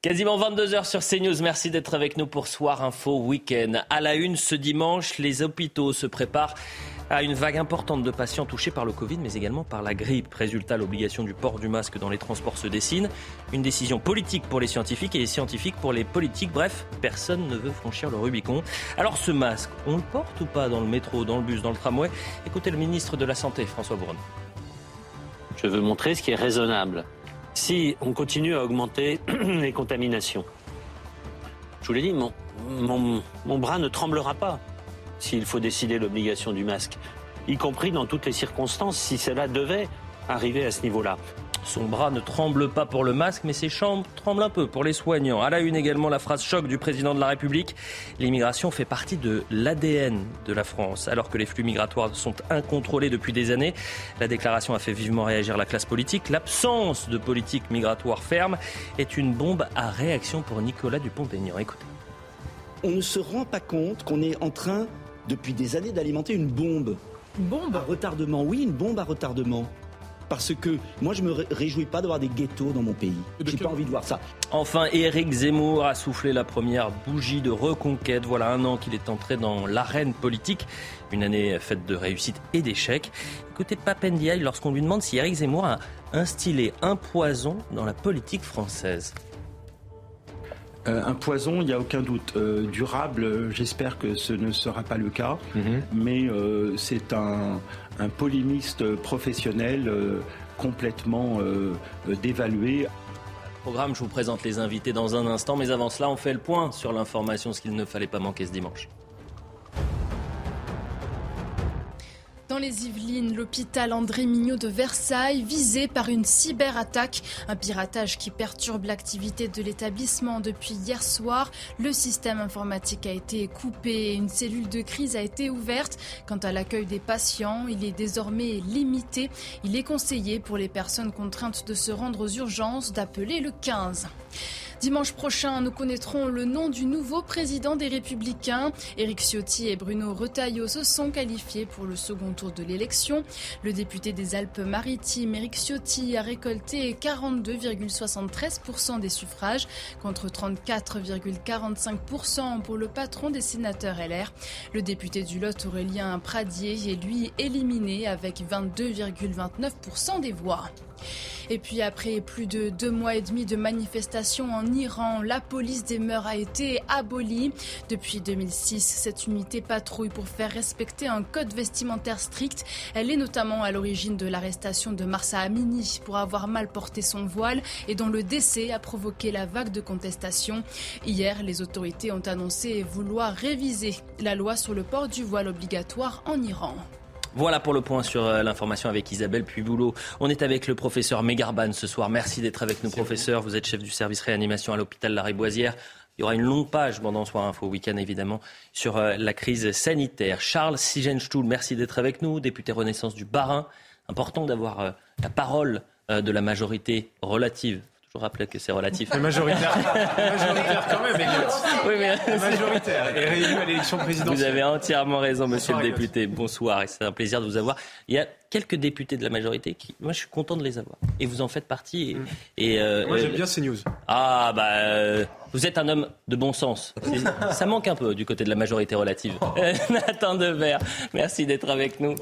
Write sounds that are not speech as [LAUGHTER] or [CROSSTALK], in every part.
Quasiment 22h sur CNews. Merci d'être avec nous pour Soir Info Week-end. À la une, ce dimanche, les hôpitaux se préparent à une vague importante de patients touchés par le Covid, mais également par la grippe. Résultat, l'obligation du port du masque dans les transports se dessine. Une décision politique pour les scientifiques et les scientifiques pour les politiques. Bref, personne ne veut franchir le Rubicon. Alors ce masque, on le porte ou pas dans le métro, dans le bus, dans le tramway? Écoutez le ministre de la Santé, François Braun. Je veux montrer ce qui est raisonnable. Si on continue à augmenter [CLEARS THROAT] les contaminations, je vous l'ai dit, mon, bras ne tremblera pas s'il faut décider l'obligation du masque, y compris dans toutes les circonstances si cela devait arriver à ce niveau-là. Son bras ne tremble pas pour le masque, mais ses jambes tremblent un peu pour les soignants. À la une également la phrase choc du président de la République. L'immigration fait partie de l'ADN de la France. Alors que les flux migratoires sont incontrôlés depuis des années, la déclaration a fait vivement réagir la classe politique. L'absence de politique migratoire ferme est une bombe à réaction pour Nicolas Dupont-Aignan. Écoutez. On ne se rend pas compte qu'on est en train depuis des années d'alimenter une bombe. Une bombe? À retardement, oui, une bombe à retardement. Parce que moi, je me réjouis pas d'avoir des ghettos dans mon pays. J'ai pas envie de voir ça. Enfin, Éric Zemmour a soufflé la première bougie de reconquête. Voilà un an qu'il est entré dans l'arène politique. Une année faite de réussite et d'échecs. Écoutez Papendiaï lorsqu'on lui demande si Éric Zemmour a instillé un poison dans la politique française. Euh, un poison, il n'y a aucun doute. Euh, durable, euh, j'espère que ce ne sera pas le cas, Mhm. mais euh, c'est un, un polémiste professionnel euh, complètement euh, euh, dévalué. Programme, je vous présente les invités dans un instant, mais avant cela, on fait le point sur l'information, ce qu'il ne fallait pas manquer ce dimanche. Dans les Yvelines, l'hôpital André Mignot de Versailles, visé par une cyberattaque, un piratage qui perturbe l'activité de l'établissement depuis hier soir. Le système informatique a été coupé et une cellule de crise a été ouverte. Quant à l'accueil des patients, il est désormais limité. Il est conseillé pour les personnes contraintes de se rendre aux urgences d'appeler le 15. Dimanche prochain, nous connaîtrons le nom du nouveau président des Républicains. Éric Ciotti et Bruno Retailleau se sont qualifiés pour le second tour de l'élection. Le député des Alpes-Maritimes, Éric Ciotti, a récolté 42,73% des suffrages contre 34,45% pour le patron des sénateurs LR. Le député du Lot, Aurélien Pradier, est lui éliminé avec 22,29% des voix. Et puis après plus de deux mois et demi de manifestations en Iran, la police des mœurs a été abolie. Depuis 2006, cette unité patrouille pour faire respecter un code vestimentaire strict. Elle est notamment à l'origine de l'arrestation de Marsa Amini pour avoir mal porté son voile et dont le décès a provoqué la vague de contestation. Hier, les autorités ont annoncé vouloir réviser la loi sur le port du voile obligatoire en Iran. Voilà pour le point sur euh, l'information avec Isabelle Puy-Boulot. On est avec le professeur Megarban ce soir. Merci d'être avec nous, professeur. Vous êtes chef du service réanimation à l'hôpital La Boisière. Il y aura une longue page pendant Soir Info Week-end, évidemment, sur euh, la crise sanitaire. Charles Sigenstuhl, merci d'être avec nous, député Renaissance du Bas-Rhin. Important d'avoir euh, la parole de la majorité relative. Faut toujours rappeler que c'est relatif. Le majoritaire, majoritaire quand même, Elliot. Oui, mais majoritaire est réélu à l'élection vous présidentielle. avez entièrement raison, monsieur Bonsoir, le député. Bonsoir, et c'est un plaisir de vous avoir. Il y a quelques députés de la majorité qui, moi, je suis content de les avoir. Et vous en faites partie. Et, et, euh, Moi, j'aime bien ces news. Ah, bah, euh, vous êtes un homme de bon sens. Ça manque un peu du côté de la majorité relative. [LAUGHS] [LAUGHS] Nathan Dever, merci d'être avec nous.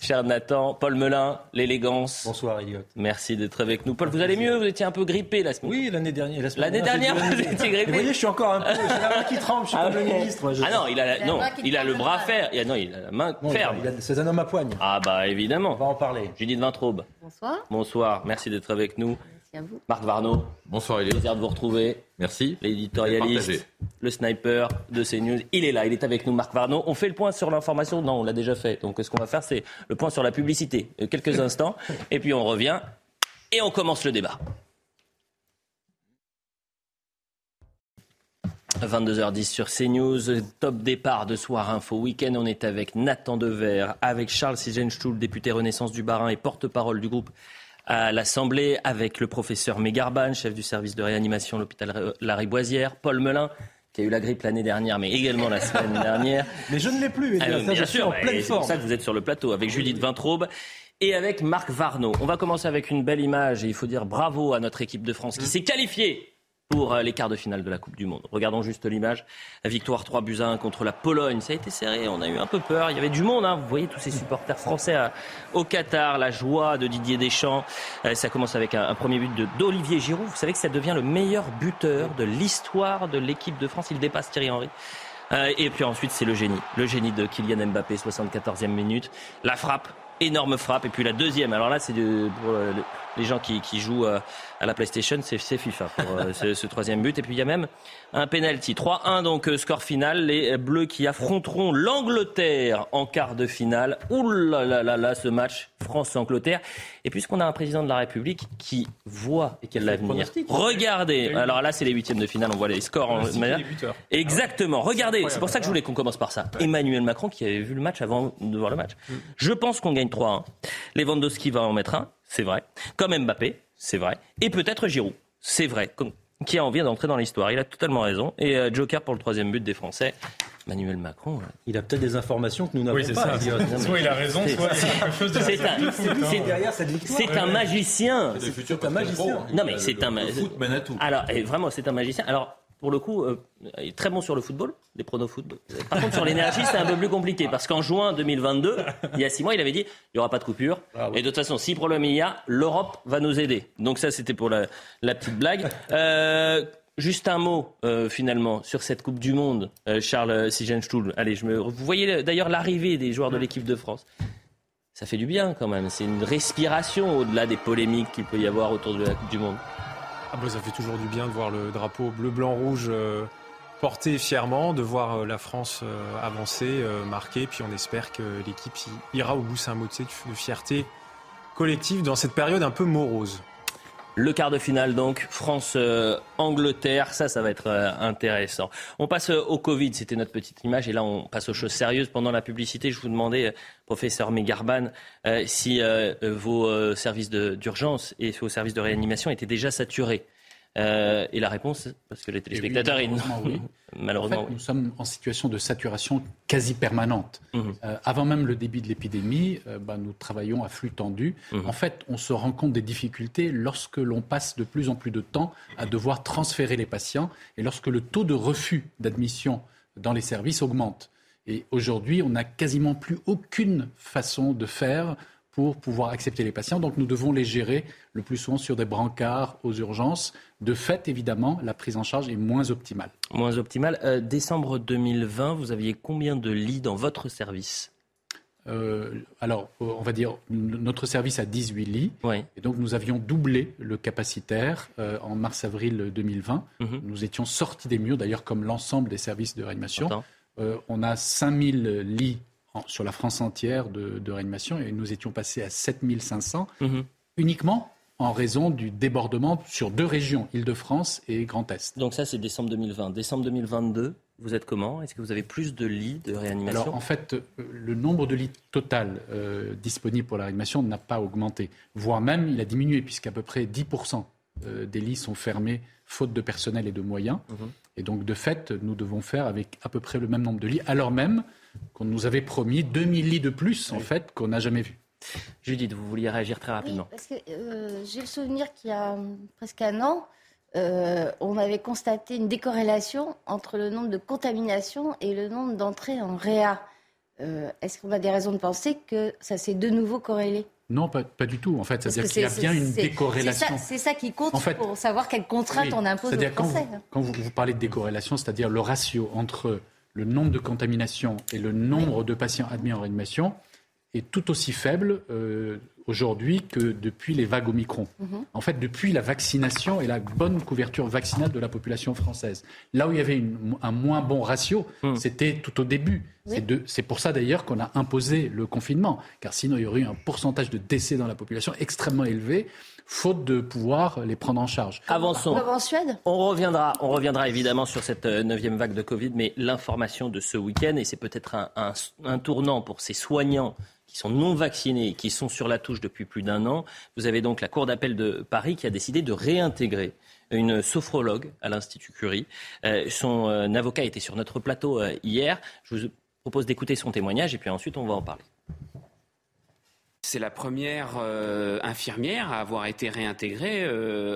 Cher Nathan, Paul Melun, l'élégance. Bonsoir, Elliot. Merci d'être avec nous. Paul, vous allez mieux? Vous étiez un peu grippé la semaine Oui, l'année dernière. la semaine L'année dernière, vous étiez grippé Vous voyez, je suis encore un peu. J'ai la main qui tremble, je suis Ah comme le ministre. moi, je- Ah non, il a, la- non, il a le bras pas. ferme. Il a- Non, il a la main Non, ferme. C'est un homme à poigne. Ah bah On va en parler. Judith Vintraube, Bonsoir. bonsoir. Merci d'être avec nous. Merci à vous. Marc Varno, Bonsoir Elliot. plaisir de vous retrouver. Merci. L'éditorialiste, le sniper de CNews. Il est là, il est avec nous, Marc Varno. On fait le point sur l'information Non, on l'a déjà fait. Donc ce qu'on va faire, c'est le point sur la publicité. Euh, Quelques instants. Et puis on revient Et on commence le débat. 22h10 sur CNews, top départ de Soir Info Week-end. On est avec Nathan Dever, avec Charles Sigenstuhl, député Renaissance du Barin et porte-parole du groupe à l'Assemblée, avec le professeur Mégarban, chef du service de réanimation à l'hôpital Lariboisière, Paul Melun, qui a eu la grippe l'année dernière, mais également la semaine [LAUGHS] dernière. Mais je ne l'ai plus, Ah, bien je suis sûr, en bah, pleine c'est pour forme. ça que vous êtes sur le plateau avec Judith Vintraube et avec Marc Varno. On va commencer avec une belle image et il faut dire bravo à notre équipe de France qui s'est qualifiée pour euh, les quarts de finale de la Coupe du Monde. Regardons juste l'image. La victoire 3 buts à 1 contre la Pologne. Ça a été serré, on a eu un peu peur. Il y avait du monde, hein. vous voyez tous ces supporters français à- au Qatar, la joie de Didier Deschamps. Euh, ça commence avec un, premier but d'Olivier Giroud. Vous savez que ça devient le meilleur buteur de l'histoire de l'équipe de France. Il dépasse Thierry Henry. Euh, et puis ensuite, c'est le génie. Le génie de Kylian Mbappé, 74e minute. La frappe, énorme frappe. Et puis la deuxième, alors là, c'est pour euh, le- les gens qui, jouent euh, à la PlayStation, c'est FIFA pour euh, ce, ce troisième but. Et puis il y a même un penalty. 3-1, donc euh, score final. Les Bleus qui affronteront l'Angleterre en quart de finale. Ouh là là là là, ce match France-Angleterre. Et puisqu'on a un président de la République qui voit et qui a l'avenir, regardez. Alors là, c'est les huitièmes de finale. On voit les scores en buteurs. Exactement. Regardez, c'est pour ça que je voulais qu'on commence par ça. Emmanuel Macron qui avait vu le match avant de voir le match. Je pense qu'on gagne 3-1. Lewandowski va en mettre un, c'est vrai. Comme Mbappé, c'est vrai. Et peut-être Giroud, c'est vrai. Comme- qui a envie d'entrer dans l'histoire. Il a totalement raison. Et euh, Joker pour le troisième but des Français. Emmanuel Macron. euh, Il a peut-être des informations que nous n'avons Oui, c'est pas. ça. Soit il a raison, C'est- soit il a quelque chose de C'est un, c'est- un magicien. C'est un magicien. Non mais c'est un Le foot. Alors, vraiment, c'est un magicien. Alors, pour le coup, euh, il est très bon sur le football, les pronos football. Par contre, sur l'énergie, c'est un peu plus compliqué. Parce qu'en juin 2022, il y a six mois, il avait dit il n'y aura pas de coupure. Et de toute façon, si problème il y a, l'Europe va nous aider. Donc, ça, c'était pour la, la petite blague. Euh, Juste un mot euh, finalement sur cette Coupe du Monde, euh, Charles Sigenstuhl. Allez, je me... vous voyez d'ailleurs l'arrivée des joueurs de l'équipe de France. Ça fait du bien quand même. C'est une respiration au-delà des polémiques qu'il peut y avoir autour de la Coupe du Monde. Ah bah, ça fait toujours du bien de voir le drapeau bleu, blanc, rouge euh, porté fièrement, de voir euh, la France euh, avancer, marquer, puis on espère que l'équipe ira au bout. C'est un mot de fierté collective dans cette période un peu morose. Le quart de finale donc, France-Angleterre, ça, ça va être euh, intéressant. On passe euh, au Covid, c'était notre petite image, et là on passe aux choses sérieuses. Pendant la publicité, je vous demandais, euh, professeur Megarban, si vos services d'urgence et vos services de réanimation étaient déjà saturés. Euh, et la réponse, parce que les téléspectateurs, oui, ils- malheureusement, oui. [LAUGHS] malheureusement, En fait, oui. nous sommes en situation de saturation quasi permanente. Mhm. Euh, avant même le début de l'épidémie, euh, bah, nous travaillons à flux tendu. Mhm. En fait, on se rend compte des difficultés lorsque l'on passe de plus en plus de temps à devoir transférer les patients et lorsque le taux de refus d'admission dans les services augmente. Et aujourd'hui, on n'a quasiment plus aucune façon de faire pour pouvoir accepter les patients. Donc nous devons les gérer le plus souvent sur des brancards aux urgences. De fait, évidemment, la prise en charge est moins optimale. Moins optimal. Euh, décembre 2020, vous aviez combien de lits dans votre service? Euh, alors, euh, on va dire, notre service a 18 lits. Oui. Et donc, nous avions doublé le capacitaire euh, en mars-avril 2020. Mhm. Nous étions sortis des murs, d'ailleurs, comme l'ensemble des services de réanimation. Euh, on a 5000 lits en- sur la France entière de, de réanimation et nous étions passés à 7500 Mhm. uniquement en raison du débordement sur deux régions, Île-de-France et Grand Est. Donc ça, c'est décembre 2020. Décembre 2022, vous êtes comment? Est-ce que vous avez plus de lits de réanimation? Alors en fait, euh, le nombre de lits total euh, disponibles pour la réanimation n'a pas augmenté, voire même il a diminué puisqu'à peu près 10% euh, des lits sont fermés faute de personnel et de moyens. Mhm. Et donc de fait, nous devons faire avec à peu près le même nombre de lits, alors même qu'on nous avait promis 2000 lits de plus en fait qu'on n'a jamais vu. Judith, vous vouliez réagir très Oui, rapidement. parce que euh, j'ai le souvenir qu'il y a hum, presque un an, euh, on avait constaté une décorrélation entre le nombre de contaminations et le nombre d'entrées en réa. Euh, Est-ce qu'on a des raisons de penser que ça s'est de nouveau corrélé? Non, pas, pas du tout. En fait, c'est-à-dire qu'il y a bien une décorrélation. C'est ça, qui compte En fait, pour savoir quelles contraintes Oui, on impose aux C'est-à-dire quand, Français. vous, quand vous, vous parlez de décorrélation, c'est-à-dire le ratio entre le nombre de contaminations et le nombre de patients admis en réanimation est tout aussi faible euh, aujourd'hui que depuis les vagues Omicron. Mhm. En fait, depuis la vaccination et la bonne couverture vaccinale de la population française. Là où il y avait une- un moins bon ratio, c'était tout au début. Oui. C'est pour ça d'ailleurs qu'on a imposé le confinement, car sinon il y aurait eu un pourcentage de décès dans la population extrêmement élevé, faute de pouvoir les prendre en charge. Avançons. En Suède On reviendra, on reviendra évidemment sur cette euh, neuvième vague de Covid, mais l'information de ce week-end, et c'est peut-être un, un- un tournant pour ces soignants qui sont non vaccinés qui sont sur la touche depuis plus d'un an. Vous avez donc la Cour d'appel de Paris qui a décidé de réintégrer une sophrologue à l'Institut Curie. Euh, son euh, avocat était sur notre plateau euh, hier. Je vous propose d'écouter son témoignage et puis ensuite on va en parler. C'est la première infirmière à avoir été réintégrée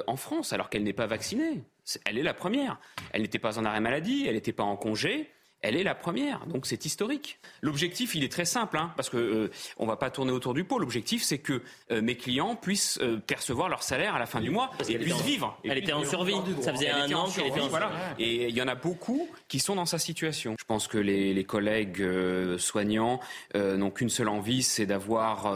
en France alors qu'elle n'est pas vaccinée. Elle est la première. Elle n'était pas en arrêt maladie, elle n'était pas en congé. Elle est la première, donc c'est historique. L'objectif, il est très simple, hein, parce que euh, on va pas tourner autour du pot. L'objectif, c'est que euh, mes clients puissent euh, percevoir leur salaire à la fin du mois et qu'elle puissent en- vivre. Et elle était en survie. Ça faisait Elle un an en qu'elle était survie, en voilà. survie. Et il y en a beaucoup qui sont dans sa situation. Je pense que les, les collègues euh, soignants n'ont qu'une seule envie, c'est d'avoir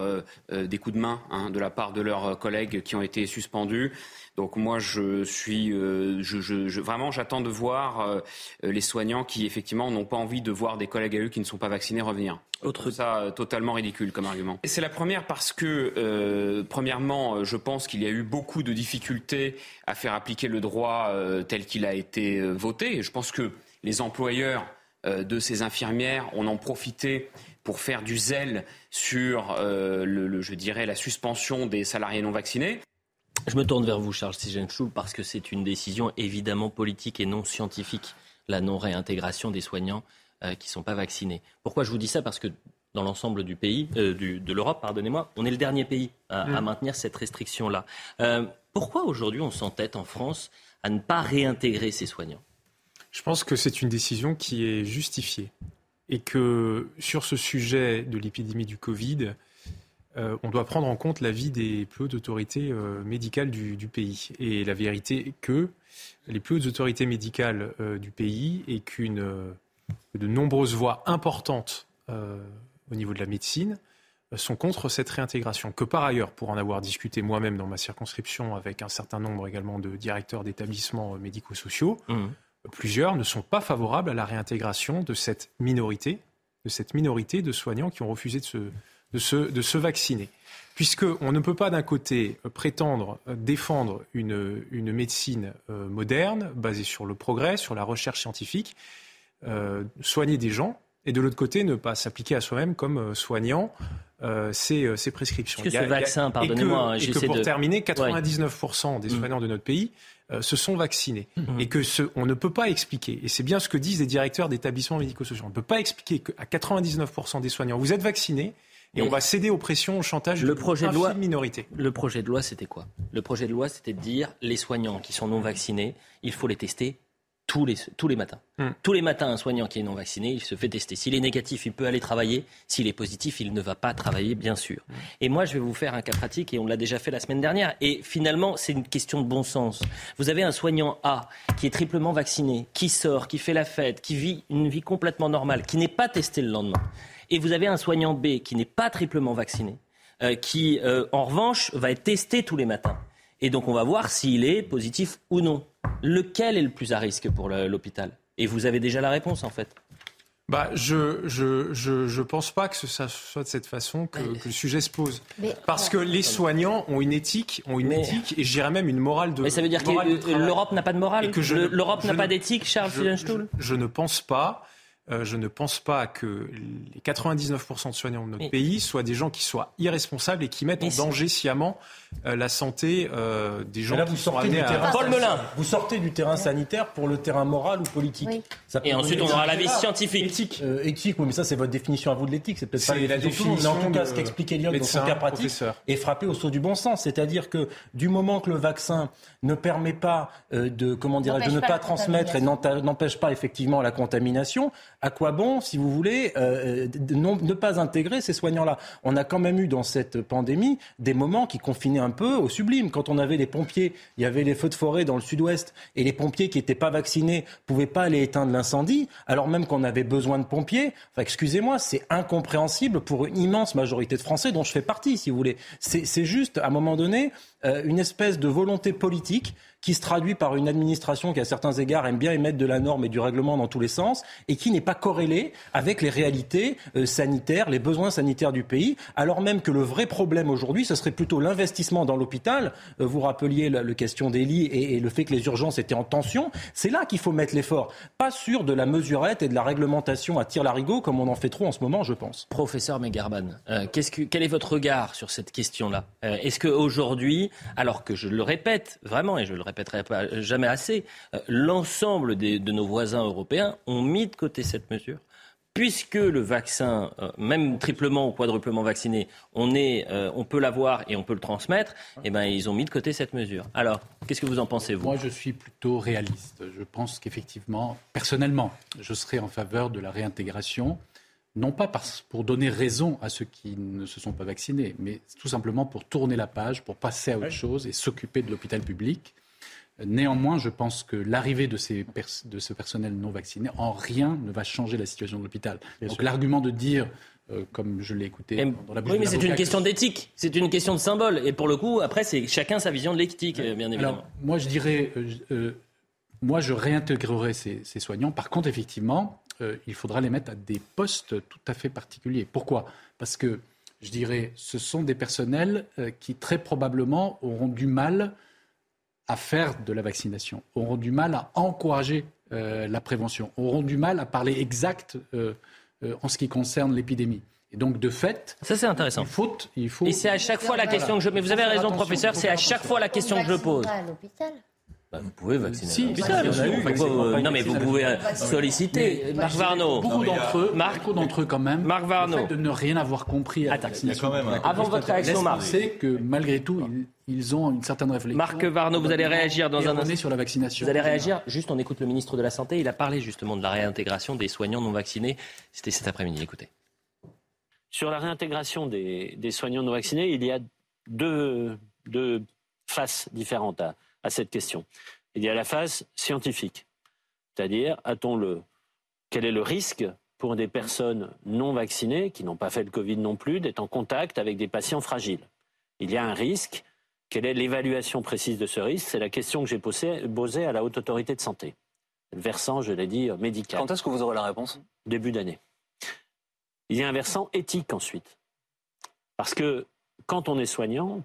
des coups de main hein, de la part de leurs collègues qui ont été suspendus. Donc moi, je suis, euh, je, je- je- vraiment, j'attends de voir euh, les soignants qui effectivement n'ont pas envie de voir des collègues à eux qui ne sont pas vaccinés revenir. Autre ça euh, totalement ridicule comme argument. Et c'est la première parce que, euh, premièrement, je pense qu'il y a eu beaucoup de difficultés à faire appliquer le droit euh, tel qu'il a été euh, voté. Et je pense que les employeurs euh, de ces infirmières en ont profité pour faire du zèle sur, euh, le, le- je dirais, la suspension des salariés non vaccinés. Je me tourne vers vous, Charles Sigenschul, parce que c'est une décision évidemment politique et non scientifique, la non-réintégration des soignants euh, qui ne sont pas vaccinés. Pourquoi je vous dis ça? Parce que dans l'ensemble du pays, euh, du- de l'Europe, pardonnez-moi, on est le dernier pays à, à Mm. maintenir cette restriction-là. Euh, pourquoi aujourd'hui on s'entête en France à ne pas réintégrer ces soignants? Je pense que c'est une décision qui est justifiée et que sur ce sujet de l'épidémie du Covid, euh, on doit prendre en compte l'avis des plus hautes autorités euh, médicales du, du pays. Et la vérité est que les plus hautes autorités médicales euh, du pays et qu'une de nombreuses voix importantes au niveau de la médecine sont contre cette réintégration. Que par ailleurs, pour en avoir discuté moi-même dans ma circonscription avec un certain nombre également de directeurs d'établissements médico-sociaux, plusieurs ne sont pas favorables à la réintégration de cette minorité, de cette minorité de soignants qui ont refusé de se, de se, de se vacciner. Puisqu'on ne peut pas d'un côté prétendre euh, défendre une, une médecine euh, moderne, basée sur le progrès, sur la recherche scientifique, euh, soigner des gens, et de l'autre côté ne pas s'appliquer à soi-même comme soignant euh, ces, ces prescriptions. Est-ce que ce vaccin, et que- pardonnez-moi, et que, j'essaie pour de- terminer, 99% des Mm. soignants de notre pays euh, se sont vaccinés. Mm. Et que ce, on ne peut pas expliquer, et c'est bien ce que disent les directeurs d'établissements médico-sociaux, on ne peut pas expliquer qu'à 99% des soignants, vous êtes vaccinés, et on va céder aux pressions, au chantage Le projet de loi- minorité. Le projet de loi, c'était quoi? Le projet de loi, c'était de dire les soignants qui sont non vaccinés, il faut les tester tous les, tous les matins. Hmm. Tous les matins, un soignant qui est non vacciné, il se fait tester. S'il est négatif, il peut aller travailler. S'il est positif, il ne va pas travailler, bien sûr. Et moi, je vais vous faire un cas pratique, et on l'a déjà fait la semaine dernière. Et finalement, c'est une question de bon sens. Vous avez un soignant A qui est triplement vacciné, qui sort, qui fait la fête, qui vit une vie complètement normale, qui n'est pas testé le lendemain. Et vous avez un soignant B qui n'est pas triplement vacciné, euh, qui, euh, en revanche, va être testé tous les matins. Et donc, on va voir s'il est positif ou non. Lequel est le plus à risque pour l'hôpital? Et vous avez déjà la réponse, en fait. Bah, je je, je, je pense pas que ce- ça soit de cette façon que, que le sujet se pose. Mais- Parce que les soignants ont une éthique, ont une Mais- éthique, et je dirais même une morale de. Mais ça veut dire que l'Europe n'a pas de morale L'Europe n'a pas d'éthique, Charles je- je ne pense pas. Euh, je ne pense pas que les 99% de soignants de notre Mais- pays soient des gens qui soient irresponsables et qui mettent Mais en danger sciemment euh, la santé euh, des gens Mais là, qui vous sont sortez, du amenés à... terrain, Paul Melun. vous sortez du terrain sanitaire pour le terrain moral ou politique. Oui. Ça peut Et ensuite, on aura l'avis Ah, scientifique. Éthique. Euh, éthique, oui, mais ça, c'est votre définition à vous de l'éthique. C'est peut-être pas la définition Mais en tout cas, ce qu'explique Elliot dans son cas pratique professeur. est frappé au saut du bon sens. C'est-à-dire que du moment que le vaccin ne permet pas euh, de, comment dirais de ne pas pas la transmettre et n'empêche pas effectivement la contamination, À quoi bon, si vous voulez, euh, ne pas intégrer ces soignants-là? On a quand même eu dans cette pandémie des moments qui confinaient un peu au sublime. Quand on avait les pompiers, il y avait les feux de forêt dans le sud-ouest et les pompiers qui n'étaient pas vaccinés pouvaient pas aller éteindre l'incendie, alors même qu'on avait besoin de pompiers. Enfin, excusez-moi, c'est incompréhensible pour une immense majorité de Français dont je fais partie, si vous voulez. C'est juste, à un moment donné, euh, une espèce de volonté politique qui se traduit par une administration qui, à certains égards, aime bien émettre de la norme et du règlement dans tous les sens, et qui n'est pas corrélée avec les réalités euh, sanitaires, les besoins sanitaires du pays, alors même que le vrai problème aujourd'hui, ce serait plutôt l'investissement dans l'hôpital. Euh, vous rappeliez la, question des lits et, le fait que les urgences étaient en tension. C'est là qu'il faut mettre l'effort, pas sur de la mesurette et de la réglementation à tir larigot, comme on en fait trop en ce moment, je pense. Professeur Megarban, euh, que, quel est votre regard sur cette question-là? Est-ce qu'aujourd'hui, alors que je le répète vraiment, et je le répéterai pas jamais assez, euh, l'ensemble de nos voisins européens ont mis de côté cette mesure puisque le vaccin, euh, même triplement ou quadruplement vacciné, on, est, euh, on peut l'avoir et on peut le transmettre, eh ben, ils ont mis de côté cette mesure. Alors, qu'est-ce que vous en pensez, vous? Moi, je suis plutôt réaliste. Je pense qu'effectivement, personnellement, je serai en faveur de la réintégration, non pas pour donner raison à ceux qui ne se sont pas vaccinés, mais tout simplement pour tourner la page, pour passer à autre chose et s'occuper de l'hôpital public. Néanmoins, je pense que l'arrivée de, ces de ce personnel non vacciné, en rien ne va changer la situation de l'hôpital. Donc l'argument de dire euh, comme je l'ai écouté dans la bouche Oui, mais c'est une question d'éthique, c'est une question de symbole. Et pour le coup, après, c'est chacun sa vision de l'éthique, bien évidemment. Alors, moi, je dirais, euh, euh, moi, je réintégrerai ces, ces, soignants. Par contre, effectivement, il faudra les mettre à des postes tout à fait particuliers. Pourquoi? Parce que, je dirais, ce sont des personnels qui, très probablement, auront du mal à faire de la vaccination, auront du mal à encourager euh, la prévention, auront du mal à parler exact euh, euh, en ce qui concerne l'épidémie. Et donc, de fait, ça c'est intéressant. Il faut, il faut. Et c'est à chaque fois la question que je. Mais vous avez raison, professeur. C'est à chaque fois la question que je pose. Bah, vous pouvez vacciner. Si, non, mais vous pouvez euh, solliciter. Marc Varno. Beaucoup d'entre eux, Marc, d'entre eux quand même. Marc Varno. Le fait de ne rien avoir compris à la vaccination. Avant votre réaction, Marc. C'est que malgré tout, ils, ont une certaine réflexion. Marc Varno, vous allez réagir dans un instant. sur la vaccination. Vous allez réagir. Juste, on écoute le ministre de la Santé. Il a parlé justement de la réintégration des soignants non vaccinés. C'était cet après-midi. Écoutez. Sur la réintégration des, soignants non vaccinés, il y a deux, deux faces différentes à, à cette question. Il y a la phase scientifique, c'est-à-dire, a-t-on quel est le risque pour des personnes non vaccinées, qui n'ont pas fait le Covid non plus, d'être en contact avec des patients fragiles? Il y a un risque. Quelle est l'évaluation précise de ce risque? C'est la question que j'ai posée à la Haute Autorité de Santé. Le versant, je l'ai dit, médical. Quand est-ce que vous aurez la réponse? Début d'année. Il y a un versant éthique ensuite. Parce que quand on est soignant,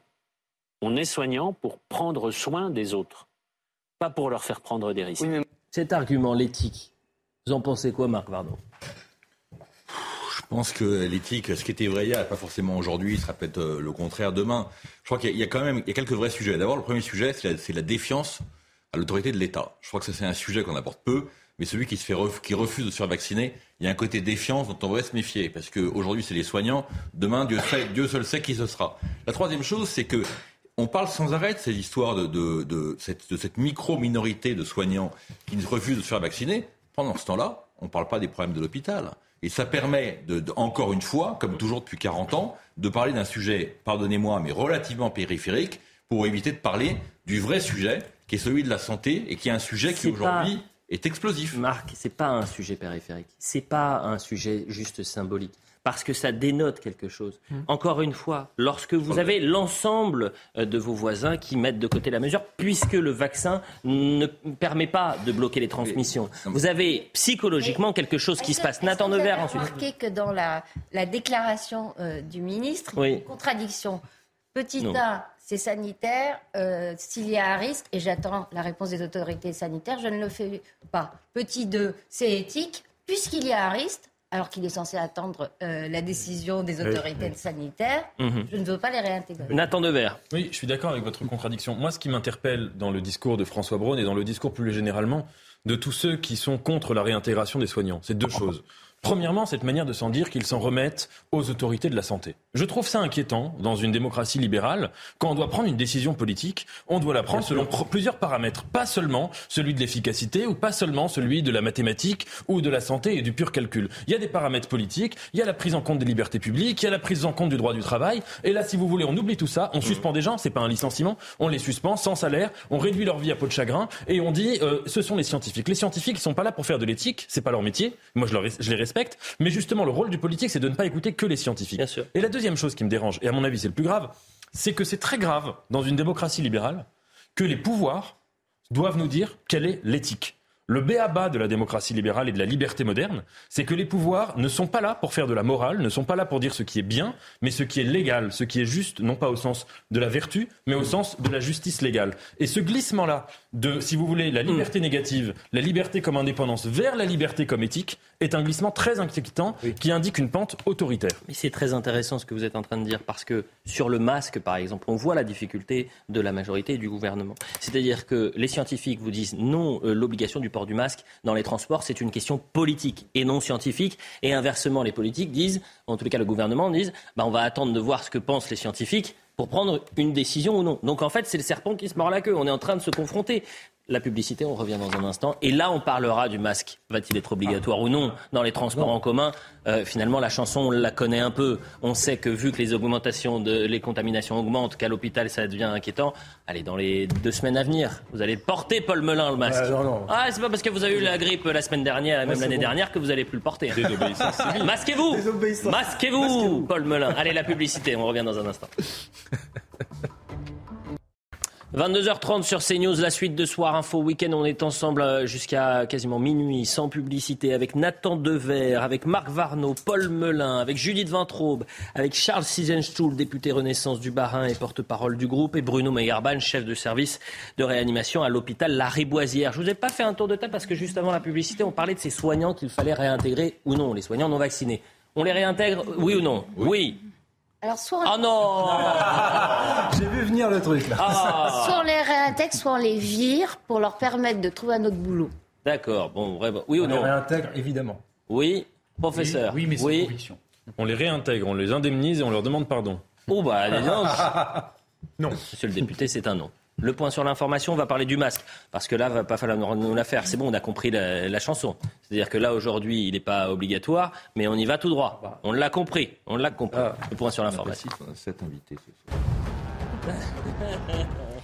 on est soignant pour prendre soin des autres pas pour leur faire prendre des risques. Cet argument, l'éthique, vous en pensez quoi, Marc Varno? Je pense que l'éthique, ce qui était vrai hier, pas forcément aujourd'hui, sera peut-être euh, le contraire demain. Je crois qu'il y, a quand même il y a quelques vrais sujets. D'abord, le premier sujet, c'est la, défiance à l'autorité de l'État. Je crois que ça, c'est un sujet qu'on apporte peu, mais celui qui, se fait qui refuse de se faire vacciner, il y a un côté défiance dont on devrait se méfier, parce qu'aujourd'hui, c'est les soignants, demain, Dieu, sait, Dieu seul sait qui ce sera. La troisième chose, c'est que on parle sans arrêt de ces histoires de, cette, micro-minorité de soignants qui refusent de se faire vacciner. Pendant ce temps-là, on ne parle pas des problèmes de l'hôpital. Et ça permet, de, encore une fois, comme toujours depuis 40 ans, de parler d'un sujet, pardonnez-moi, mais relativement périphérique, pour éviter de parler du vrai sujet, qui est celui de la santé, et qui est un sujet qui aujourd'hui est explosif. Marc, c'est pas un sujet périphérique, c'est pas un sujet juste symbolique parce que ça dénote quelque chose. Mmh. Encore une fois, lorsque vous avez l'ensemble euh, de vos voisins qui mettent de côté la mesure, puisque le vaccin ne permet pas de bloquer les transmissions, vous avez psychologiquement quelque chose qui se passe. Nathan Nevers ensuite. remarqué que dans la, déclaration euh, du ministre, il y a une contradiction. Petit 1, c'est sanitaire. Euh, s'il y a un risque, et j'attends la réponse des autorités sanitaires, je ne le fais pas. Petit 2, c'est éthique. Puisqu'il y a un risque, alors qu'il est censé attendre euh, la décision des autorités sanitaires. Mhm. Je ne veux pas les réintégrer. Nathan Devers. Oui, je suis d'accord avec votre contradiction. Moi, ce qui m'interpelle dans le discours de François Braun et dans le discours plus généralement de tous ceux qui sont contre la réintégration des soignants, c'est deux choses. Premièrement, cette manière de s'en dire qu'ils s'en remettent aux autorités de la santé. Je trouve ça inquiétant dans une démocratie libérale. Quand on doit prendre une décision politique, on doit la prendre selon plusieurs paramètres. Pas seulement celui de l'efficacité ou pas seulement celui de la mathématique ou de la santé et du pur calcul. Il y a des paramètres politiques, il y a la prise en compte des libertés publiques, il y a la prise en compte du droit du travail. Et là, si vous voulez, on oublie tout ça, on suspend des gens, c'est pas un licenciement, on les suspend sans salaire, on réduit leur vie à peau de chagrin et on dit euh, ce sont les scientifiques. Les scientifiques, ils sont pas là pour faire de l'éthique, c'est pas leur métier. Moi, je, leur, je les respecte mais justement, le rôle du politique, c'est de ne pas écouter que les scientifiques. Et la deuxième chose qui me dérange, et à mon avis c'est le plus grave, c'est que c'est très grave dans une démocratie libérale que les pouvoirs doivent nous dire quelle est l'éthique. Le béaba de la démocratie libérale et de la liberté moderne, c'est que les pouvoirs ne sont pas là pour faire de la morale, ne sont pas là pour dire ce qui est bien, mais ce qui est légal, ce qui est juste, non pas au sens de la vertu, mais au sens de la justice légale. Et ce glissement-là de, si vous voulez, la liberté négative, la liberté comme indépendance vers la liberté comme éthique, est un glissement très inquiétant qui indique une pente autoritaire. Mais c'est très intéressant ce que vous êtes en train de dire, parce que sur le masque, par exemple, on voit la difficulté de la majorité et du gouvernement. C'est-à-dire que les scientifiques vous disent non, euh, l'obligation du port du masque dans les transports, c'est une question politique et non scientifique. Et inversement, les politiques disent, en tous les cas le gouvernement disent, bah, on va attendre de voir ce que pensent les scientifiques pour prendre une décision ou non. Donc en fait, c'est le serpent qui se mord la queue. On est en train de se confronter. La publicité, on revient dans un instant. Et là, on parlera du masque. Va-t-il être obligatoire ou non dans les transports en commun? Euh, Finalement, la chanson, on la connaît un peu. On sait que vu que les augmentations, de, les contaminations augmentent, qu'à l'hôpital, ça devient inquiétant. Allez, dans les deux semaines à venir, vous allez porter Paul Melun le masque. Ah, c'est pas parce que vous avez eu la grippe la semaine dernière et même l'année dernière que vous allez plus le porter. [LAUGHS] Masquez-vous Masquez-vous, Paul Melun. Allez, la publicité, on revient dans un instant. [LAUGHS] 22h30 sur CNews, la suite de Soir Info Week-end. On est ensemble euh, jusqu'à quasiment minuit, sans publicité, avec Nathan Dever, avec Marc Varno, Paul Melun, avec Judith Vintraube, avec Charles Sizenstuhl, député Renaissance du Barin et porte-parole du groupe, et Bruno Meyerban, chef de service de réanimation à l'hôpital La Riboisière. Je vous ai pas fait un tour de table parce que juste avant la publicité, on parlait de ces soignants qu'il fallait réintégrer ou non, les soignants non vaccinés. On les réintègre, oui ou non? Oui. Alors, soit on... Oh non [LAUGHS] J'ai vu venir le truc là. Ah. Soit on les réintègre, soit on les vire pour leur permettre de trouver un autre boulot. D'accord, bon, vraiment. Oui ou on non On les réintègre, évidemment. Oui, professeur. Oui, mais c'est oui. conviction. On les réintègre, on les indemnise et on leur demande pardon. Oh bah, [LAUGHS] non. non. Monsieur le député, c'est un non. Le point sur l'information, on va parler du masque. Parce que là, va pas falloir nous la faire. C'est bon, on a compris la, chanson. C'est-à-dire que là, aujourd'hui, il n'est pas obligatoire, mais on y va tout droit. On l'a compris. On l'a compris. Ah. Le point sur l'information. Cet invité [LAUGHS]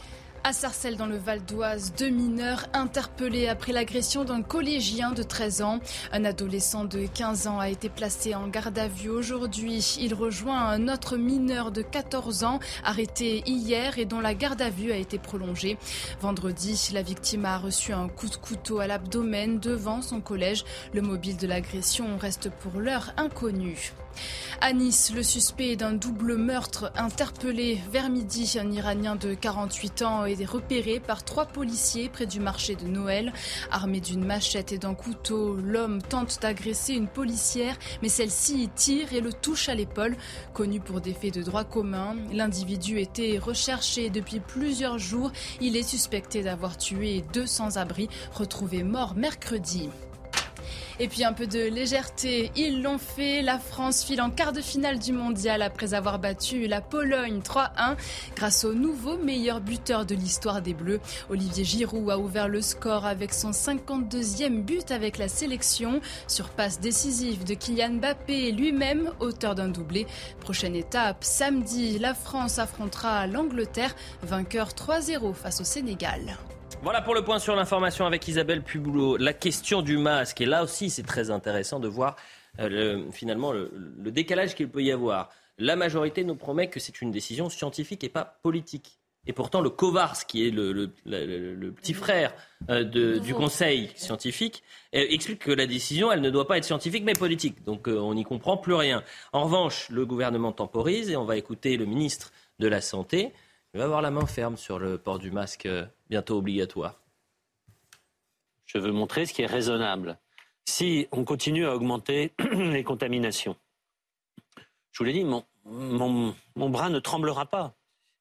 À Sarcelles, dans le Val d'Oise, deux mineurs interpellés après l'agression d'un collégien de 13 ans. Un adolescent de 15 ans a été placé en garde à vue aujourd'hui. Il rejoint un autre mineur de 14 ans arrêté hier et dont la garde à vue a été prolongée. Vendredi, la victime a reçu un coup de couteau à l'abdomen devant son collège. Le mobile de l'agression reste pour l'heure inconnu. À Nice, le suspect d'un double meurtre interpellé vers midi. Un Iranien de 48 ans été repéré par trois policiers près du marché de Noël. Armé d'une machette et d'un couteau, l'homme tente d'agresser une policière, mais celle-ci tire et le touche à l'épaule. Connu pour des faits de droit commun, l'individu était recherché depuis plusieurs jours. Il est suspecté d'avoir tué deux sans-abri retrouvés morts mercredi. Et puis un peu de légèreté, ils l'ont fait. La France file en quart de finale du mondial après avoir battu la Pologne 3-1 grâce au nouveau meilleur buteur de l'histoire des Bleus. Olivier Giroud a ouvert le score avec son 52e but avec la sélection sur passe décisive de Kylian Mbappé, lui-même auteur d'un doublé. Prochaine étape, samedi, la France affrontera l'Angleterre, vainqueur 3-0 face au Sénégal. Voilà pour le point sur l'information avec Isabelle Puboulot. La question du masque, et là aussi c'est très intéressant de voir euh, finalement le, décalage qu'il peut y avoir. La majorité nous promet que c'est une décision scientifique et pas politique. Et pourtant, le COVARS, qui est le, petit frère euh, du Conseil scientifique, euh, explique que la décision, elle ne doit pas être scientifique mais politique. Donc on n'y comprend plus rien. En revanche, le gouvernement temporise et on va écouter le ministre de la Santé. Il va avoir la main ferme sur le port du masque bientôt obligatoire Je veux montrer ce qui est raisonnable. Si on continue à augmenter [CLEARS THROAT] les contaminations, je vous l'ai dit, mon, mon, bras ne tremblera pas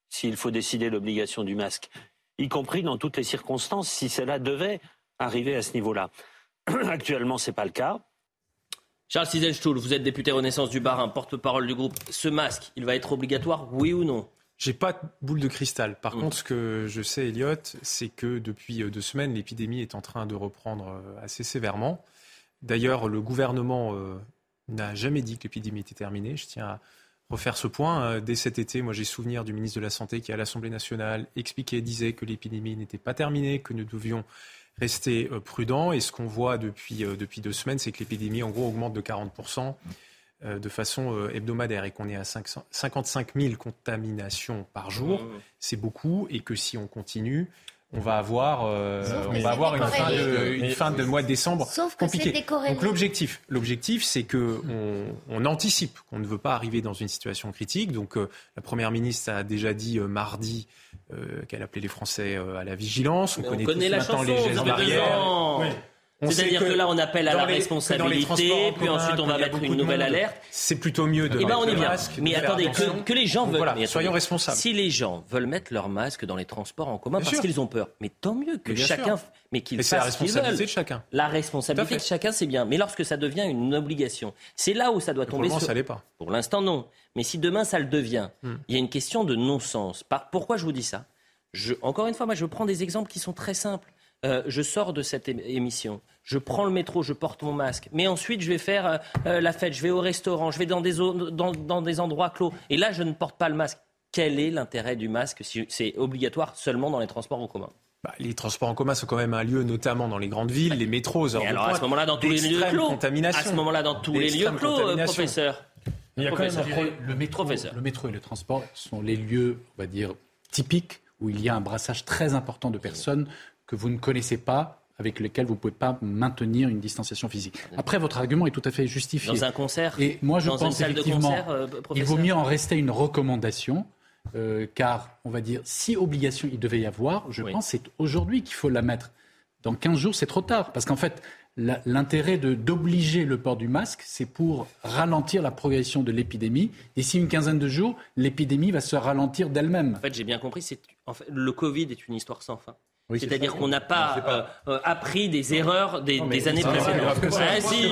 s'il faut décider l'obligation du masque, y compris dans toutes les circonstances, si cela devait arriver à ce niveau-là. [CLEARS THROAT] Actuellement, ce n'est pas le cas. Charles Ciselstuhl, vous êtes député Renaissance du Barin, porte-parole du groupe. Ce masque, il va être obligatoire, oui ou non? J'ai pas de boule de cristal. Par contre, ce que je sais, Elliot, c'est que depuis euh, deux semaines, l'épidémie est en train de reprendre euh, assez sévèrement. D'ailleurs, le gouvernement euh, n'a jamais dit que l'épidémie était terminée. Je tiens à refaire ce point. Dès cet été, moi j'ai souvenir du ministre de la Santé qui, à l'Assemblée nationale, expliquait, disait que l'épidémie n'était pas terminée, que nous devions rester prudents. Et ce qu'on voit depuis, depuis deux semaines, c'est que l'épidémie, en gros, augmente de 40% euh, de façon euh, hebdomadaire et qu'on est à 500 55 000 contaminations par jour. C'est beaucoup et que si on continue, on va avoir, euh, on va avoir une fin, de, une fin de mois de décembre compliquée. Donc l'objectif, l'objectif, c'est que on, on anticipe qu'on ne veut pas arriver dans une situation critique. Donc euh, la première ministre a déjà dit euh, mardi euh, qu'elle appelait les Français euh, à la vigilance. On Mais connaît, on connaît la maintenant chanson, les gestes barrières. C'est-à-dire que là, on appelle à la les- responsabilité, puis ensuite, on va mettre une nouvelle alerte. C'est plutôt mieux de Eh ben, on mettre est le bien. masque, Mais attendez, que, que les gens veulent. voilà, soyons attendez. responsables. Si les gens veulent mettre leur masque dans les transports en commun Bien parce qu'ils ont peur, mais tant mieux que chacun, sûr. mais qu'ils la fassent qu'ils responsabilité veulent. de chacun. La responsabilité de chacun, c'est bien. Mais lorsque ça devient une obligation, c'est là où ça doit Pour tomber. moment, sur- ça l'est pas. Pour l'instant, non. Mais si demain ça le devient, Hmm. il y a une question de non-sens. Pourquoi je vous dis ça? Encore une fois, moi, je prends des exemples qui sont très simples. Euh, je sors de cette émission, je prends le métro, je porte mon masque, mais ensuite je vais faire euh, euh, la fête, je vais au restaurant, je vais dans des, zo- dans, dans des endroits clos, et là je ne porte pas le masque. Quel est l'intérêt du masque si c'est obligatoire seulement dans les transports en commun? Bah, les transports en commun sont quand même un lieu, notamment dans les grandes villes, les métros, Et alors à ce moment-là, dans tous les lieux clos, à ce moment-là, dans tous les lieux clos, professeur. Il y a quand même un Professeur. pro- Le métro, Professeur. le métro et le transport sont les lieux, on va dire, typiques où il y a un brassage très important de personnes que vous ne connaissez pas, avec lesquelles vous ne pouvez pas maintenir une distanciation physique. Après, votre argument est tout à fait justifié. Dans un concert Et moi, je Dans pense effectivement, concert, euh, il vaut mieux en rester à une recommandation. euh, car, on va dire, si obligation il devait y avoir, je Oui. pense que c'est aujourd'hui qu'il faut la mettre. Dans 15 jours, c'est trop tard. Parce qu'en fait, l'intérêt d'obliger le port du masque, c'est pour ralentir la progression de l'épidémie. D'ici une quinzaine de jours, l'épidémie va se ralentir d'elle-même. En fait, j'ai bien compris, en fait, le Covid est une histoire sans fin. Oui, c'est C'est-à-dire qu'on n'a pas, euh, euh, appris des erreurs des, des années précédentes. plus grave que ça. Ah, si,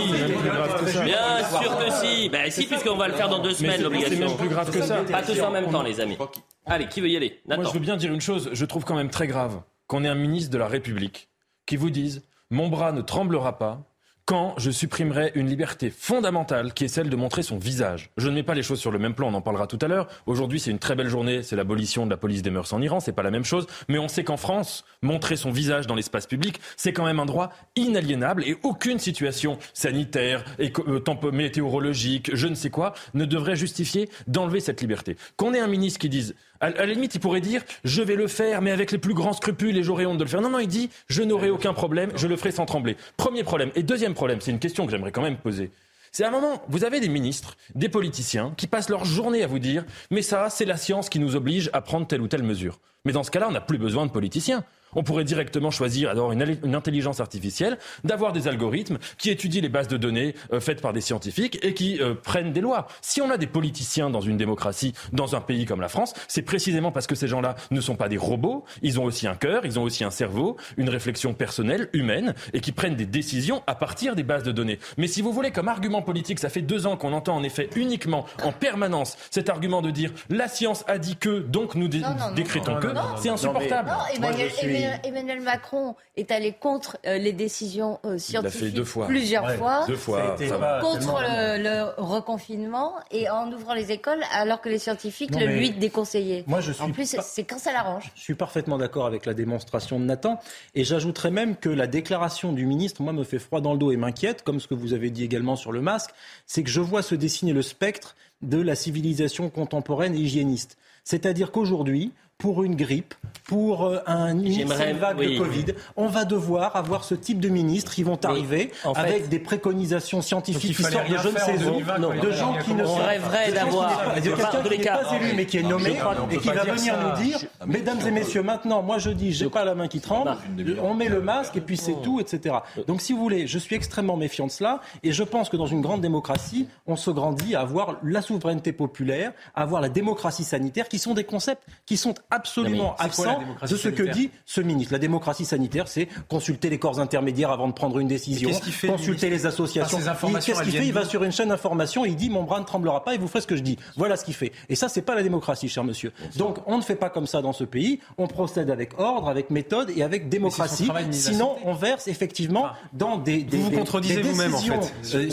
bien sûr que si. Ben si, puisqu'on va le faire dans deux semaines, l'obligation. c'est même plus grave que ça. Pas tous en même temps, les amis. Allez, qui veut y aller? Moi, je veux bien dire une chose. Je trouve quand même très grave qu'on ait un ministre de la République qui vous dise Mon bras ne tremblera pas quand je supprimerai une liberté fondamentale qui est celle de montrer son visage. Je ne mets pas les choses sur le même plan, on en parlera tout à l'heure. Aujourd'hui, c'est une très belle journée, c'est l'abolition de la police des mœurs en Iran, c'est pas la même chose. Mais on sait qu'en France, montrer son visage dans l'espace public, c'est quand même un droit inaliénable et aucune situation sanitaire, euh, météorologique, je ne sais quoi, ne devrait justifier d'enlever cette liberté. Qu'on ait un ministre qui dise, à, à la limite, il pourrait dire, je vais le faire, mais avec les plus grands scrupules et j'aurai honte de le faire. Non, non, il dit, je n'aurai aucun problème, je le ferai sans trembler. Premier problème. Et deuxième problème, c'est une question que j'aimerais quand même poser. C'est à un moment, vous avez des ministres, des politiciens qui passent leur journée à vous dire, mais ça, c'est la science qui nous oblige à prendre telle ou telle mesure. Mais dans ce cas-là, on n'a plus besoin de politiciens. On pourrait directement choisir d'avoir une, une intelligence artificielle, d'avoir des algorithmes qui étudient les bases de données euh, faites par des scientifiques et qui euh, prennent des lois. Si on a des politiciens dans une démocratie, dans un pays comme la France, c'est précisément parce que ces gens-là ne sont pas des robots, ils ont aussi un cœur, ils ont aussi un cerveau, une réflexion personnelle, humaine, et qui prennent des décisions à partir des bases de données. Mais si vous voulez, comme argument politique, ça fait deux ans qu'on entend en effet uniquement, en permanence, cet argument de dire la science a dit que, donc nous dé- Non, non, non, décrétons non, que, c'est non, insupportable. Non, Moi, Emmanuel, je suis- Emmanuel- Emmanuel Macron est allé contre euh, les décisions euh, Il l'a scientifiques fait deux fois. plusieurs Ouais, fois. Deux fois. Contre le, le reconfinement et en ouvrant les écoles alors que les scientifiques Non, le lui déconseillaient. Moi, je en suis plus, pas- c'est quand ça l'arrange. Je suis parfaitement d'accord avec la démonstration de Nathan. Et j'ajouterais même que la déclaration du ministre, moi, me fait froid dans le dos et m'inquiète, comme ce que vous avez dit également sur le masque. C'est que je vois se dessiner le spectre de la civilisation contemporaine et hygiéniste. C'est-à-dire qu'aujourd'hui, pour une grippe, pour euh, un, une vague oui. de Covid, on va devoir avoir ce type de ministres. Qui vont arriver en fait- avec des préconisations scientifiques qui sortent de je ne faire sais en où, 2020, de gens qui ne sont rêverait d'avoir- pas- de quelqu'un qui n'est élu mais qui est nommé et qui va venir nous dire mesdames et messieurs maintenant moi je dis j'ai pas la main qui tremble. on met le masque et puis c'est tout etc donc si vous voulez je suis extrêmement méfiant de cela et je pense que dans une grande démocratie on se grandit à avoir la souveraineté populaire à avoir la démocratie sanitaire qui sont des concepts qui sont absolument absents de ce que dit ce ministre. La démocratie sanitaire, c'est consulter les corps intermédiaires avant de prendre une décision, consulter les associations. Qu'est-ce qu'il fait? Il va sur une chaîne d'information et il dit mon bras ne tremblera pas et vous ferez ce que je dis. Voilà ce qu'il fait. Et ça, c'est pas la démocratie, cher monsieur. Donc, on ne fait pas comme ça dans ce pays. On procède avec ordre, avec méthode et avec démocratie. Sinon, on verse effectivement dans des, des, vous vous contredisez vous-même en fait. Euh,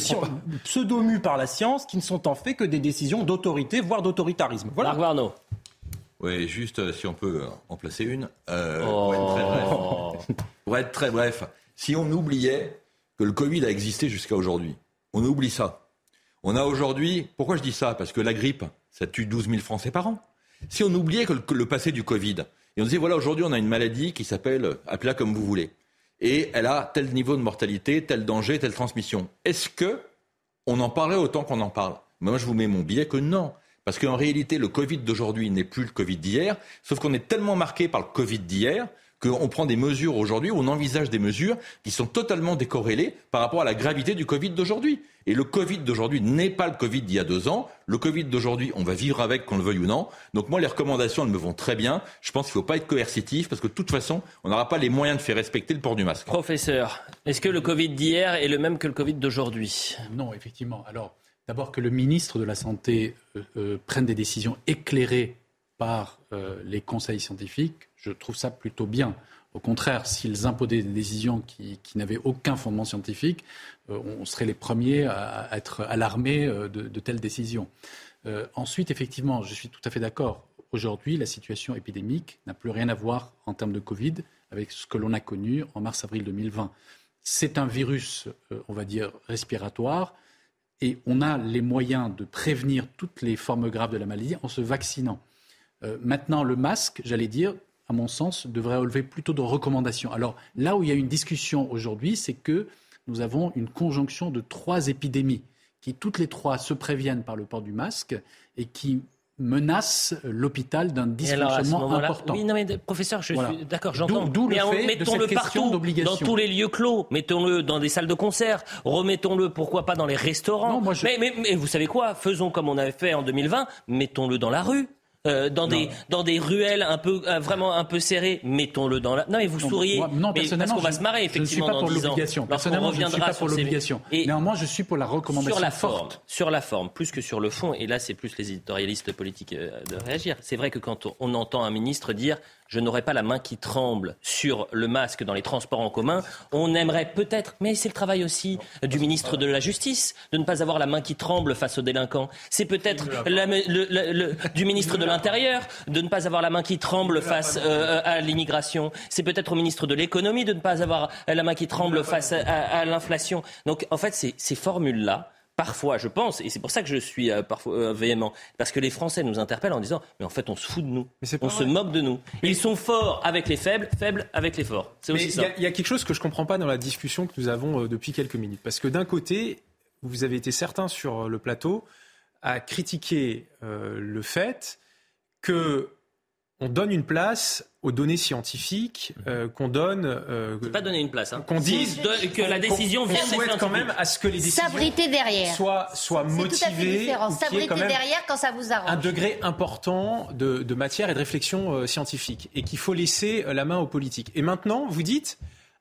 pseudo par la science qui ne sont en fait que des décisions d'autorité, voire d'autoritarisme. Voilà. Marc Oui, juste euh, si on peut euh, en placer une. pour, être très bref. Oh. [LAUGHS] pour être très bref, si on oubliait que le Covid a existé jusqu'à aujourd'hui, on oublie ça. On a aujourd'hui, pourquoi je dis ça? Parce que la grippe, ça tue 12 000 Français par an. Si on oubliait que le, passé du Covid, et on disait voilà aujourd'hui on a une maladie qui s'appelle, appelez-la comme vous voulez, et elle a tel niveau de mortalité, tel danger, telle transmission. Est-ce que on en parlerait autant qu'on en parle? Moi je vous mets mon billet que non. Parce qu'en réalité, le Covid d'aujourd'hui n'est plus le Covid d'hier, sauf qu'on est tellement marqué par le Covid d'hier qu'on prend des mesures aujourd'hui, on envisage des mesures qui sont totalement décorrélées par rapport à la gravité du Covid d'aujourd'hui. Et le Covid d'aujourd'hui n'est pas le Covid d'il y a deux ans. Le Covid d'aujourd'hui, on va vivre avec, qu'on le veuille ou non. Donc moi, les recommandations, elles me vont très bien. Je pense qu'il ne faut pas être coercitif parce que de toute façon, on n'aura pas les moyens de faire respecter le port du masque. Professeur, est-ce que le Covid d'hier est le même que le Covid d'aujourd'hui? Non, effectivement. Alors, d'abord que le ministre de la Santé euh, euh, prenne des décisions éclairées par euh, les conseils scientifiques, je trouve ça plutôt bien. Au contraire, s'ils imposaient des décisions qui, n'avaient aucun fondement scientifique, on serait les premiers à, être alarmés euh, de, telles décisions. ensuite, effectivement, je suis tout à fait d'accord. Aujourd'hui, la situation épidémique n'a plus rien à voir en termes de Covid avec ce que l'on a connu en mars-avril 2020. C'est un virus, on va dire, respiratoire, et on a les moyens de prévenir toutes les formes graves de la maladie en se vaccinant. Euh, maintenant, le masque, j'allais dire, à mon sens, devrait relever plutôt de recommandations. Alors là où il y a une discussion aujourd'hui, c'est que nous avons une conjonction de trois épidémies qui toutes les trois se préviennent par le port du masque et qui menacent l'hôpital d'un dysfonctionnement important. Oui, non mais professeur, je suis d'accord, j'entends. D'où le fait mettons-le partout, dans tous les lieux clos, mettons-le dans des salles de concert, remettons-le pourquoi pas dans les restaurants. mais, mais, vous savez quoi Faisons comme on avait fait en 2020, mettons-le dans la rue. Euh, dans, des, dans des ruelles un peu, euh, vraiment un peu serrées, mettons-le dans la. Non, mais vous souriez. non, mais parce qu'on va se marrer, effectivement, je ne suis pas pour l'obligation. Personnellement, je ne suis pas pour l'obligation. Néanmoins, je suis pour la recommandation sur la forte. Forme, sur la forme, plus que sur le fond, et là, c'est plus les éditorialistes politiques euh, de réagir. C'est vrai que quand on entend un ministre dire je n'aurais pas la main qui tremble sur le masque dans les transports en commun. On aimerait peut-être, mais c'est le travail aussi du ministre de la Justice, de ne pas avoir la main qui tremble face aux délinquants. C'est peut-être du ministre de l'Intérieur de ne pas avoir la main qui tremble face euh, à l'immigration. C'est peut-être au ministre de l'Économie de ne pas avoir la main qui tremble face à l'inflation. Donc en fait, ces formules-là, parfois, je pense, et c'est pour ça que je suis euh, parfois euh, véhément, parce que les Français nous interpellent en disant, mais en fait, on se fout de nous, on se moque de nous. Ils sont forts avec les faibles, faibles avec les forts. C'est aussi ça. Il y, a quelque chose que je comprends pas dans la discussion que nous avons euh, depuis quelques minutes, parce que d'un côté, vous avez été certain sur le plateau à critiquer le fait que on donne une place aux données scientifiques, euh, qu'on donne. Euh, pas donner une place. Hein. Qu'on dise que la décision vient des souhaite quand même à ce que les décisions s'abriter derrière soient soient motivées. S'abriter derrière quand ça vous arrange. Un degré important de, de matière et de réflexion euh, scientifique et qu'il faut laisser euh, la main aux politiques. Et maintenant, vous dites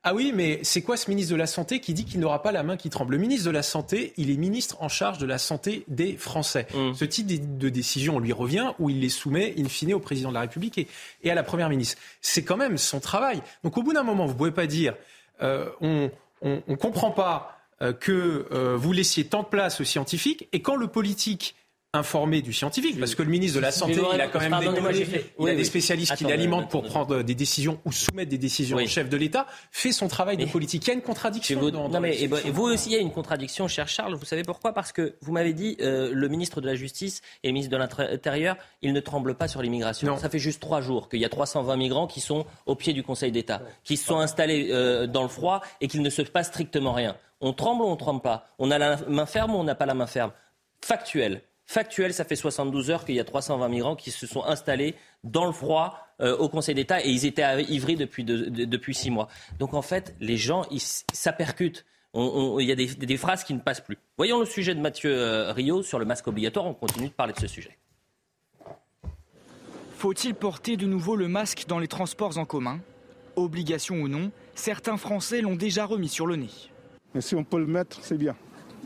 ah oui, mais c'est quoi ce ministre de la Santé qui dit qu'il n'aura pas la main qui tremble? Le ministre de la Santé, il est ministre en charge de la santé des Français. Mm. Ce type de décision lui revient ou il les soumet in fine au président de la République et, à la Première ministre. C'est quand même son travail. Donc au bout d'un moment, vous ne pouvez pas dire euh, on ne comprend pas euh, que euh, vous laissiez tant de place aux scientifiques et quand le politique informé du scientifique, parce que le ministre de la Santé, il a quand même des, il a des spécialistes qui l'alimentent pour prendre des décisions ou soumettre des décisions au chef de l'État, fait son travail de politique. Il y a une contradiction. Vous, non, mais, et, vous aussi, il y a une contradiction, cher Charles. Vous savez pourquoi? Parce que vous m'avez dit, euh, le ministre de la Justice et le ministre de l'Intérieur, ils ne tremblent pas sur l'immigration. Ça fait juste trois jours qu'il y a 320 migrants qui sont au pied du Conseil d'État, qui se sont installés euh, dans le froid et qu'il ne se passe strictement rien. On tremble ou on ne tremble pas? On a la main ferme ou on n'a pas la main ferme? Factuel factuel, ça fait 72 heures qu'il y a 320 migrants qui se sont installés dans le froid euh, au Conseil d'État et ils étaient ivrés depuis, depuis six mois. Donc en fait, les gens, ça percute. Il y a des, phrases qui ne passent plus. Voyons le sujet de Mathieu euh, Rio sur le masque obligatoire. On continue de parler de ce sujet. Faut-il porter de nouveau le masque dans les transports en commun? Obligation ou non, certains Français l'ont déjà remis sur le nez. Mais si on peut le mettre, c'est bien.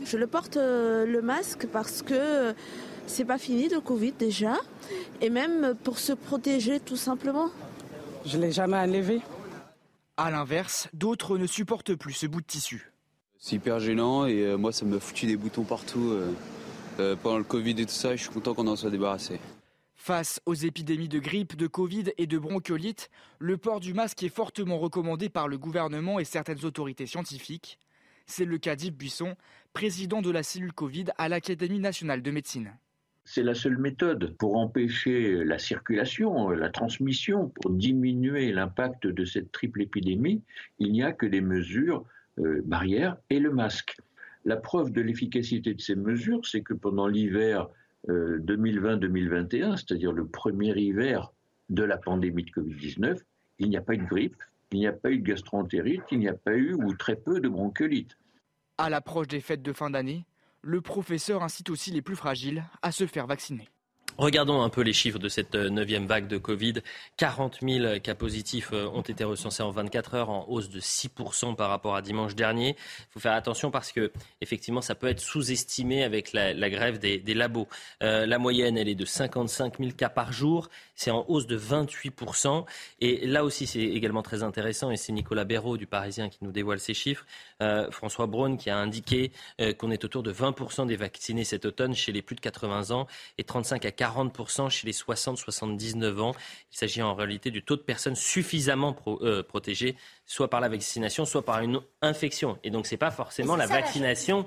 Je le porte euh, le masque parce que euh, c'est pas fini le Covid déjà, et même pour se protéger tout simplement. Je l'ai jamais enlevé. À l'inverse, d'autres ne supportent plus ce bout de tissu. C'est hyper gênant et euh, moi ça me foutu des boutons partout pendant le Covid et tout ça. Je suis content qu'on en soit débarrassé. Face aux épidémies de grippe, de Covid et de bronchiolite, le port du masque est fortement recommandé par le gouvernement et certaines autorités scientifiques. C'est le cas d'Yves Buisson, président de la cellule Covid à l'Académie nationale de médecine. C'est la seule méthode pour empêcher la circulation, la transmission, pour diminuer l'impact de cette triple épidémie. Il n'y a que des mesures euh, barrières et le masque. La preuve de l'efficacité de ces mesures, c'est que pendant l'hiver 2020-2021, euh, c'est-à-dire le premier hiver de la pandémie de Covid-19, il n'y a pas eu de grippe, il n'y a pas eu de gastroentérite, il n'y a pas eu ou très peu de bronchiolite. À l'approche des fêtes de fin d'année, le professeur incite aussi les plus fragiles à se faire vacciner. Regardons un peu les chiffres de cette euh, neuvième vague de Covid. 40 000 cas positifs euh, ont été recensés en 24 heures, en hausse de 6% par rapport à dimanche dernier. Il faut faire attention parce que, effectivement, ça peut être sous-estimé avec la, grève des, labos. Euh, la moyenne, elle est de 55 000 cas par jour. C'est en hausse de 28%. Et là aussi, c'est également très intéressant, et c'est Nicolas Béraud du Parisien qui nous dévoile ces chiffres. François Braun qui a indiqué qu'on est autour de 20% des vaccinés cet automne chez les plus de 80 ans et 35 à 40% chez les 60-79 ans. Il s'agit en réalité du taux de personnes suffisamment euh, protégées, soit par la vaccination, soit par une infection. Et donc, ce n'est pas forcément la vaccination.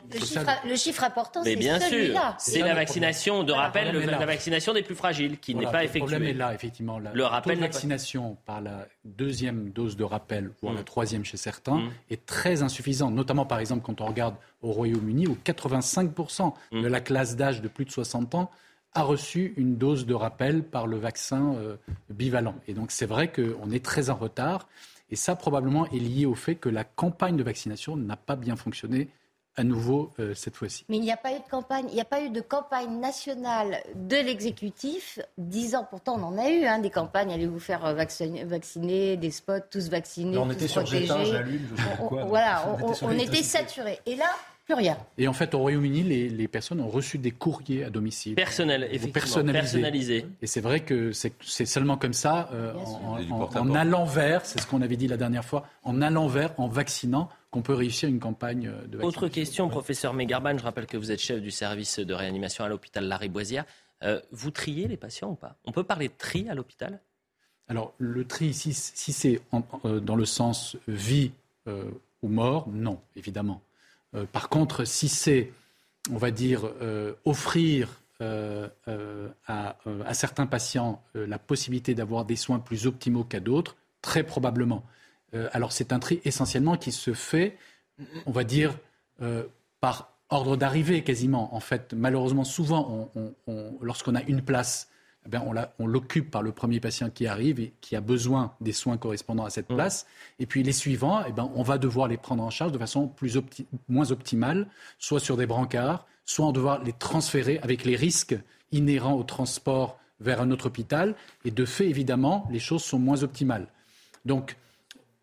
Le chiffre, important, c'est bien sûr, c'est la vaccination, de rappel, la vaccination des plus fragiles, qui n'est pas effectuée. Le problème est là, effectivement. le rappel de vaccination par la deuxième dose de rappel, voire la mm. troisième chez certains, mm. est très insuffisant. Notamment, par exemple, quand on regarde au Royaume-Uni, où 85% mm. de la classe d'âge de plus de 60 ans a reçu une dose de rappel par le vaccin euh, bivalent. Et donc c'est vrai qu'on est très en retard. Et ça probablement est lié au fait que la campagne de vaccination n'a pas bien fonctionné à nouveau euh, cette fois-ci. Mais il n'y a pas eu de campagne, il n'y a pas eu de campagne nationale de l'exécutif. Dix ans pourtant, on en a eu hein, des campagnes. Allez vous faire euh, vacciner, des spots, tous vaccinés, on était sur Gétin, j'allume, je sais quoi. Voilà, on, était saturés. Et là, plus rien. Et en fait, au Royaume-Uni, les, personnes ont reçu des courriers à domicile. Personnels, effectivement. Personnalisés. Et c'est vrai que c'est seulement comme ça, euh, en, allant vers, c'est ce qu'on avait dit la dernière fois, en allant vers, en vaccinant, qu'on peut réussir une campagne de vaccination. Autre question, professeur Megarban, je rappelle que vous êtes chef du service de réanimation à l'hôpital Larry-Boisière. Euh, vous triez les patients ou pas? On peut parler de tri à l'hôpital? Alors, le tri si c'est euh, dans le sens vie ou mort, non, évidemment. Euh, par contre, si c'est, on va dire, euh, offrir euh, à, certains patients la possibilité d'avoir des soins plus optimaux qu'à d'autres, très probablement. alors c'est un tri essentiellement qui se fait, on va dire, par ordre d'arrivée quasiment. En fait, malheureusement, souvent, lorsqu'on a une place eh on l'occupe par le premier patient qui arrive et qui a besoin des soins correspondant à cette mm. place. Et puis les suivants, eh ben, on va devoir les prendre en charge de façon plus moins optimale, soit sur des brancards, soit on va devoir les transférer avec les risques inhérents au transport vers un autre hôpital. Et de fait, évidemment, les choses sont moins optimales. Donc,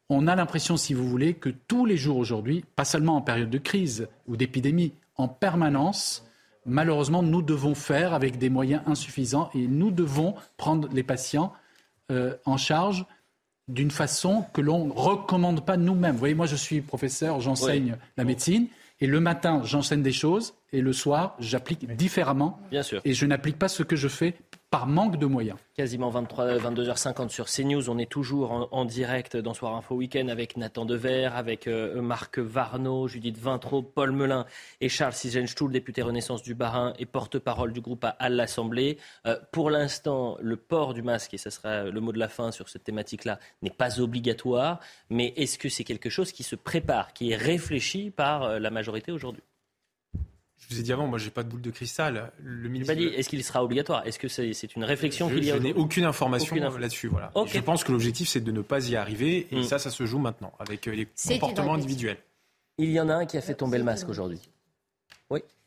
on a l'impression, si vous voulez, que tous les jours aujourd'hui, pas seulement en période de crise ou d'épidémie, en permanence, malheureusement, nous devons faire avec des moyens insuffisants et nous devons prendre les patients euh, en charge d'une façon que l'on ne recommande pas nous-mêmes. Vous voyez, moi je suis professeur, j'enseigne la médecine, et le matin j'enseigne des choses, et le soir j'applique différemment. Bien sûr. Et je n'applique pas ce que je fais par manque de moyens. Quasiment 23, 22h50 sur CNews. On est toujours en, direct dans Soir Info Week-end avec Nathan Dever, avec euh, Marc Varno, Judith Vintraud, Paul Melun et Charles Sigenstuhl, député Renaissance du Barin et porte-parole du groupe à, l'Assemblée. Euh, pour l'instant, le port du masque, et ce sera le mot de la fin sur cette thématique-là, n'est pas obligatoire. Mais est-ce que c'est quelque chose qui se prépare, qui est réfléchi par euh, la majorité aujourd'hui? Je vous ai dit avant, moi, j'ai pas de boule de cristal. Le ministre. dit, est-ce qu'il sera obligatoire? Est-ce que c'est une réflexion qu'il y a Je n'ai aucune information là-dessus. Voilà. Je pense que l'objectif, c'est de ne pas y arriver. Et mm. ça, ça se joue maintenant, avec euh, les comportements individuels. Il y en a un qui a fait tomber le masque aujourd'hui.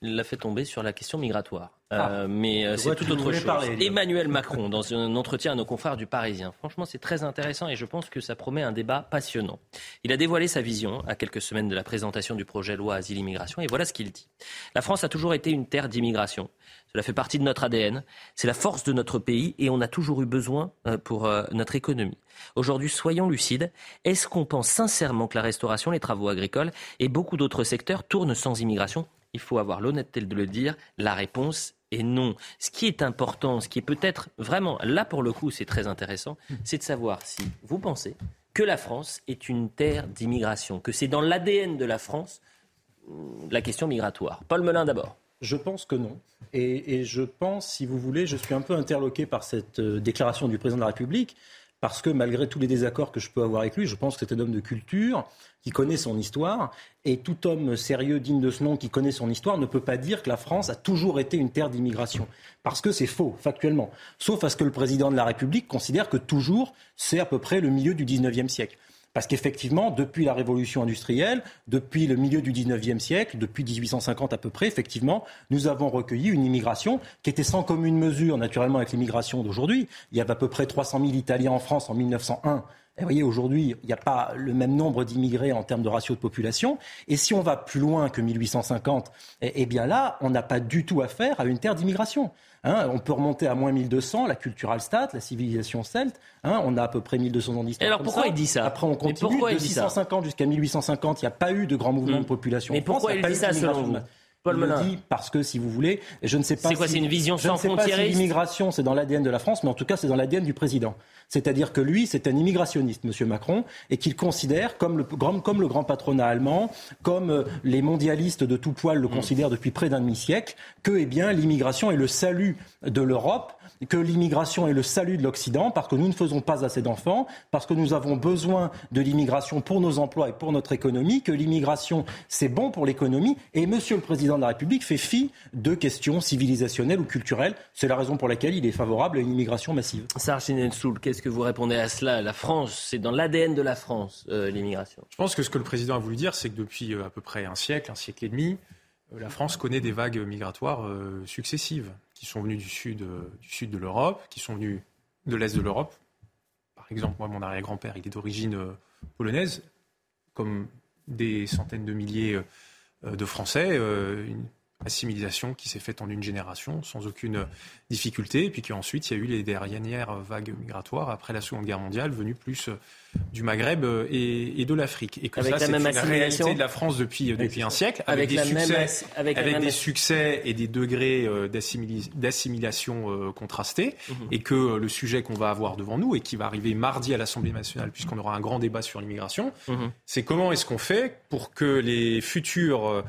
L'a fait tomber sur la question migratoire. Ah. Euh, mais euh, c'est tout autre chose. parler. Emmanuel [LAUGHS] Macron, dans un entretien à nos confrères du Parisien, franchement, c'est très intéressant et je pense que ça promet un débat passionnant. Il a dévoilé sa vision à quelques semaines de la présentation du projet de loi Asile-Immigration et voilà ce qu'il dit. La France a toujours été une terre d'immigration. Cela fait partie de notre ADN. C'est la force de notre pays et on a toujours eu besoin euh, pour notre économie. Aujourd'hui, soyons lucides. Est-ce qu'on pense sincèrement que la restauration, les travaux agricoles et beaucoup d'autres secteurs tournent sans immigration Il faut avoir l'honnêteté de le dire. La réponse est non. Ce qui est important, ce qui est peut-être vraiment, là pour le coup, c'est très intéressant, c'est de savoir si vous pensez que la France est une terre d'immigration, que c'est dans l'ADN de la France hum, la question migratoire. Paul Melun d'abord. Je pense que non. Et, je pense, si vous voulez, je suis un peu interloqué par cette euh, déclaration du président de la République, parce que malgré tous les désaccords que je peux avoir avec lui, je pense que c'est un homme de culture qui connaît son histoire. Et tout homme sérieux, digne de ce nom, qui connaît son histoire, ne peut pas dire que la France a toujours été une terre d'immigration. Parce que c'est faux, factuellement. Sauf à ce que le président de la République considère que toujours, c'est à peu près le milieu du 19e siècle. Parce qu'effectivement, depuis la révolution industrielle, depuis le milieu du 19e siècle, depuis 1850 à peu près, effectivement, nous avons recueilli une immigration qui était sans commune mesure, naturellement, avec l'immigration d'aujourd'hui. Il y avait à peu près 300 000 Italiens en France en 1901. Et vous voyez, aujourd'hui, il n'y a pas le même nombre d'immigrés en termes de ratio de population. Et si on va plus loin que 1850, eh, eh bien là, on n'a pas du tout affaire à une terre d'immigration. Hein, on peut remonter à moins 1200, la cultural stat, la civilisation celte. Hein, on a à peu près 1200 ans d'histoire. Alors, pourquoi ça. il dit ça? Après, on continue. pourquoi de il dit ça? 650 jusqu'à 1850, il n'y a pas eu de grand mouvement Hmm. de population. Mais en France, pourquoi il dit ça, selon vous? Paul Melun. dit parce que, si vous voulez, je ne sais pas C'est quoi, si- c'est une vision sans pas si l'immigration, c'est dans l'ADN de la France, mais en tout cas, c'est dans l'ADN du président. C'est-à-dire que lui, c'est un immigrationniste, Monsieur Macron, et qu'il considère, comme le, grand- comme le grand patronat allemand, comme euh, les mondialistes de tout poil Hmm. le considèrent depuis près d'un demi-siècle, que eh bien, l'immigration est le salut de l'Europe, que l'immigration est le salut de l'Occident, parce que nous ne faisons pas assez d'enfants, parce que nous avons besoin de l'immigration pour nos emplois et pour notre économie, que l'immigration, c'est bon pour l'économie, et Monsieur le Président de la République fait fi de questions civilisationnelles ou culturelles. C'est la raison pour laquelle il est favorable à une immigration massive. Sarchin Soul, qu'est-ce que vous répondez à cela La France, c'est dans l'ADN de la France, euh, l'immigration. Je pense que ce que le président a voulu dire, c'est que depuis euh, à peu près un siècle, un siècle et demi, euh, la France connaît des vagues migratoires euh, successives qui sont venues du sud, euh, du sud de l'Europe, qui sont venues de l'est de l'Europe. Par exemple, moi, mon arrière-grand-père, il est d'origine euh, polonaise, comme des centaines de milliers euh, de Français. euh, assimilation qui s'est faite en une génération sans aucune difficulté, et puis qu'ensuite il y a eu les dernières vagues migratoires après la Seconde Guerre mondiale, venues plus euh, du Maghreb euh, et, et de l'Afrique. Et que Avec ça, la c'est assimilation réalité de la France depuis, euh, depuis un siècle, avec, Avec des la même succès, avec la même et des degrés d'assimilation contrastés, Mhm. et que le sujet qu'on va avoir devant nous et qui va arriver mardi à l'Assemblée nationale, puisqu'on aura un grand débat sur l'immigration, Mhm. c'est comment est-ce qu'on fait pour que les futurs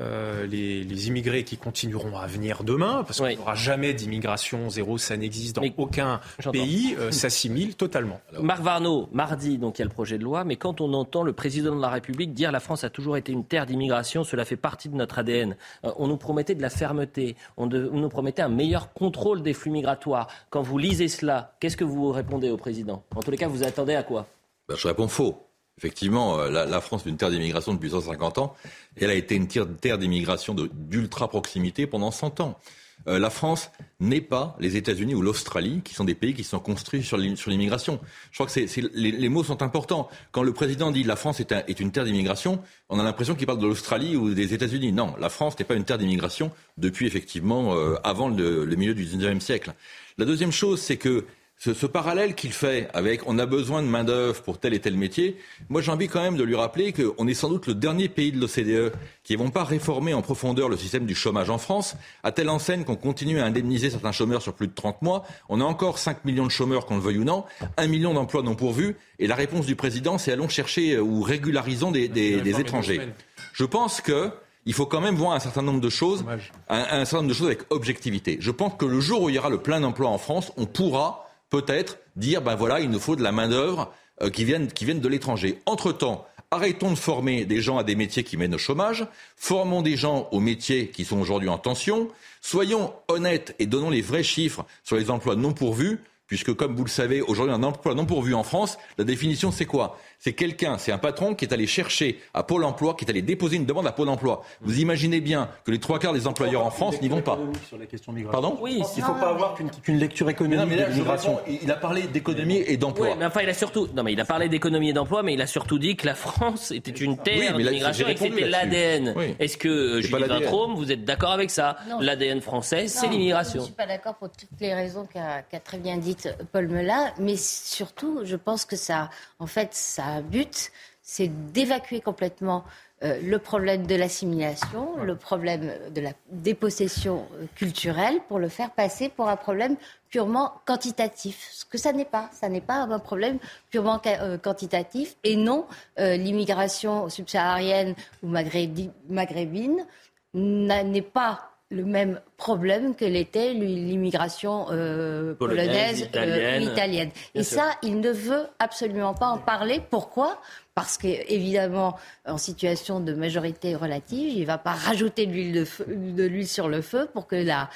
euh, les, les immigrés qui continueront à venir demain, parce qu'il n'y aura jamais d'immigration zéro, ça n'existe dans aucun pays, euh, s'assimilent totalement. [LAUGHS] Marc Varnaud, mardi, donc il y a le projet de loi, mais quand on entend le président de la République dire la France a toujours été une terre d'immigration, cela fait partie de notre ADN. Euh, on nous promettait de la fermeté, on, de- on nous promettait un meilleur contrôle des flux migratoires. Quand vous lisez cela, qu'est-ce que vous répondez au président? En tous les cas, vous attendez à quoi? Ben, je réponds faux. Effectivement, euh, la, France est une terre d'immigration depuis 150 ans. Et elle a été une terre, d'immigration de- d'ultra proximité pendant 100 ans. Euh, la France n'est pas les États-Unis ou l'Australie, qui sont des pays qui sont construits sur l'im- sur l'immigration. Je crois que les, mots sont importants. Quand le président dit la France est une terre d'immigration, on a l'impression qu'il parle de l'Australie ou des États-Unis. Non, la France n'est pas une terre d'immigration depuis effectivement euh, avant le, le milieu du 19e siècle. La deuxième chose, c'est que ce, ce parallèle qu'il fait avec on a besoin de main-d'œuvre pour tel et tel métier, moi j'ai envie quand même de lui rappeler qu'on est sans doute le dernier pays de l'OCDE qui ne vont pas réformer en profondeur le système du chômage en France, à telle enseigne qu'on continue à indemniser certains chômeurs sur plus de 30 mois. On a encore 5 millions de chômeurs, qu'on le veuille ou non, 1 million d'emplois non pourvus, et la réponse du président, c'est allons chercher euh, ou régularisons des, des- des étrangers. Je pense que il faut quand même voir un certain nombre de choses, un, un certain nombre de choses avec objectivité. Je pense que le jour où il y aura le plein emploi en France, on pourra peut-être dire ben voilà, il nous faut de la main d'œuvre euh, qui vienne qui viennent de l'étranger. Entre temps. Arrêtons de former des gens à des métiers qui mènent au chômage, formons des gens aux métiers qui sont aujourd'hui en tension, soyons honnêtes et donnons les vrais chiffres sur les emplois non pourvus. Puisque comme vous le savez, aujourd'hui, un emploi non pourvu en France, la définition c'est quoi? C'est quelqu'un, c'est un patron qui est allé chercher à Pôle emploi, qui est allé déposer une demande à Pôle emploi. Vous imaginez bien que les trois quarts des employeurs en France n'y vont pas. Sur la question Pardon? Oui, il ne faut pas avoir qu'une lecture économique mais là, de l'immigration. Il a parlé d'économie et d'emploi. Oui, mais enfin, il a surtout. Non, mais il a parlé d'économie et d'emploi, mais il a surtout dit que la France était une terre Oui, là, d'immigration j'ai et que c'était l'ADN. Oui. Est-ce que, euh, Julie. Vintraume, vous êtes d'accord avec ça? L'ADN français, c'est l'immigration. Je ne suis pas d'accord pour toutes les raisons qu'a très bien Paul Mela, mais surtout, je pense que ça, en fait, ça a un but, c'est d'évacuer complètement euh, le problème de l'assimilation, le problème de la dépossession euh, culturelle, pour le faire passer pour un problème purement quantitatif. Ce que ça n'est pas. Ça n'est pas un problème purement euh, quantitatif et non euh, l'immigration subsaharienne ou maghrébi- maghrébine n'est pas le même problème que l'était l'immigration euh, Polonaise, polonaise, euh, italienne. Et sûr. ça, il ne veut absolument pas en parler. Pourquoi? Parce qu'évidemment, en situation de majorité relative, il ne va pas rajouter de l'huile, de sur le feu pour que la,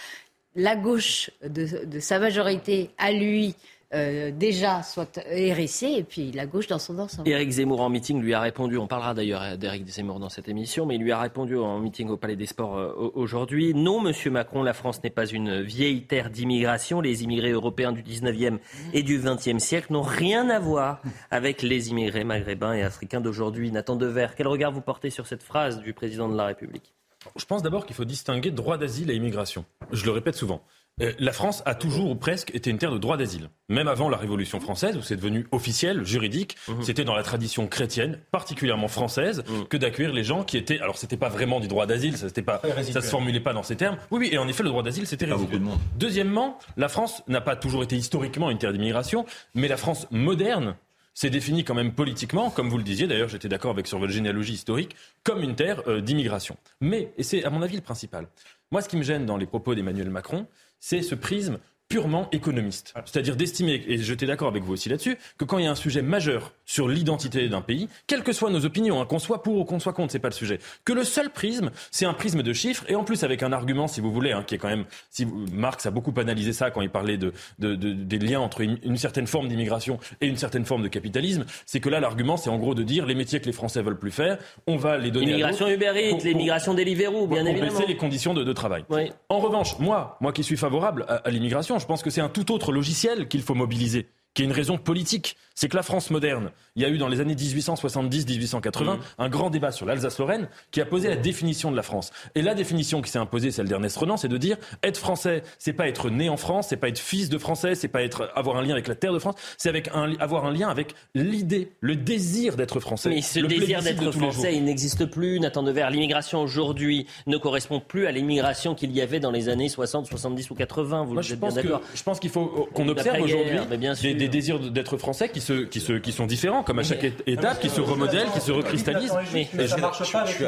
la gauche de, de sa majorité à lui euh, déjà soit hérissée et puis la gauche dans son ensemble. Éric Zemmour en meeting lui a répondu, on parlera d'ailleurs d'Éric Zemmour dans cette émission, mais il lui a répondu en meeting au Palais des Sports euh, au- aujourd'hui. Non, Monsieur Macron, la France n'est pas une vieille terre d'immigration. Les immigrés européens du 19e et du 20e siècle n'ont rien à voir avec les immigrés maghrébins et africains d'aujourd'hui. Nathan Dever, quel regard vous portez sur cette phrase du président de la République? Je pense d'abord qu'il faut distinguer droit d'asile et immigration. Je le répète souvent. Euh, La France a toujours ou presque été une terre de droit d'asile. Même avant la Révolution française, où c'est devenu officiel, juridique, c'était dans la tradition chrétienne, particulièrement française, que d'accueillir les gens qui étaient. Alors, c'était pas vraiment du droit d'asile, ça, pas, ça se formulait pas dans ces termes. Oui, oui, et en effet, le droit d'asile, c'était résiduel. Deuxièmement, la France n'a pas toujours été historiquement une terre d'immigration, mais la France moderne s'est définie quand même politiquement, comme vous le disiez, d'ailleurs j'étais d'accord avec sur votre généalogie historique, comme une terre euh, d'immigration. Mais, et c'est à mon avis le principal, moi ce qui me gêne dans les propos d'Emmanuel Macron, c'est ce prisme purement économiste. C'est-à-dire d'estimer, et j'étais d'accord avec vous aussi là-dessus, que quand il y a un sujet majeur sur l'identité d'un pays, quelles que soient nos opinions, hein, qu'on soit pour ou qu'on soit contre, c'est pas le sujet, que le seul prisme, c'est un prisme de chiffres, et en plus avec un argument, si vous voulez, hein, qui est quand même, si vous- Marx a beaucoup analysé ça quand il parlait de, de- de- des liens entre une, une certaine forme d'immigration et une certaine forme de capitalisme, c'est que là l'argument, c'est en gros de dire les métiers que les Français veulent plus faire, on va les donner L'immigration Uber Eats, l'immigration Deliveroo, bien pour évidemment. baisser les conditions de, de travail. En revanche, moi, moi qui suis favorable à, à l'immigration, je pense que c'est un tout autre logiciel qu'il faut mobiliser, qui est une raison politique. C'est que la France moderne, il y a eu dans les années 1870-1880 un grand débat sur l'Alsace-Lorraine qui a posé la définition de la France. Et la définition qui s'est imposée, celle d'Ernest Renan, c'est de dire être français, c'est pas être né en France, c'est pas être fils de français, c'est pas être avoir un lien avec la terre de France, c'est avec un, avoir un lien avec l'idée, le désir d'être français. Mais ce le désir d'être français, il n'existe plus. Nathan Devers, l'immigration aujourd'hui ne correspond plus à l'immigration qu'il y avait dans les années 60, 70 ou 80. Vous Moi, êtes je bien pense que- d'accord je pense qu'il faut qu'on observe aujourd'hui bien des. Des désirs d'être français qui, se, qui, se, qui sont différents, comme à chaque étape, qui se remodèlent, qui se recristallisent. Mais je- je- je-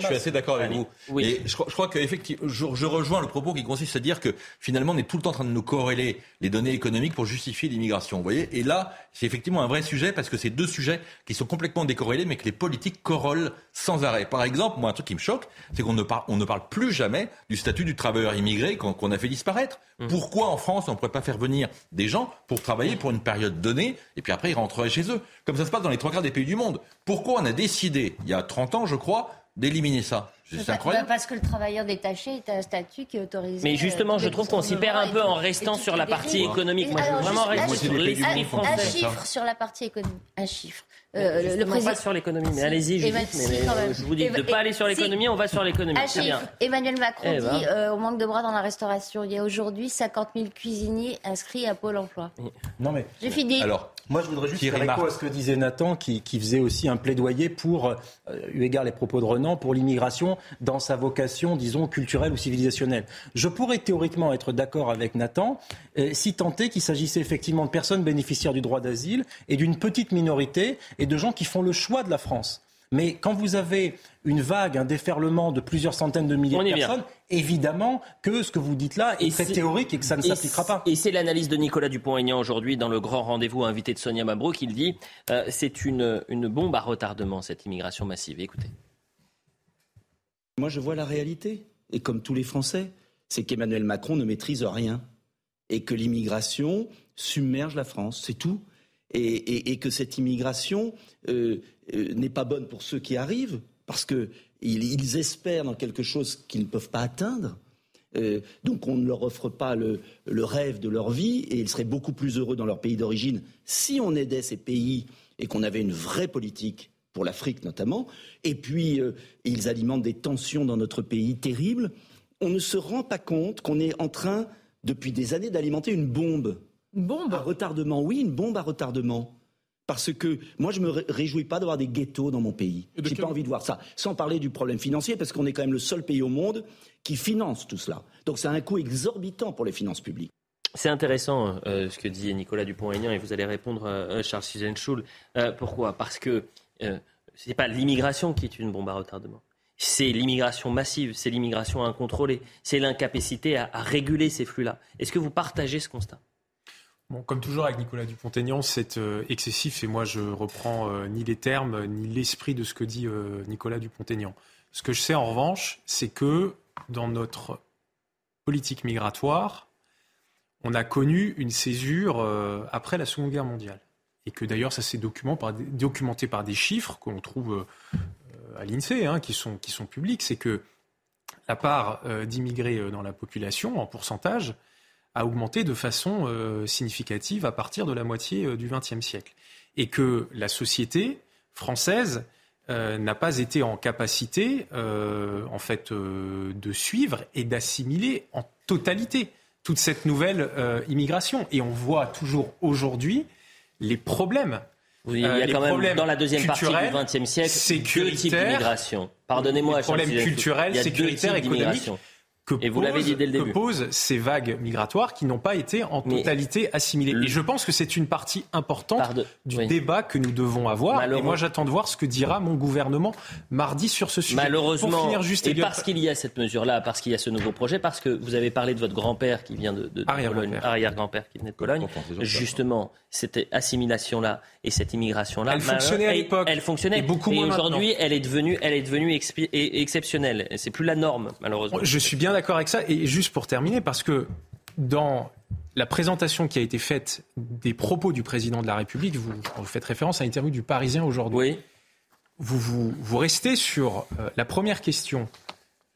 je- suis assez d'accord avec vous. Et je, crois- qu'effectivement, je, rejoins le propos qui consiste à dire que finalement, on est tout le temps en train de nous corréler les données économiques pour justifier l'immigration. Vous voyez Et là, c'est effectivement un vrai sujet parce que c'est deux sujets qui sont complètement décorrélés, mais que les politiques corrollent sans arrêt. Par exemple, moi, un truc qui me choque, c'est qu'on ne, on ne parle plus jamais du statut du travailleur immigré qu'on qu'on a fait disparaître. Pourquoi en France, on ne pourrait pas faire venir des gens pour travailler pour une période donnée et puis après ils rentreraient chez eux Comme ça se passe dans les trois quarts des pays du monde. Pourquoi on a décidé, il y a 30 ans, je crois, d'éliminer ça? C'est incroyable. Parce que le travailleur détaché est un statut qui est autorisé. Mais justement, euh, je trouve qu'on s'y perd un peu en restant sur la partie économique. Moi, je veux vraiment rester sur l'esprit Un français. chiffre sur la partie économique. Un chiffre. Euh, Euh, le président. pas sur l'économie, mais allez-y, ben, si, euh, je vous dis de ne pas aller sur si. l'économie, on va sur l'économie. Un. Emmanuel Macron Eh ben. dit euh, on manque de bras dans la restauration. Il y a aujourd'hui 50 000 cuisiniers inscrits à Pôle emploi. Non mais J'ai fini. Moi je voudrais juste faire écho à ce que disait Nathan, qui, qui faisait aussi un plaidoyer pour, euh, eu égard les propos de Renan, pour l'immigration dans sa vocation, disons, culturelle ou civilisationnelle. Je pourrais théoriquement être d'accord avec Nathan, euh, si tant est qu'il s'agissait effectivement de personnes bénéficiaires du droit d'asile et d'une petite minorité et de gens qui font le choix de la France. Mais quand vous avez une vague, un déferlement de plusieurs centaines de milliers de personnes, évidemment que ce que vous dites là est très théorique et que ça ne s'appliquera pas. Et c'est l'analyse de Nicolas Dupont-Aignan aujourd'hui dans le grand rendez-vous invité de Sonia Mabrouk. Il dit euh, c'est une, une bombe à retardement, cette immigration massive. Écoutez. Moi, je vois la réalité. Et comme tous les Français, c'est qu'Emmanuel Macron ne maîtrise rien. et que l'immigration submerge la France, c'est tout. Et, que cette immigration euh, euh, n'est pas bonne pour ceux qui arrivent, parce qu'ils espèrent dans quelque chose qu'ils ne peuvent pas atteindre. Euh, donc on ne leur offre pas le, rêve de leur vie et ils seraient beaucoup plus heureux dans leur pays d'origine si on aidait ces pays et qu'on avait une vraie politique pour l'Afrique notamment. Et puis ils alimentent des tensions dans notre pays terribles. On ne se rend pas compte qu'on est en train depuis des années d'alimenter une bombe. Une bombe À retardement, oui, une bombe à retardement. Parce que moi, je ne me réjouis pas d'avoir des ghettos dans mon pays. Je n'ai pas envie de voir ça. Sans parler du problème financier, parce qu'on est quand même le seul pays au monde qui finance tout cela. Donc c'est un coût exorbitant pour les finances publiques. C'est intéressant euh, ce que dit Nicolas Dupont-Aignan et vous allez répondre, euh, Charles Sizenschul. Euh, pourquoi? Parce que ce n'est pas l'immigration qui est une bombe à retardement c'est l'immigration massive, c'est l'immigration incontrôlée, c'est l'incapacité à, réguler ces flux-là. Est-ce que vous partagez ce constat? Comme toujours avec Nicolas Dupont-Aignan, c'est euh, excessif et moi je reprends euh, ni les termes ni l'esprit de ce que dit euh, Nicolas Dupont-Aignan. Ce que je sais en revanche, c'est que dans notre politique migratoire, on a connu une césure après la Seconde Guerre mondiale. Et que d'ailleurs ça s'est documenté par des chiffres qu'on trouve à l'INSEE, hein, qui, sont, qui sont publics, c'est que la part d'immigrés dans la population, en pourcentage, a augmenté de façon euh, significative à partir de la moitié du XXe siècle. Et que la société française n'a pas été en capacité, en fait, de suivre et d'assimiler en totalité toute cette nouvelle immigration. Et on voit toujours aujourd'hui les problèmes il y a euh, quand même, dans la deuxième partie du XXe siècle, deux types d'immigration. Pardonnez-moi, problèmes culturels, sécuritaires, économiques que, et vous dit dès le début. que posent ces vagues migratoires qui n'ont pas été en totalité assimilées. Et je pense que c'est une partie importante du débat que nous devons avoir. Et moi, j'attends de voir ce que dira mon gouvernement mardi sur ce sujet. Malheureusement, et parce qu'il y a cette mesure-là, parce qu'il y a ce nouveau projet, parce que vous avez parlé de votre grand-père qui vient de, de, Pologne, arrière-grand-père qui venait de Pologne, justement, cette assimilation-là et cette immigration-là, elle fonctionnait à l'époque. Elle fonctionnait. Et beaucoup moins aujourd'hui, elle est devenue, elle est devenue exceptionnelle. C'est plus la norme, malheureusement. Je suis bien d'accord avec ça. Et juste pour terminer, parce que dans la présentation qui a été faite des propos du président de la République, vous, faites référence à l'interview du Parisien aujourd'hui. Oui. Vous, vous, vous, restez sur euh, la première question.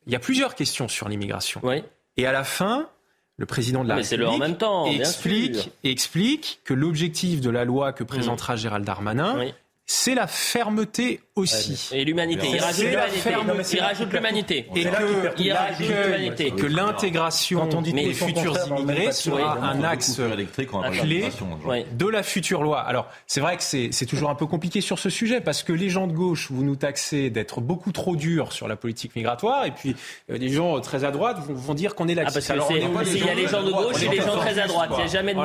Il y a plusieurs questions sur l'immigration. Oui. Et à la fin, le président de la République en même temps, explique, explique que l'objectif de la loi que présentera mmh. Gérald Darmanin c'est la fermeté aussi. Et l'humanité. Il rajoute l'humanité. Et que, que l'intégration des futurs immigrés sera un axe clé de la future loi. Alors, c'est vrai que c'est toujours un peu compliqué sur ce sujet parce que les gens de gauche, vous nous taxez d'être beaucoup trop durs sur la politique migratoire et puis euh, des gens très à droite vont, dire qu'on est là. Ah, parce il y a les gens de gauche et les gens très à droite. Il n'y a jamais de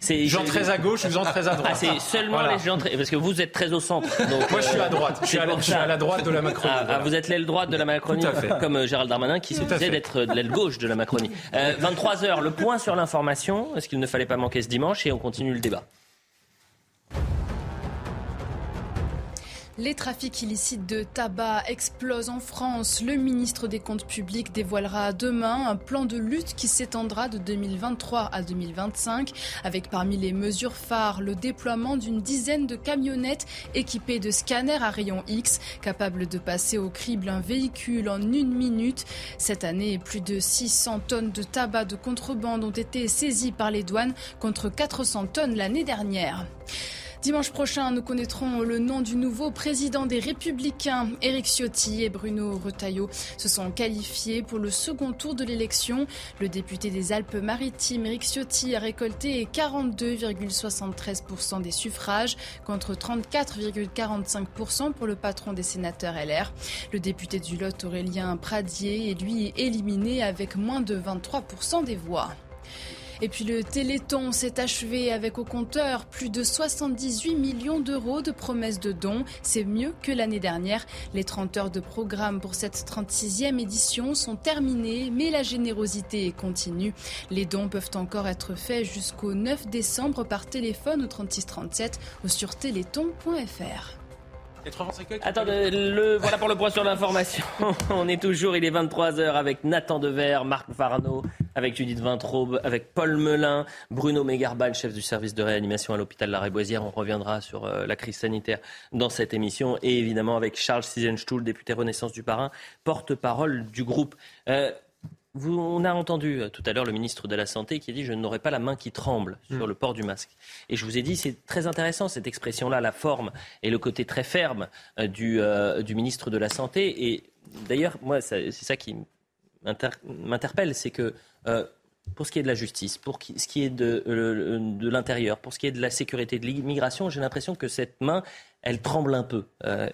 norme. Gens très à gauche gens très à droite. Ah, c'est seulement les gens très... Parce que vous êtes très au centre. [LAUGHS] Moi, je suis à droite. Je suis, à, la droite de la Macronie. Ah, ah, vous êtes l'aile droite de la Macronie, comme euh, Gérald Darmanin qui se disait d'être l'aile gauche de la Macronie. Euh, 23h, le point sur l'information. Est-ce qu'il ne fallait pas manquer ce dimanche Et on continue le débat. Les trafics illicites de tabac explosent en France. Le ministre des Comptes publics dévoilera demain un plan de lutte qui s'étendra de 2023 à 2025, avec parmi les mesures phares le déploiement d'une dizaine de camionnettes équipées de scanners à rayon X, capables de passer au crible un véhicule en une minute. Cette année, plus de 600 tonnes de tabac de contrebande ont été saisies par les douanes contre 400 tonnes l'année dernière. Dimanche prochain, nous connaîtrons le nom du nouveau président des Républicains. Éric Ciotti et Bruno Retailleau se sont qualifiés pour le second tour de l'élection. Le député des Alpes-Maritimes, Éric Ciotti, a récolté 42,73% des suffrages contre 34,45% pour le patron des sénateurs LR. Le député du Lot, Aurélien Pradier, est lui éliminé avec moins de 23% des voix. Et puis le Téléthon s'est achevé avec au compteur plus de 78 millions d'euros de promesses de dons. C'est mieux que l'année dernière. Les 30 heures de programme pour cette 36e édition sont terminées, mais la générosité continue. Les dons peuvent encore être faits jusqu'au 9 décembre par téléphone au 3637 ou sur téléthon.fr. Attendez, le, voilà pour le point sur l'information. [LAUGHS] On est toujours, il est 23h avec Nathan Dever, Marc Varno, avec Judith Vintraube, avec Paul Melun, Bruno Mégarban, chef du service de réanimation à l'hôpital La Réboisière. On reviendra sur euh, la crise sanitaire dans cette émission. Et évidemment avec Charles Sizenstuhl, député Renaissance du Parrain, porte-parole du groupe. Euh, on a entendu euh, tout à l'heure le ministre de la Santé qui dit Je n'aurai pas la main qui tremble sur mm. le port du masque. Et je vous ai dit, c'est très intéressant cette expression-là, la forme et le côté très ferme euh, euh, du, ministre de la Santé. Et d'ailleurs, moi, c'est ça qui m'interpelle c'est que pour ce qui est de la justice, pour ce qui est de, de l'intérieur, pour ce qui est de la sécurité, de l'immigration, j'ai l'impression que cette main, elle tremble un peu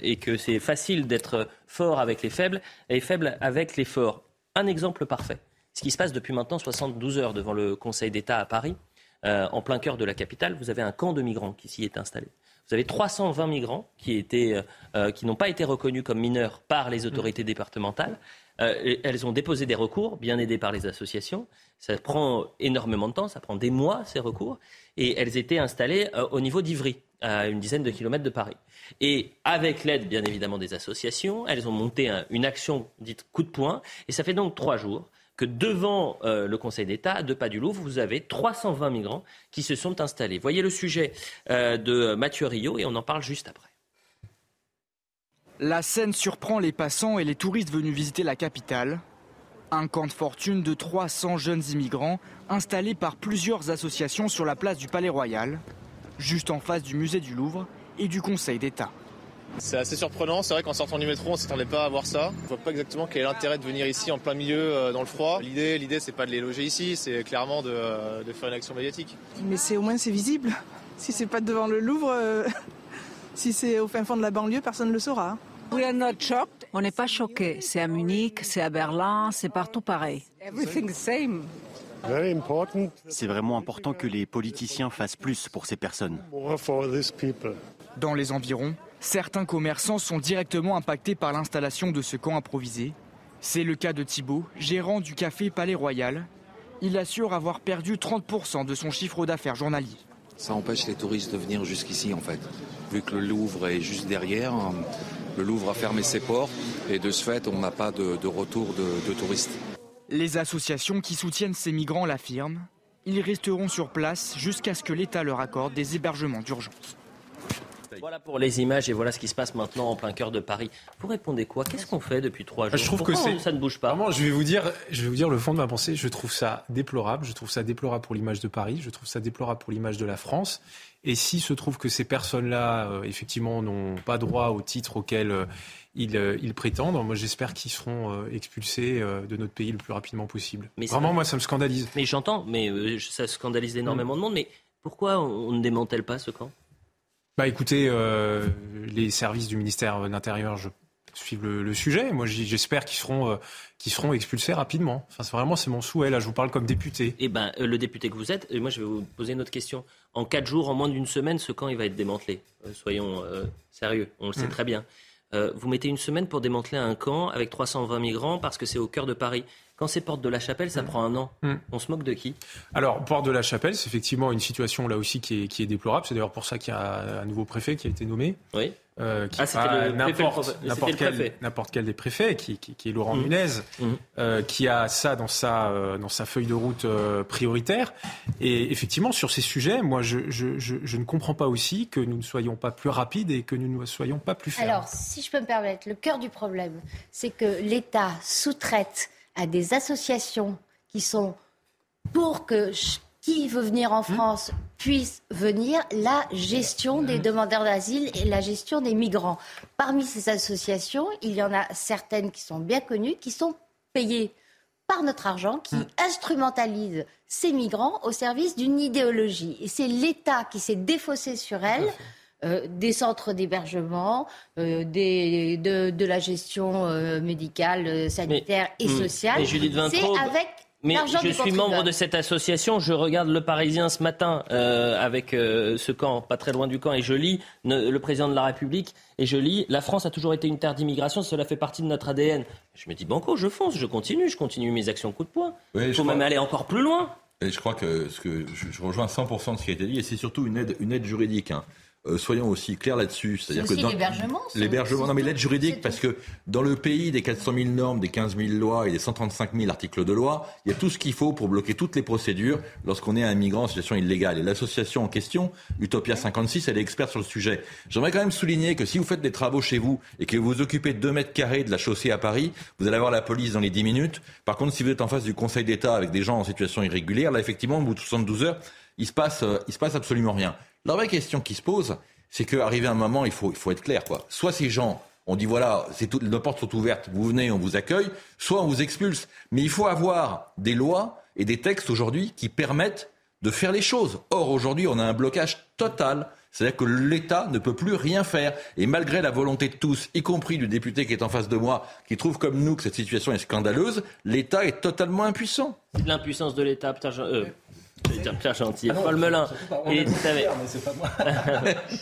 et que c'est facile d'être fort avec les faibles et faible avec les forts un exemple parfait. Ce qui se passe depuis maintenant 72 heures devant le Conseil d'État à Paris, euh, en plein cœur de la capitale, vous avez un camp de migrants qui s'y est installé. Vous avez 320 migrants qui, euh, euh, qui n'ont pas été reconnus comme mineurs par les autorités départementales. elles ont déposé des recours, bien aidées par les associations. Ça prend énormément de temps, ça prend des mois ces recours. Et elles étaient installées au niveau d'Ivry, à une dizaine de kilomètres de Paris. Et avec l'aide, bien évidemment, des associations, elles ont monté une action dite coup de poing. Et ça fait donc trois jours que devant euh, le Conseil d'État, à deux pas du Louvre, vous avez 320 migrants qui se sont installés. Voyez le sujet euh, de Mathieu Rio et on en parle juste après. La scène surprend les passants et les touristes venus visiter la capitale. Un camp de fortune de 300 jeunes immigrants installés par plusieurs associations sur la place du Palais Royal, juste en face du musée du Louvre et du Conseil d'État. C'est assez surprenant, c'est vrai qu'en sortant du métro, on ne s'attendait pas à voir ça. On ne voit pas exactement quel est l'intérêt de venir ici en plein milieu euh, dans le froid. L'idée, l'idée, c'est pas de les loger ici, c'est clairement de, faire une action médiatique. Mais c'est au moins c'est visible. Si c'est pas devant le Louvre, euh, [LAUGHS] si c'est au fin fond de la banlieue, personne ne le saura. On n'est pas choqués. C'est à Munich, c'est à Berlin, c'est partout pareil. C'est vraiment important que les politiciens fassent plus pour ces personnes. Dans les environs, certains commerçants sont directement impactés par l'installation de ce camp improvisé. C'est le cas de Thibault, gérant du café Palais Royal. Il assure avoir perdu 30% de son chiffre d'affaires journalier. Ça empêche les touristes de venir jusqu'ici en fait. Vu que le Louvre est juste derrière, le Louvre a fermé ses portes et de ce fait on n'a pas de, retour de touristes. Les associations qui soutiennent ces migrants l'affirment. Ils resteront sur place jusqu'à ce que l'État leur accorde des hébergements d'urgence. Voilà pour les images et voilà ce qui se passe maintenant en plein cœur de Paris. Vous répondez quoi? Qu'est-ce qu'on fait depuis trois jours Je trouve Pourquoi que ça ne bouge pas? je vais vous dire, je vais vous dire le fond de ma pensée. Je trouve ça déplorable. Je trouve ça déplorable pour l'image de Paris. Je trouve ça déplorable pour l'image de la France. Et s'il se trouve que ces personnes-là, euh, effectivement, n'ont pas droit au titre auquel euh, euh, ils, prétendent. Moi, j'espère qu'ils seront euh, expulsés euh, de notre pays le plus rapidement possible. Mais Vraiment, moi, ça me scandalise. Mais j'entends, mais ça scandalise énormément de monde. Mais pourquoi on ne démantèle pas ce camp? Bah écoutez, les services du ministère de l'Intérieur, je suivent le, sujet. Moi, j'espère qu'ils seront, seront expulsés rapidement. Enfin, vraiment, c'est mon souhait. Là, je vous parle comme député. Eh ben, le député que vous êtes, moi, je vais vous poser une autre question. En quatre jours, en moins d'une semaine, ce camp, il va être démantelé. soyons sérieux. On le sait mm. très bien. Euh, vous mettez une semaine pour démanteler un camp avec 320 migrants parce que c'est au cœur de Paris. Quand c'est Porte de la Chapelle, ça mm. prend un an. Mm. On se moque de qui? Alors, Porte de la Chapelle, c'est effectivement une situation là aussi qui est, qui est déplorable. C'est d'ailleurs pour ça qu'il y a un nouveau préfet qui a été nommé. Oui. Euh, qui ah, n'importe quel, quel, des préfets, qui, qui, est Laurent mmh. Nunez, mmh. euh, qui a ça dans sa, euh, dans sa feuille de route euh, prioritaire. Et effectivement, sur ces sujets, moi, je, je, je, je, ne comprends pas aussi que nous ne soyons pas plus rapides et que nous ne soyons pas plus fermes. Alors, si je peux me permettre, le cœur du problème, c'est que l'État sous-traite à des associations qui sont pour que qui veut venir en hmm. France puisse venir la gestion des hmm. demandeurs d'asile et la gestion des migrants. Parmi ces associations, il y en a certaines qui sont bien connues, qui sont payées par notre argent, qui hmm. instrumentalisent ces migrants au service d'une idéologie. Et c'est l'État qui s'est défaussé sur elles. Euh, des centres d'hébergement, euh, de, la gestion euh, médicale, sanitaire et sociale. C'est avec mais je suis membre de cette association. Je regarde Le Parisien ce matin euh, avec euh, ce camp, pas très loin du camp, et je lis le président de la République, et je lis La France a toujours été une terre d'immigration, cela fait partie de notre ADN. Je me dis Banco, je fonce, je continue, je continue mes actions coup de poing. Il faut même aller encore plus loin. Et je crois que, ce que je, rejoins 100% de ce qui a été dit, et c'est surtout une aide, une aide juridique. Hein. Euh, soyons aussi clairs là-dessus. C'est-à-dire que l'hébergement. L'hébergement, non mais l'aide juridique, parce que dans le pays des 400 000 normes, des 15 000 lois et des 135 000 articles de loi, il y a tout ce qu'il faut pour bloquer toutes les procédures lorsqu'on est un migrant en situation illégale. Et l'association en question, Utopia 56, elle est experte sur le sujet. J'aimerais quand même souligner que si vous faites des travaux chez vous et que vous vous occupez de 2 mètres carrés de la chaussée à Paris, vous allez avoir la police dans les 10 minutes. Par contre, si vous êtes en face du Conseil d'État avec des gens en situation irrégulière, là effectivement, au bout de 72 heures, il se passe, euh, il se passe absolument rien. La vraie question qui se pose, c'est qu'arrivé un moment, il faut, il faut être clair. Quoi. Soit ces gens, on dit voilà, c'est nos portes sont ouvertes, vous venez, on vous accueille, soit on vous expulse. Mais il faut avoir des lois et des textes aujourd'hui qui permettent de faire les choses. Or, aujourd'hui, on a un blocage total. C'est-à-dire que l'État ne peut plus rien faire. Et malgré la volonté de tous, y compris du député qui est en face de moi, qui trouve comme nous que cette situation est scandaleuse, l'État est totalement impuissant. L'impuissance de l'État, euh, Pierre Gentil. Ah Paul Melun. Et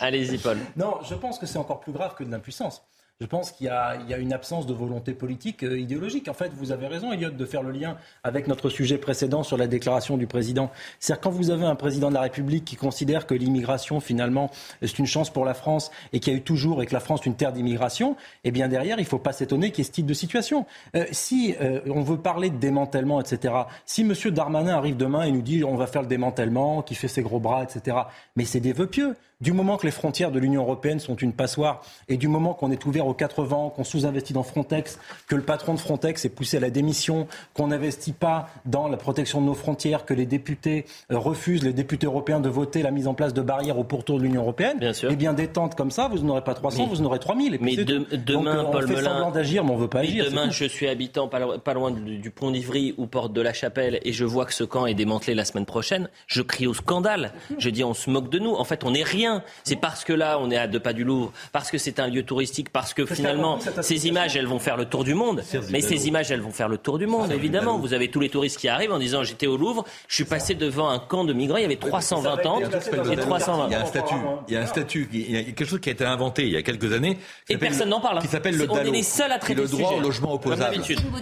Allez-y, Paul. Non, je pense que c'est encore plus grave que de l'impuissance. Je pense qu'il y, a une absence de volonté politique euh, idéologique. En fait, vous avez raison, Elliot, de faire le lien avec notre sujet précédent sur la déclaration du président. C'est-à-dire quand vous avez un président de la République qui considère que l'immigration, finalement, c'est une chance pour la France et qu'il y a eu toujours et que la France est une terre d'immigration, eh bien derrière, il ne faut pas s'étonner qu'il y ait ce type de situation. Euh, si euh, on veut parler de démantèlement, etc., si M. Darmanin arrive demain et nous dit on va faire le démantèlement, qui fait ses gros bras, etc., mais c'est des vœux pieux. Du moment que les frontières de l'Union européenne sont une passoire et du moment qu'on est ouvert aux 80, qu'on sous-investit dans Frontex, que le patron de Frontex est poussé à la démission, qu'on n'investit pas dans la protection de nos frontières, que les députés euh, refusent, les députés européens, de voter la mise en place de barrières au pourtour de l'Union européenne, bien sûr. eh bien détente comme ça, vous n'aurez pas 300, vous en aurez 3000. mais demain, Donc, euh, on Paul fait Melun, semblant d'agir, mais on veut pas agir. Demain, je suis habitant pas, loin du, pont d'Ivry ou porte de la Chapelle et je vois que ce camp est démantelé la semaine prochaine. Je crie au scandale. Je dis on se moque de nous. En fait, on n'est rien. C'est parce que là, on est à deux pas du Louvre, parce que c'est un lieu touristique, parce que finalement, ces images, elles vont faire le tour du monde. Mais ces images, elles vont faire le tour du monde, évidemment. Vous avez tous les touristes qui arrivent en disant j'étais au Louvre, je suis passé devant un camp de migrants, il y avait 320 ans et 320. Il y a un statut, il y a un statut, il y a quelque chose qui a été inventé il y a quelques années. Et personne n'en parle. Qui s'appelle le On est les seuls à traiter le droit au logement opposable.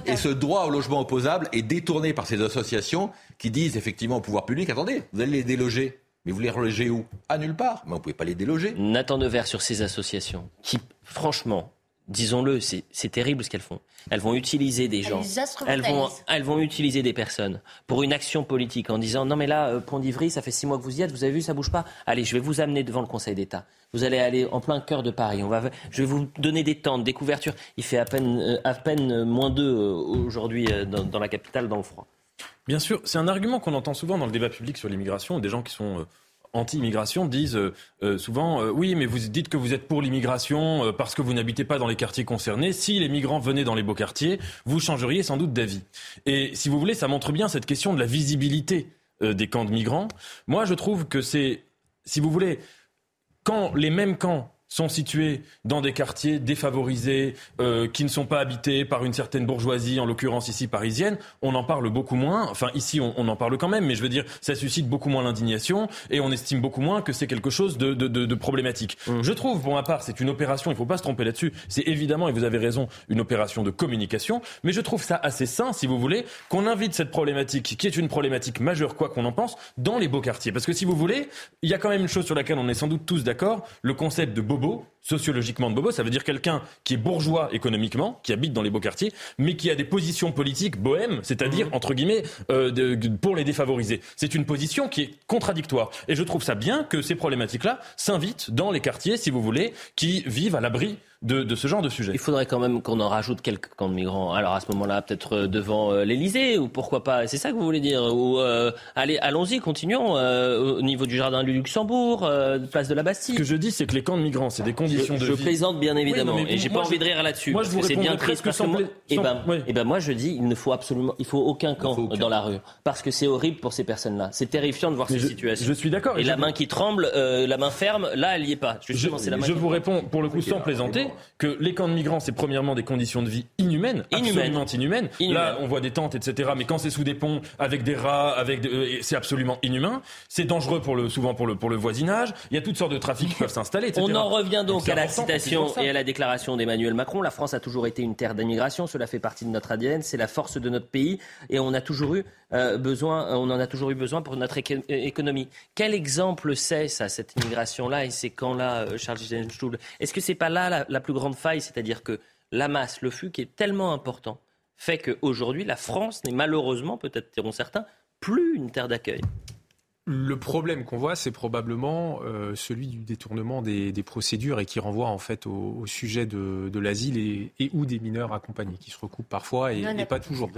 Et ce droit au logement opposable est détourné par ces associations qui disent effectivement au pouvoir public attendez, vous allez les déloger. Mais vous les relogez où? À nulle part. Mais on ne pouvez pas les déloger. Nathan Devers sur ces associations qui, franchement, disons-le, c'est terrible ce qu'elles font. Elles vont utiliser des gens, elles vont, elles vont utiliser des personnes pour une action politique en disant non mais là, euh, Pont d'Ivry, ça fait six mois que vous y êtes, vous avez vu, ça bouge pas. Allez, je vais vous amener devant le Conseil d'État. Vous allez aller en plein cœur de Paris. On va, je vais vous donner des tentes, des couvertures. Il fait à peine, euh, à peine moins deux euh, aujourd'hui dans, dans la capitale, dans le froid. Bien sûr, c'est un argument qu'on entend souvent dans le débat public sur l'immigration. Des gens qui sont euh, anti-immigration disent euh, euh, souvent oui, mais vous dites que vous êtes pour l'immigration parce que vous n'habitez pas dans les quartiers concernés. Si les migrants venaient dans les beaux quartiers, vous changeriez sans doute d'avis. Et si vous voulez, ça montre bien cette question de la visibilité des camps de migrants. Moi, je trouve que c'est, si vous voulez, quand les mêmes camps sont situés dans des quartiers défavorisés, euh, qui ne sont pas habités par une certaine bourgeoisie, en l'occurrence ici parisienne, on en parle beaucoup moins. Enfin, ici, on, on, en parle quand même, mais je veux dire, ça suscite beaucoup moins l'indignation et on estime beaucoup moins que c'est quelque chose de, de, de, de problématique. Mmh. Je trouve, pour ma part, c'est une opération, il ne faut pas se tromper là-dessus, c'est évidemment, et vous avez raison, une opération de communication, mais je trouve ça assez sain, si vous voulez, qu'on invite cette problématique, qui est une problématique majeure, quoi qu'on en pense, dans les beaux quartiers. Parce que si vous voulez, il y a quand même une chose sur laquelle on est sans doute tous d'accord, le concept de beau bobo, sociologiquement de bobo, ça veut dire quelqu'un qui est bourgeois économiquement, qui habite dans les beaux quartiers, mais qui a des positions politiques bohèmes, c'est-à-dire, mmh. entre guillemets, euh, de, pour les défavorisés. C'est une position qui est contradictoire. Et je trouve ça bien que ces problématiques-là s'invitent dans les quartiers, si vous voulez, qui vivent à l'abri de, de, ce genre de sujet. Il faudrait quand même qu'on en rajoute quelques camps de migrants. Alors à ce moment-là, peut-être euh, devant euh, l'Elysée, ou pourquoi pas C'est ça que vous voulez dire Ou euh, allez, allons-y, continuons euh, au niveau du jardin du Luxembourg, euh, place de la Bastille. Ce que je dis, c'est que les camps de migrants, c'est des conditions je, de je vie. Je plaisante bien évidemment, oui, non, et j'ai pas envie de rire là-dessus. Moi, je vous c'est bien triste parce que moi, et ben, oui. et ben moi je dis, il ne faut absolument, il faut aucun camp faut aucun. dans la rue, parce que c'est horrible pour ces personnes-là. C'est terrifiant de voir Mais ces je, situations. Je suis d'accord. Et, la main qui tremble, euh, la main ferme, là, elle y est pas. Justement, je, c'est la main je vous réponds pour le coup sans plaisanter que les camps de migrants, c'est premièrement des conditions de vie inhumaines, Inhumaine. absolument inhumaines. Inhumaine. Là, on voit des tentes, etc. Mais quand c'est sous des ponts, avec des rats, avec, euh, c'est absolument inhumain. C'est dangereux pour le, souvent pour le, pour le voisinage. Il y a toutes sortes de trafics qui peuvent s'installer, etc. [LAUGHS] On en revient donc donc à la citation et à la déclaration d'Emmanuel Macron, la France a toujours été une terre d'immigration, cela fait partie de notre ADN, c'est la force de notre pays et on a toujours eu euh, besoin, on en a toujours eu besoin pour notre économie. Quel exemple c'est ça, cette immigration-là et c'est quand là, euh, Charles Gisenstuhl Est-ce que c'est pas là la, la plus grande faille, c'est-à-dire que la masse, le flux qui est tellement important, fait qu'aujourd'hui la France n'est malheureusement, peut-être diront certains, plus une terre d'accueil le problème qu'on voit, c'est probablement euh, celui du détournement des, procédures et qui renvoie en fait au, sujet de, l'asile et, ou des mineurs accompagnés, qui se recoupent parfois et, pas toujours.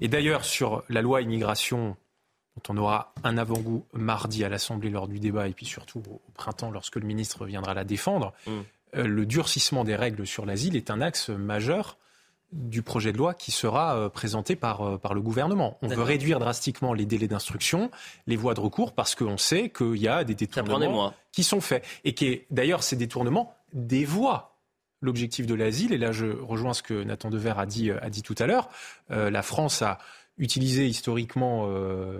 Et d'ailleurs, sur la loi immigration, dont on aura un avant-goût mardi à l'Assemblée lors du débat et puis surtout au printemps lorsque le ministre viendra la défendre, mm. euh, le durcissement des règles sur l'asile est un axe majeur du projet de loi qui sera euh, présenté par, euh, par le gouvernement. On veut réduire drastiquement les délais d'instruction, les voies de recours, parce qu'on sait qu'il y a des détournements qui sont faits. Et qui, d'ailleurs, ces détournements dévoient l'objectif de l'asile. Et là, je rejoins ce que Nathan Dever a dit, euh, a dit tout à l'heure. la France a utilisé historiquement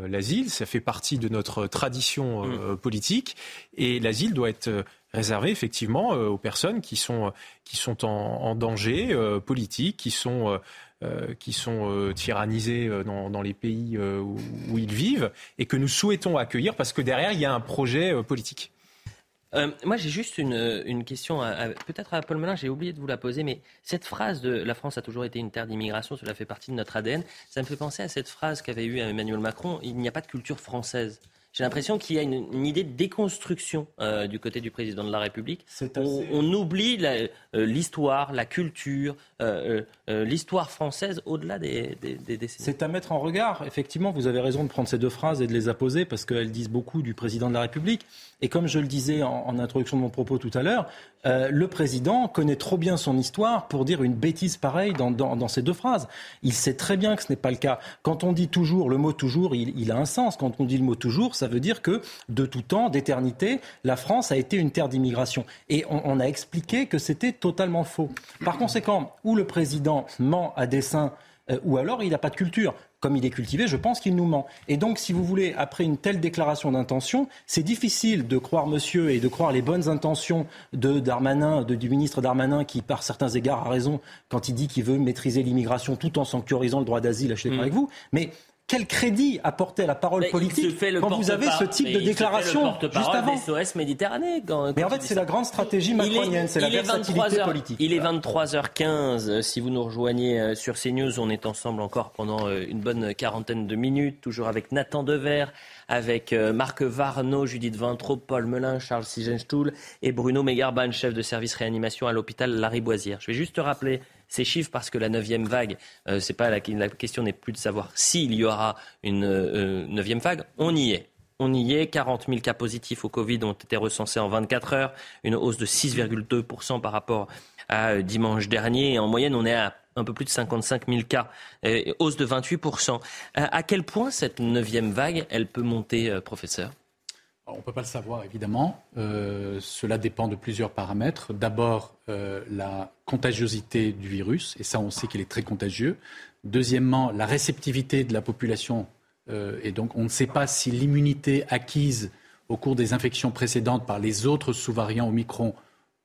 l'asile, ça fait partie de notre tradition mm. politique, et l'asile doit être réservé effectivement euh, aux personnes qui sont, qui sont en, danger euh, politique, qui sont, euh, qui sont tyrannisées dans, dans, les pays où, ils vivent et que nous souhaitons accueillir parce que derrière, il y a un projet politique. moi, j'ai juste une, une question, peut-être à Paul Melun, j'ai oublié de vous la poser, mais cette phrase de la France a toujours été une terre d'immigration, cela fait partie de notre ADN, ça me fait penser à cette phrase qu'avait eue Emmanuel Macron, il n'y a pas de culture française. J'ai l'impression qu'il y a une, idée de déconstruction euh, du côté du président de la République. On, oublie euh, l'histoire, la, culture, euh, l'histoire française au-delà des, décennies. C'est à mettre en regard. Effectivement, vous avez raison de prendre ces deux phrases et de les apposer parce qu'elles disent beaucoup du président de la République. Et comme je le disais en, introduction de mon propos tout à l'heure, le président connaît trop bien son histoire pour dire une bêtise pareille dans, ces deux phrases. Il sait très bien que ce n'est pas le cas. Quand on dit toujours, le mot toujours, il, il a un sens. Quand on dit le mot toujours, ça veut dire que de tout temps, d'éternité, la France a été une terre d'immigration. Et on, a expliqué que c'était totalement faux. Par conséquent, où le président ment à dessein, euh, ou alors il n'a pas de culture comme il est cultivé, je pense qu'il nous ment. Et donc, si vous voulez, après une telle déclaration d'intention, c'est difficile de croire monsieur et de croire les bonnes intentions de Darmanin, de, du ministre Darmanin, qui, par certains égards, a raison quand il dit qu'il veut maîtriser l'immigration tout en sanctuarisant le droit d'asile. Je suis d'accord avec vous. Mais quel crédit apporter à la parole politique quand vous avez ce type de déclaration juste avant SOS Méditerranée. mais en fait, c'est la grande stratégie macronienne, c'est la versatilité politique. Il est 23h15. Si vous nous rejoignez euh, sur CNews, on est ensemble encore pendant euh, une bonne quarantaine de minutes, toujours avec Nathan Dever, avec euh, Marc Varno, Judith Vintraud, Paul Melun, Charles Sigenstuhl et Bruno Megarban, chef de service réanimation à l'hôpital Lariboisière. Je vais juste rappeler ces chiffres parce que la neuvième vague, euh, c'est pas la, question n'est plus de savoir s'il y aura une euh, neuvième vague, on y est. On y est. 40 000 cas positifs au Covid ont été recensés en 24 heures, une hausse de 6,2% par rapport à euh, dimanche dernier. Et en moyenne, on est à un peu plus de 55 000 cas, hausse de 28%. à quel point cette neuvième vague, elle peut monter, professeur? On ne peut pas le savoir, évidemment. Euh, cela dépend de plusieurs paramètres. D'abord, euh, la contagiosité du virus, et ça, on sait qu'il est très contagieux. Deuxièmement, la réceptivité de la population. Euh, et donc, on ne sait pas si l'immunité acquise au cours des infections précédentes par les autres sous-variants Omicron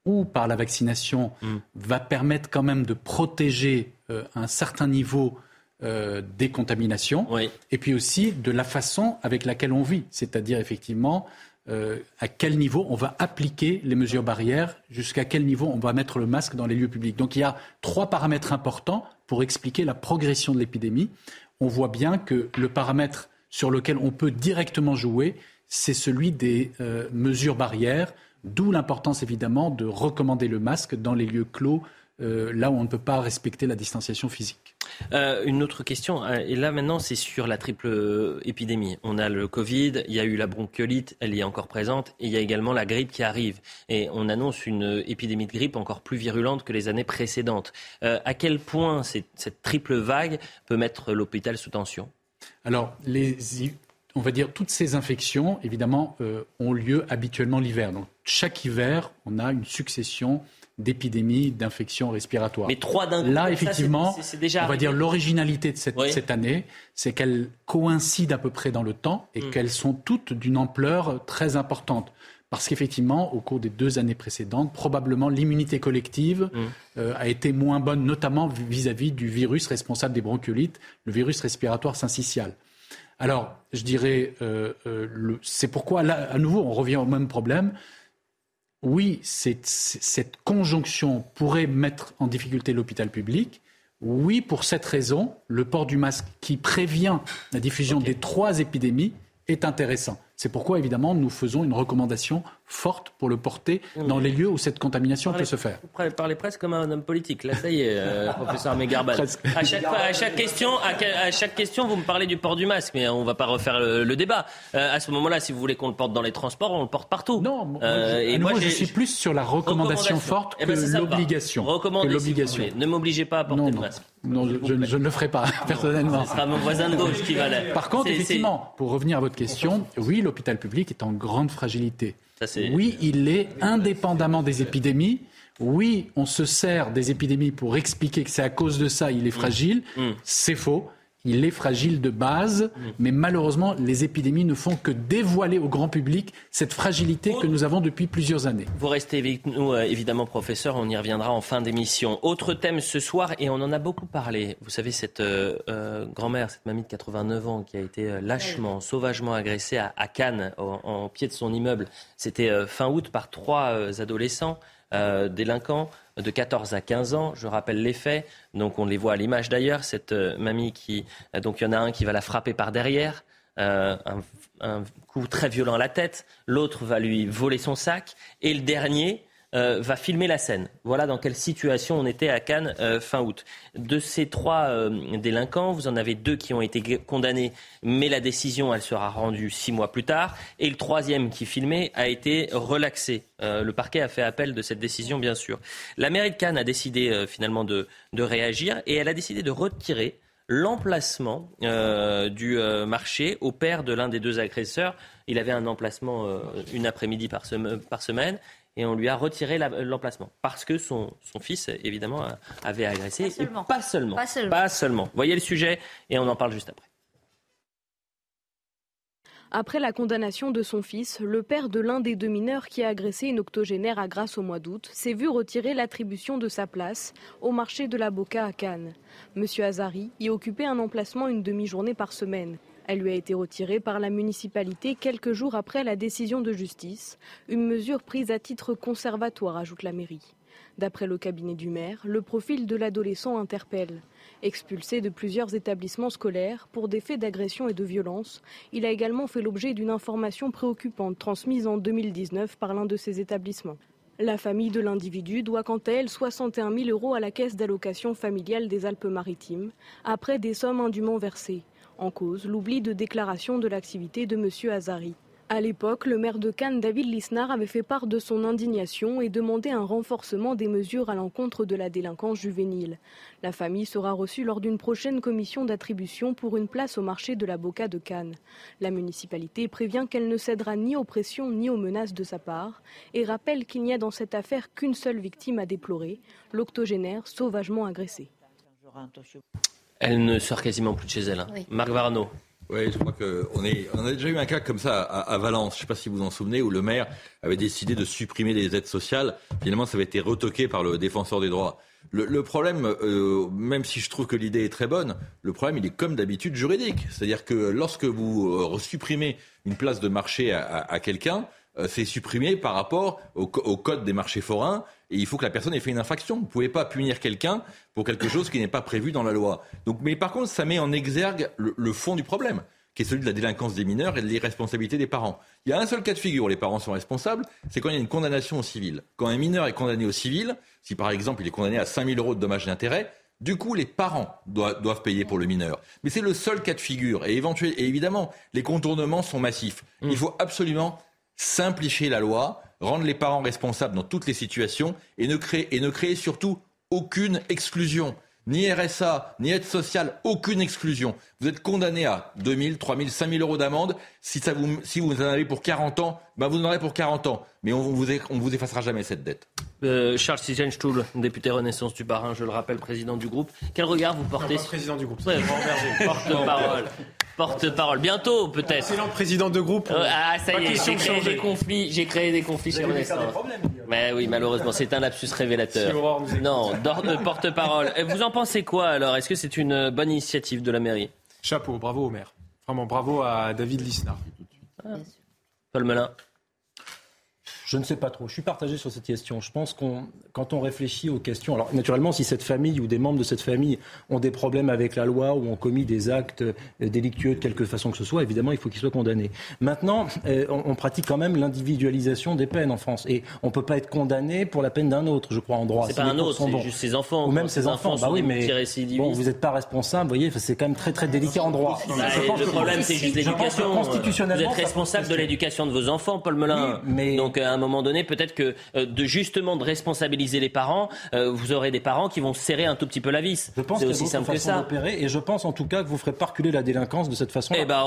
ou par la vaccination mm. va permettre quand même de protéger un certain niveau euh, des contaminations, et puis aussi de la façon avec laquelle on vit, c'est-à-dire effectivement euh, à quel niveau on va appliquer les mesures barrières, jusqu'à quel niveau on va mettre le masque dans les lieux publics. Donc il y a trois paramètres importants pour expliquer la progression de l'épidémie. On voit bien que le paramètre sur lequel on peut directement jouer, c'est celui des euh, mesures barrières, d'où l'importance évidemment de recommander le masque dans les lieux clos, là où on ne peut pas respecter la distanciation physique. Euh, une autre question, euh, et là maintenant c'est sur la triple euh, épidémie. On a le Covid, il y a eu la bronchiolite, elle est encore présente, et il y a également la grippe qui arrive. Et on annonce une épidémie de grippe encore plus virulente que les années précédentes. à quel point cette triple vague peut mettre l'hôpital sous tension? Alors, on va dire toutes ces infections, évidemment, ont lieu habituellement l'hiver. Donc chaque hiver, on a une succession d'épidémies d'infections respiratoires. Mais trois d'un Là, effectivement, on va dire l'originalité de cette, année, c'est qu'elles coïncident à peu près dans le temps et mm. qu'elles sont toutes d'une ampleur très importante. Parce qu'effectivement, au cours des deux années précédentes, probablement l'immunité collective Mmh. euh, a été moins bonne, notamment vis-à-vis du virus responsable des bronchiolites, le virus respiratoire syncytial. Alors, je dirais, euh, euh, c'est pourquoi, là, à nouveau, on revient au même problème. Oui, cette conjonction pourrait mettre en difficulté l'hôpital public. Oui, pour cette raison, le port du masque qui prévient la diffusion des trois épidémies est intéressant. C'est pourquoi, évidemment, nous faisons une recommandation forte pour le porter dans les lieux où cette contamination peut se faire. Vous parlez- presque comme un homme politique. Là, ça y est, euh, [LAUGHS] professeur Megarbal. À chaque, à, chaque question, à, chaque question, vous me parlez du port du masque, mais on ne va pas refaire le, le débat. Euh, à ce moment-là, si vous voulez qu'on le porte dans les transports, on le porte partout. Non, Euh, à et moi, je suis plus sur la recommandation forte Eh que ben, l'obligation. Que si vous l'obligation. voulez. Ne m'obligez pas à porter le masque. Non, je, je- je ne le ferai pas, [LAUGHS] personnellement. Ce sera mon voisin de gauche qui va là. Par contre, effectivement, pour revenir à votre question, oui, l'hôpital public est en grande fragilité. Ça, Oui, il l'est indépendamment des épidémies. Oui, on se sert des épidémies pour expliquer que c'est à cause de ça il est fragile. C'est faux. Il est fragile de base, mais malheureusement, les épidémies ne font que dévoiler au grand public cette fragilité que nous avons depuis plusieurs années. Vous restez avec nous, euh, évidemment, professeur. On y reviendra en fin d'émission. Autre thème ce soir, et on en a beaucoup parlé. Vous savez, cette euh, euh, grand-mère, cette mamie de 89 ans qui a été euh, lâchement, sauvagement agressée à, à Cannes, en, en pied de son immeuble. C'était euh, fin août par trois euh, adolescents. euh, délinquants de 14 à 15 ans. Je rappelle les faits. Donc on les voit à l'image d'ailleurs. Cette euh, mamie qui, euh, donc il y en a un qui va la frapper par derrière. euh, un, un coup très violent à la tête, l'autre va lui voler son sac, et le dernier euh, va filmer la scène. Voilà dans quelle situation on était à Cannes euh, fin août. De ces trois euh, délinquants, vous en avez deux qui ont été condamnés, mais la décision, elle sera rendue six mois plus tard, et le troisième qui filmait a été relaxé. Le parquet a fait appel de cette décision, bien sûr. La mairie de Cannes a décidé finalement de, réagir, et elle a décidé de retirer l'emplacement du marché au père de l'un des deux agresseurs. Il avait un emplacement une après-midi par semaine et on lui a retiré la- l'emplacement parce que son, son fils, évidemment, a- avait agressé. Pas seulement. Pas seulement. Pas seulement. Pas seulement. Voyez le sujet et on en parle juste après. Après la condamnation de son fils, le père de l'un des deux mineurs qui a agressé une octogénaire à Grasse au mois d'août s'est vu retirer l'attribution de sa place au marché de la Boca à Cannes. Monsieur Azari y occupait un emplacement une demi-journée par semaine. Elle lui a été retirée par la municipalité quelques jours après la décision de justice, une mesure prise à titre conservatoire, ajoute la mairie. D'après le cabinet du maire, le profil de l'adolescent interpelle. Expulsé de plusieurs établissements scolaires pour des faits d'agression et de violence, il a également fait l'objet d'une information préoccupante transmise en 2019 par l'un de ces établissements. La famille de l'individu doit quant à elle 61 000 euros à la caisse d'allocation familiale des Alpes-Maritimes, après des sommes indûment versées. En cause, l'oubli de déclaration de l'activité de M. Azari. À l'époque, le maire de Cannes, David Lisnard, avait fait part de son indignation et demandé un renforcement des mesures à l'encontre de la délinquance juvénile. La famille sera reçue lors d'une prochaine commission d'attribution pour une place au marché de la Boca de Cannes. La municipalité prévient qu'elle ne cédera ni aux pressions ni aux menaces de sa part et rappelle qu'il n'y a dans cette affaire qu'une seule victime à déplorer, l'octogénaire sauvagement agressé. Elle ne sort quasiment plus de chez elle. hein. Oui. Marc Varno. Oui, je crois qu'on on a déjà eu un cas comme ça à, à Valence, je ne sais pas si vous vous en souvenez, où le maire avait décidé de supprimer les aides sociales. Finalement, ça avait été retoqué par le défenseur des droits. Le, le problème, euh, même si je trouve que l'idée est très bonne, le problème, il est comme d'habitude juridique. C'est-à-dire que lorsque vous euh, supprimez une place de marché à, à- à quelqu'un, euh, c'est supprimé par rapport au, au code des marchés forains et il faut que la personne ait fait une infraction. Vous ne pouvez pas punir quelqu'un pour quelque chose qui n'est pas prévu dans la loi. Donc, mais par contre, ça met en exergue le, le fond du problème, qui est celui de la délinquance des mineurs et de l'irresponsabilité des parents. Il y a un seul cas de figure où les parents sont responsables, c'est quand il y a une condamnation au civil. Quand un mineur est condamné au civil, si par exemple il est condamné à 5 000 euros de dommages et intérêts, du coup, les parents doivent, doivent payer pour le mineur. Mais c'est le seul cas de figure. Et, et évidemment, les contournements sont massifs. Il faut absolument simplifier la loi, rendre les parents responsables dans toutes les situations et ne créer, et ne créer surtout aucune exclusion. Ni RSA, ni aide sociale, aucune exclusion. Vous êtes condamné à 2 000, 3 000, 5 000 euros d'amende. Si, ça vous, si vous en avez pour 40 ans, ben vous en aurez pour 40 ans. Mais on vous, on vous effacera jamais cette dette. Euh, Charles Sigenstuhl, député Renaissance du Barin, je le rappelle, président du groupe. Quel regard vous portez Non, pas président du groupe. Ouais, [LAUGHS] Porte-parole. Porte-parole. Bientôt, peut-être. Excellent président de groupe. Euh, ah, ça y est, question j'ai de créé des conflits. J'ai créé des conflits chez Renaissance. Mais oui, malheureusement, c'est un lapsus révélateur. Non, d'or- de porte-parole. Et Vous en pensez quoi alors? Est-ce que c'est une bonne initiative de la mairie? Chapeau, bravo au maire. Vraiment, bravo à David Lisnard. Paul Melun Je ne sais pas trop. Je suis partagé sur cette question. Je pense qu'on, quand on réfléchit aux questions, alors naturellement, si cette famille ou des membres de cette famille ont des problèmes avec la loi ou ont commis des actes euh, délictueux de quelque façon que ce soit, évidemment, il faut qu'ils soient condamnés. Maintenant, euh, on, pratique quand même l'individualisation des peines en France, et on peut pas être condamné pour la peine d'un autre, je crois, en droit. C'est Si pas un autre, c'est bons. juste ses enfants. Ou même ses ses enfants. sont Bah oui, mais bon, vous n'êtes pas responsable. Vous voyez, c'est quand même très très délicat en droit. Bah, le que- problème, c'est juste l'éducation. Vous constitutionnellement, êtes responsable de l'éducation de vos enfants, Paul Melun. Oui, mais- Donc, à un moment donné, peut-être que euh, de justement de responsabiliser les parents, euh, vous aurez des parents qui vont serrer un tout petit peu la vis. Je pense C'est aussi simple que ça. et je pense en tout cas que vous ferez pas reculer la délinquance de cette façon. Eh ben,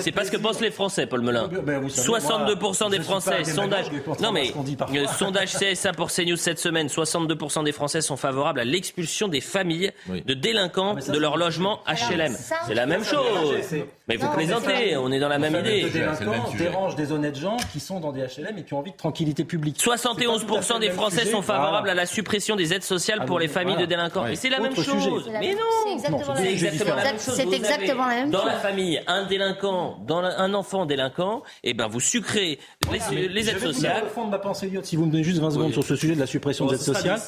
c'est pas ce que pensent les Français, Paul Melun. Ben, vous savez, 62% moi, des Français, sondage. Non mais euh, sondage CSA pour CNews cette semaine, 62% des Français sont favorables à l'expulsion des familles de délinquants Ah, ça, de leur logement HLM. C'est la même chose. Mais vous Non, plaisantez, on est dans la même Les familles idée. de délinquants dérangent des honnêtes gens qui sont dans des HLM et qui ont envie de tranquillité publique. 71% des Français sont favorables à la suppression des aides sociales pour les familles de délinquants. Et c'est la même Autre chose. sujet. Mais non, C'est exactement la c'est même exactement la chose. même chose. C'est Vous exactement la même Dans la chose. famille, un délinquant, dans la- un enfant délinquant, et ben vous sucrez les, les Je aides vais vous sociales. le fond de ma pensée, si vous me donnez juste 20 secondes sur ce sujet de la suppression des aides sociales.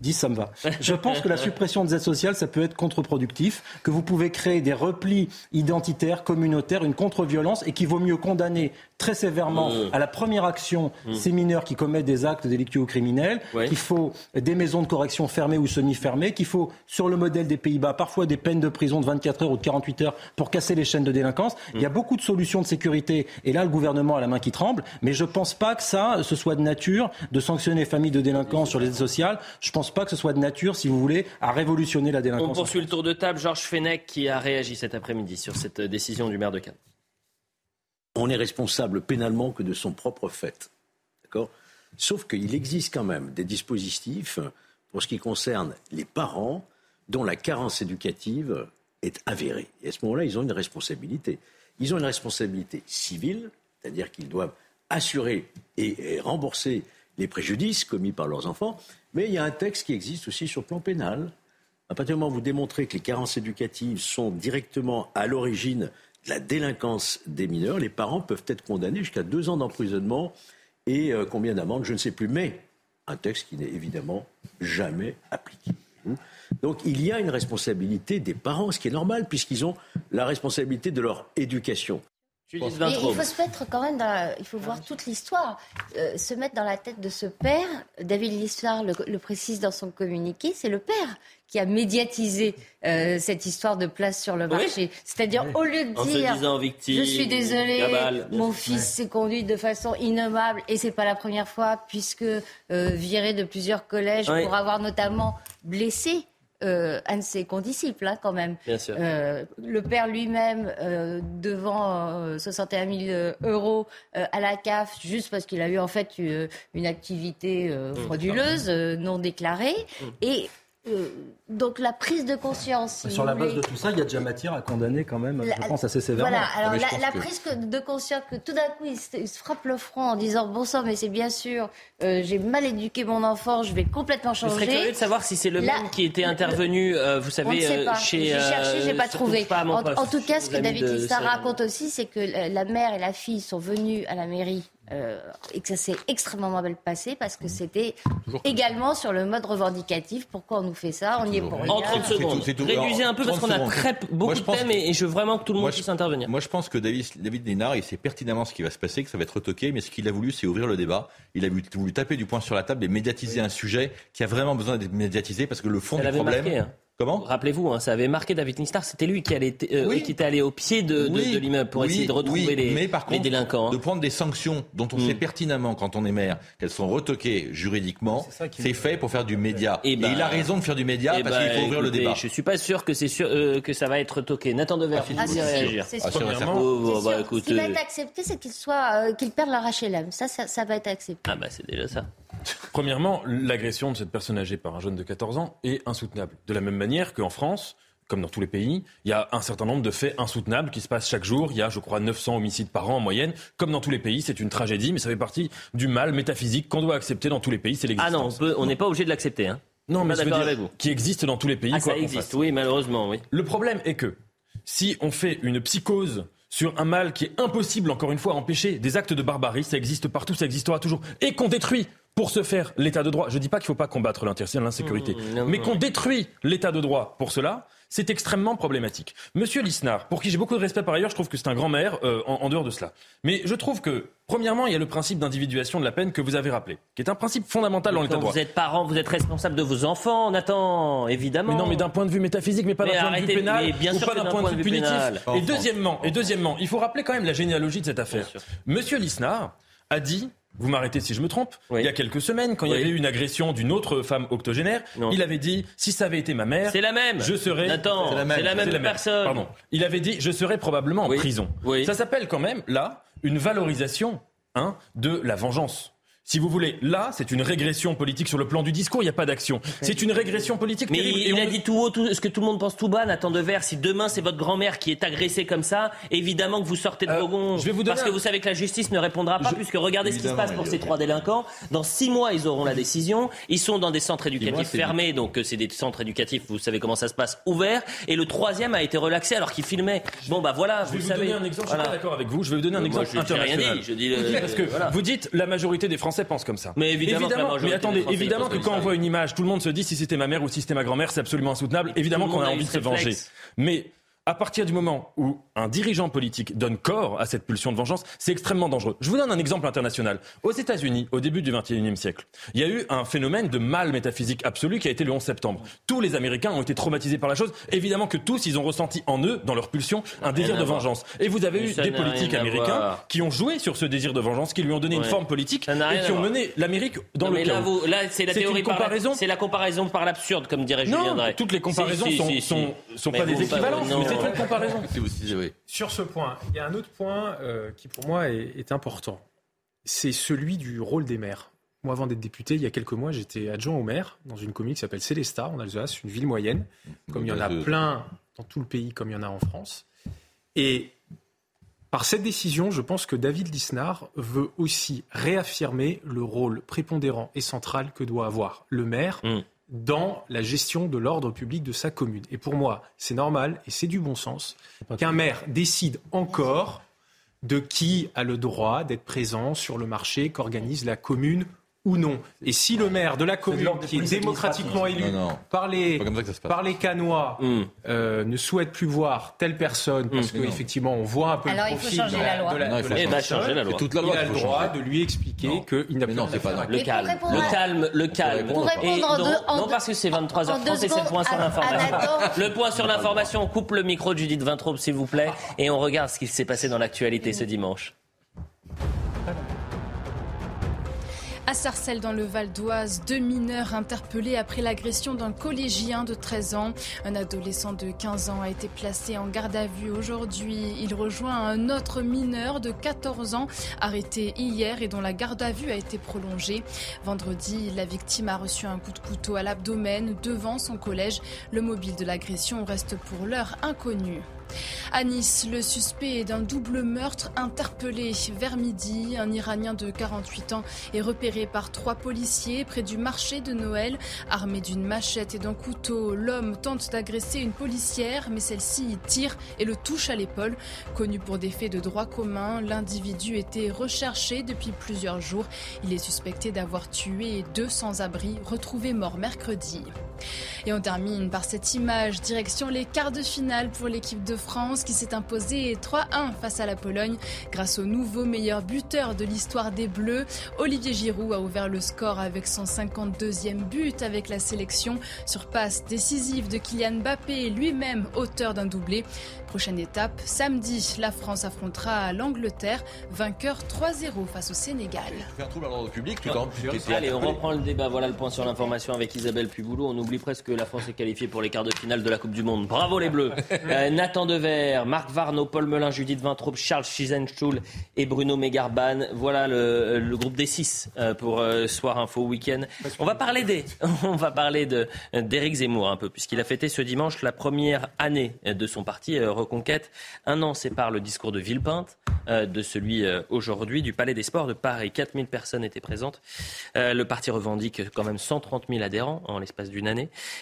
10. 10, ça me va. Je pense que la [LAUGHS] suppression des aides sociales, ça peut être contre-productif, que vous pouvez créer des replis identitaires, communautaires, une contre-violence, et qu'il vaut mieux condamner très sévèrement Mmh. à la première action Mmh. ces mineurs qui commettent des actes délictueux ou criminels, Ouais. qu'il faut des maisons de correction fermées ou semi-fermées, qu'il faut, sur le modèle des Pays-Bas, parfois des peines de prison de 24 heures ou de 48 heures pour casser les chaînes de délinquance. Il y a beaucoup de solutions de sécurité, et là, le gouvernement a la main qui tremble, mais je pense pas que ça, ce soit de nature de sanctionner les familles de délinquants sur les aides sociales. Je pense pas que ce soit de nature, si vous voulez, à révolutionner la On délinquance. poursuit le tour de table. Georges Fenech qui a réagi cet après-midi sur cette euh, décision du maire de Cannes. On est responsable pénalement que de son propre fait. Sauf qu'il existe quand même des dispositifs pour ce qui concerne les parents dont la carence éducative est avérée. Et à ce moment-là, ils ont une responsabilité. Ils ont une responsabilité civile, c'est-à-dire qu'ils doivent assurer et, et rembourser les préjudices commis par leurs enfants, mais il y a un texte qui existe aussi sur le plan pénal. À partir du moment où vous démontrez que les carences éducatives sont directement à l'origine la délinquance des mineurs, les parents peuvent être condamnés jusqu'à deux ans d'emprisonnement et euh, combien d'amendes, je ne sais plus. Mais un texte qui n'est évidemment jamais appliqué. Donc il y a une responsabilité des parents, ce qui est normal, puisqu'ils ont la responsabilité de leur éducation. Et il faut se mettre quand même dans la- il faut voir toute l'histoire, Euh, se mettre dans la tête de ce père. David Lissard le, le précise dans son communiqué, c'est le père qui a médiatisé euh, cette histoire de place sur le Oui. marché. C'est-à-dire au lieu de En se dire, disant victime, je suis désolé, cabale. mon fils s'est conduit de façon innommable et c'est pas la première fois puisque euh, viré de plusieurs collèges Oui. pour avoir notamment blessé. Euh, un de ses condisciples, hein, quand même. Bien sûr. Euh, le père lui-même, euh, devant euh, 61 000 euros euh, à la CAF, juste parce qu'il a eu en fait une, activité euh, Mmh. frauduleuse, euh, non déclarée. Et euh, donc la prise de conscience. si Sur la base voulez, de tout ça, il y a déjà matière à condamner quand même, La- je pense, assez sévèrement. voilà, alors je la, pense la que- prise de conscience que tout d'un coup il se, il se frappe le front en disant bon sang mais c'est bien sûr euh, j'ai mal éduqué mon enfant je vais complètement Je changer. serais curieux de savoir si c'est le Là, même qui était intervenu, euh, vous on ne savez, sait pas. chez. J'ai cherché, j'ai pas trouvé. Pas En, tout cas, ce que David Sèvres. raconte aussi, c'est que la mère et la fille sont venues à la mairie euh, et que ça s'est extrêmement mal passé parce que c'était également sur le mode revendicatif. Pourquoi on nous fait ça? On y est pour rien. En 30 secondes. c'est tout. Réduisez un peu parce 30 qu'on a très beaucoup Moi, de thèmes que- et, je veux vraiment que tout le monde Moi, je- puisse intervenir. Moi, je pense que David, David Lénard, il sait pertinemment ce qui va se passer, que ça va être retoqué, mais ce qu'il a voulu, c'est ouvrir le débat. Il a voulu, taper du poing sur la table et médiatiser un sujet qui a vraiment besoin d'être médiatisé parce que le fond Ça du problème. marqué, hein. Comment Rappelez-vous, hein, ça avait marqué David Nistar. C'était lui qui, allait, euh, Oui. qui était allé au pied de, de- Oui, de l'immeuble pour oui, essayer de retrouver oui, les, mais par les contre, délinquants. hein. De prendre des sanctions dont on sait pertinemment quand on est maire qu'elles sont retoquées juridiquement, c'est fait pour faire du média. Et, ben, il a raison de faire du média Eh parce ben, qu'il faut ouvrir le débat. Je suis pas sûr que c'est sûr euh, que ça va être toqué. Nathan Dever, Ah, vous réagir c'est Ah, sûr. Premièrement, oh, C'est bah, sûr. Ce qui va être accepté, c'est qu'ils soient, euh, qu'ils perdent leur HLM. Ça, ça, ça va être accepté. ah bah c'est déjà ça. Premièrement, l'agression de cette personne âgée par un jeune de 14 ans est insoutenable. De la même manière qu'en France, comme dans tous les pays, il y a un certain nombre de faits insoutenables qui se passent chaque jour. Il y a, je crois, 900 homicides par an en moyenne. Comme dans tous les pays, c'est une tragédie, mais ça fait partie du mal métaphysique qu'on doit accepter dans tous les pays. C'est l'existence. Ah non, on n'est pas obligé de l'accepter. Hein. Non, mais je veux d'accord dire, avec vous. qui existe dans tous les pays. Ah, quoi ça existe, fasse. oui, malheureusement, oui. Le problème est que si on fait une psychose sur un mal qui est impossible, encore une fois, à empêcher, des actes de barbarie, ça existe partout, ça existera toujours, et qu'on détruit pour ce faire l'état de droit. Je ne dis pas qu'il ne faut pas combattre l'interciel, l'insécurité, Mmh, mais qu'on détruit l'état de droit pour cela, c'est extrêmement problématique. Monsieur Lisnard, pour qui j'ai beaucoup de respect par ailleurs, je trouve que c'est un grand maire euh, en, en dehors de cela. Mais je trouve que, premièrement, il y a le principe d'individuation de la peine que vous avez rappelé, qui est un principe fondamental dans l'état de droit. vous êtes parent, vous êtes responsable de vos enfants, Nathan, évidemment. Mais non, mais d'un point de vue métaphysique, mais pas d'un point de vue pénal, bien ou sûr pas d'un point de vue punitif. pénal. Et deuxièmement, et deuxièmement, il faut rappeler quand même la généalogie de cette affaire. Monsieur Lisnard a dit. Vous m'arrêtez si je me trompe. Il y a quelques semaines, quand il y Oui. avait eu une agression d'une autre femme octogénaire, il avait dit si ça avait été ma mère, C'est la même. Je serais. Nathan, C'est la même. c'est la même personne. Pardon. Il avait dit je serais probablement en prison. Ça s'appelle quand même là une valorisation hein, de la vengeance. Si vous voulez, là, c'est une régression politique sur le plan du discours, il n'y a pas d'action. C'est une régression politique Mais terrible. il, on a dit tout haut, tout, ce que tout le monde pense tout bas, Nathan Devers. Si demain c'est votre grand-mère qui est agressée comme ça, évidemment que vous sortez de vos gonds. Euh, je vais vous donner Parce que un- vous savez que la justice ne répondra pas, Je- puisque regardez ce qui se passe pour ces trois délinquants. Dans six mois, ils auront la décision. Ils sont dans des centres éducatifs fermés, donc euh, c'est des centres éducatifs, vous savez comment ça se passe, ouverts. Et le troisième a été relaxé alors qu'il filmait. Bon, bah voilà, Je vous vais vous savez. donner un exemple, je suis Voilà. pas d'accord avec vous, je vais vous donner un Moi, exemple je n'ai rien dit, je dis le- parce que voilà. vous dites la majorité des Français pensent comme ça. Mais évidemment majorité mais attendez, Français évidemment que quand on voit une image, tout le monde se dit si c'était ma mère ou si c'était ma grand-mère, c'est absolument insoutenable. Évidemment qu'on a envie de se venger. Mais à partir du moment où un dirigeant politique donne corps à cette pulsion de vengeance, c'est extrêmement dangereux. Je vous donne un exemple international. Aux États-Unis, au début du XXIe siècle, il y a eu un phénomène de mal métaphysique absolu qui a été le 11 septembre. Tous les Américains ont été traumatisés par la chose. Évidemment que tous, ils ont ressenti en eux, dans leur pulsion, un désir de vengeance. Et vous avez Mais eu des politiques américains qui ont joué sur ce désir de vengeance, qui lui ont donné une forme politique et qui ont mené l'Amérique dans Non, le mais chaos. là, vous- là, c'est la théorie comparaison. C'est la comparaison par l'absurde, comme dirait Julien Non, Drey. toutes les comparaisons Si, si, sont, si, sont, sont pas des vous- équivalences, non. Comparaison. Sur ce point, il y a un autre point euh, qui pour moi est, est important. C'est celui du rôle des maires. Moi, avant d'être député, il y a quelques mois, j'étais adjoint au maire dans une commune qui s'appelle Célestat, en Alsace, une ville moyenne, comme il y en a plein dans tout le pays, comme il y en a en France. Et par cette décision, je pense que David Lisnard veut aussi réaffirmer le rôle prépondérant et central que doit avoir le maire dans la gestion de l'ordre public de sa commune. Et pour moi, c'est normal et c'est du bon sens qu'un maire décide encore de qui a le droit d'être présent sur le marché qu'organise la commune ou non. Et si le maire de la commune, des qui est démocratiquement élu Non, non. par les, par les Canois, euh, ne souhaite plus voir telle personne, parce non. qu'effectivement, on voit un peu Alors, le il faut profil changer de la loi. de la, Non, il de faut la Eh ben, changer la loi. Toute la loi il a le droit changer. de lui expliquer qu'il n'a plus non, pas. Le calme, le calme, le calme. Pour répondre non, en parce que c'est 23h30 en deux et c'est le point sur à- l'information. Le point sur l'information, on coupe le micro de Judith Vintraube, s'il vous plaît, et on regarde ce qui s'est passé dans l'actualité ce dimanche. À Sarcelles, dans le Val d'Oise, deux mineurs interpellés après l'agression d'un collégien de 13 ans. Un adolescent de 15 ans a été placé en garde à vue aujourd'hui. Il rejoint un autre mineur de 14 ans arrêté hier et dont la garde à vue a été prolongée. Vendredi, la victime a reçu un coup de couteau à l'abdomen devant son collège. Le mobile de l'agression reste pour l'heure inconnu. À Nice, le suspect d'un double meurtre interpellé vers midi. Un Iranien de 48 ans est repéré par trois policiers près du marché de Noël. Armé d'une machette et d'un couteau, l'homme tente d'agresser une policière, mais celle-ci tire et le touche à l'épaule. Connu pour des faits de droit commun, l'individu était recherché depuis plusieurs jours. Il est suspecté d'avoir tué deux sans-abri retrouvés morts mercredi. Et on termine par cette image, direction les quarts de finale pour l'équipe de France qui s'est imposée 3-1 face à la Pologne grâce au nouveau meilleur buteur de l'histoire des Bleus. Olivier Giroud a ouvert le score avec son 52e but avec la sélection sur passe décisive de Kylian Mbappé, lui-même auteur d'un doublé. Prochaine étape, samedi, la France affrontera l'Angleterre, vainqueur 3-0 face au Sénégal. Faire un trouble à l'ordre public, tout en plus. Allez, on reprend le débat. Voilà le point sur l'information avec Isabelle Puboulot. On oublie presque que la France est qualifiée pour les quarts de finale de la Coupe du Monde. Bravo les Bleus. Euh, Nathan Dever, Marc Varno, Paul Melun, Judith Vintraub, Charles Chisenstuhl et Bruno Megarban. Voilà le, le groupe des six euh, pour euh, Soir Info Week-end. On va parler des, [LAUGHS] on va parler de d'Éric Zemmour un peu puisqu'il a fêté ce dimanche la première année de son parti Reconquête. Un an sépare le discours de Villepinte de celui aujourd'hui du Palais des Sports de Paris. 4000 personnes étaient présentes. le parti revendique quand même 130 000 adhérents en l'espace d'une année.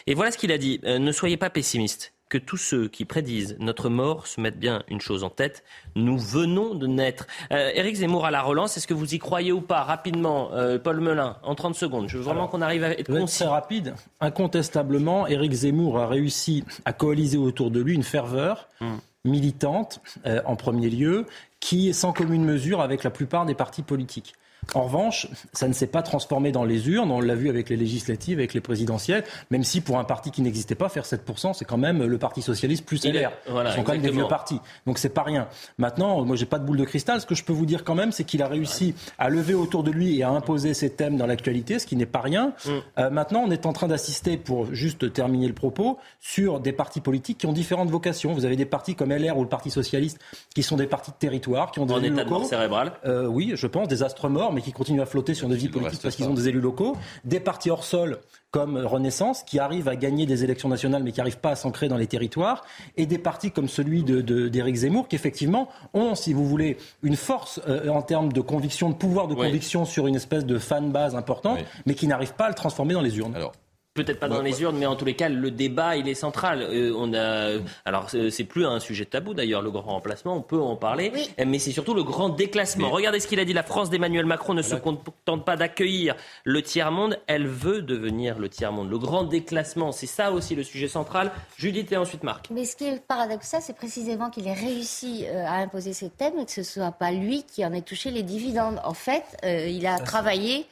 Et voilà ce qu'il a dit. ne soyez pas pessimistes que tous ceux qui prédisent notre mort se mettent bien une chose en tête. Nous venons de naître. Euh, Éric Zemmour à la relance, est-ce que vous y croyez ou pas? Rapidement, euh, Paul Melun, en 30 secondes. Je veux vraiment qu'on arrive à être concis. Très rapide. Incontestablement, Éric Zemmour a réussi à coaliser autour de lui une ferveur. Hmm. militante euh, en premier lieu, qui est sans commune mesure avec la plupart des partis politiques. En revanche, ça ne s'est pas transformé dans les urnes. On l'a vu avec les législatives, avec les présidentielles. Même si pour un parti qui n'existait pas, faire 7%, c'est quand même le Parti socialiste plus LR. Voilà, Ils sont quand même des vieux partis. Donc c'est pas rien. Maintenant, moi j'ai pas de boule de cristal. Ce que je peux vous dire quand même, c'est qu'il a réussi à lever autour de lui et à imposer ses thèmes dans l'actualité, ce qui n'est pas rien. Mm. Euh, maintenant, on est en train d'assister, pour juste terminer le propos, sur des partis politiques qui ont différentes vocations. Vous avez des partis comme LR ou le Parti socialiste qui sont des partis de territoire, qui ont des en état de mort cérébral. Euh, oui, je pense des astres morts mais qui continuent à flotter sur nos vies politiques parce qu'ils ont des élus locaux, des partis hors sol comme Renaissance, qui arrivent à gagner des élections nationales, mais qui n'arrivent pas à s'ancrer dans les territoires, et des partis comme celui d'Éric de, Zemmour, qui effectivement ont, si vous voulez, une force euh, en termes de conviction, de pouvoir de conviction sur une espèce de fan base importante, mais qui n'arrivent pas à le transformer dans les urnes. Alors, Peut-être pas dans les urnes, mais en tous les cas, le débat, il est central. Euh, on a, alors, c'est plus un sujet tabou d'ailleurs, le grand remplacement, on peut en parler, mais c'est surtout le grand déclassement. Regardez ce qu'il a dit. La France d'Emmanuel Macron ne se contente pas d'accueillir le tiers-monde, elle veut devenir le tiers-monde. Le grand déclassement, c'est ça aussi le sujet central. Judith et ensuite Marc. Mais ce qui est paradoxal, c'est précisément qu'il ait réussi euh, à imposer ces thèmes et que ce soit pas lui qui en ait touché les dividendes. En fait, euh, il a travaillé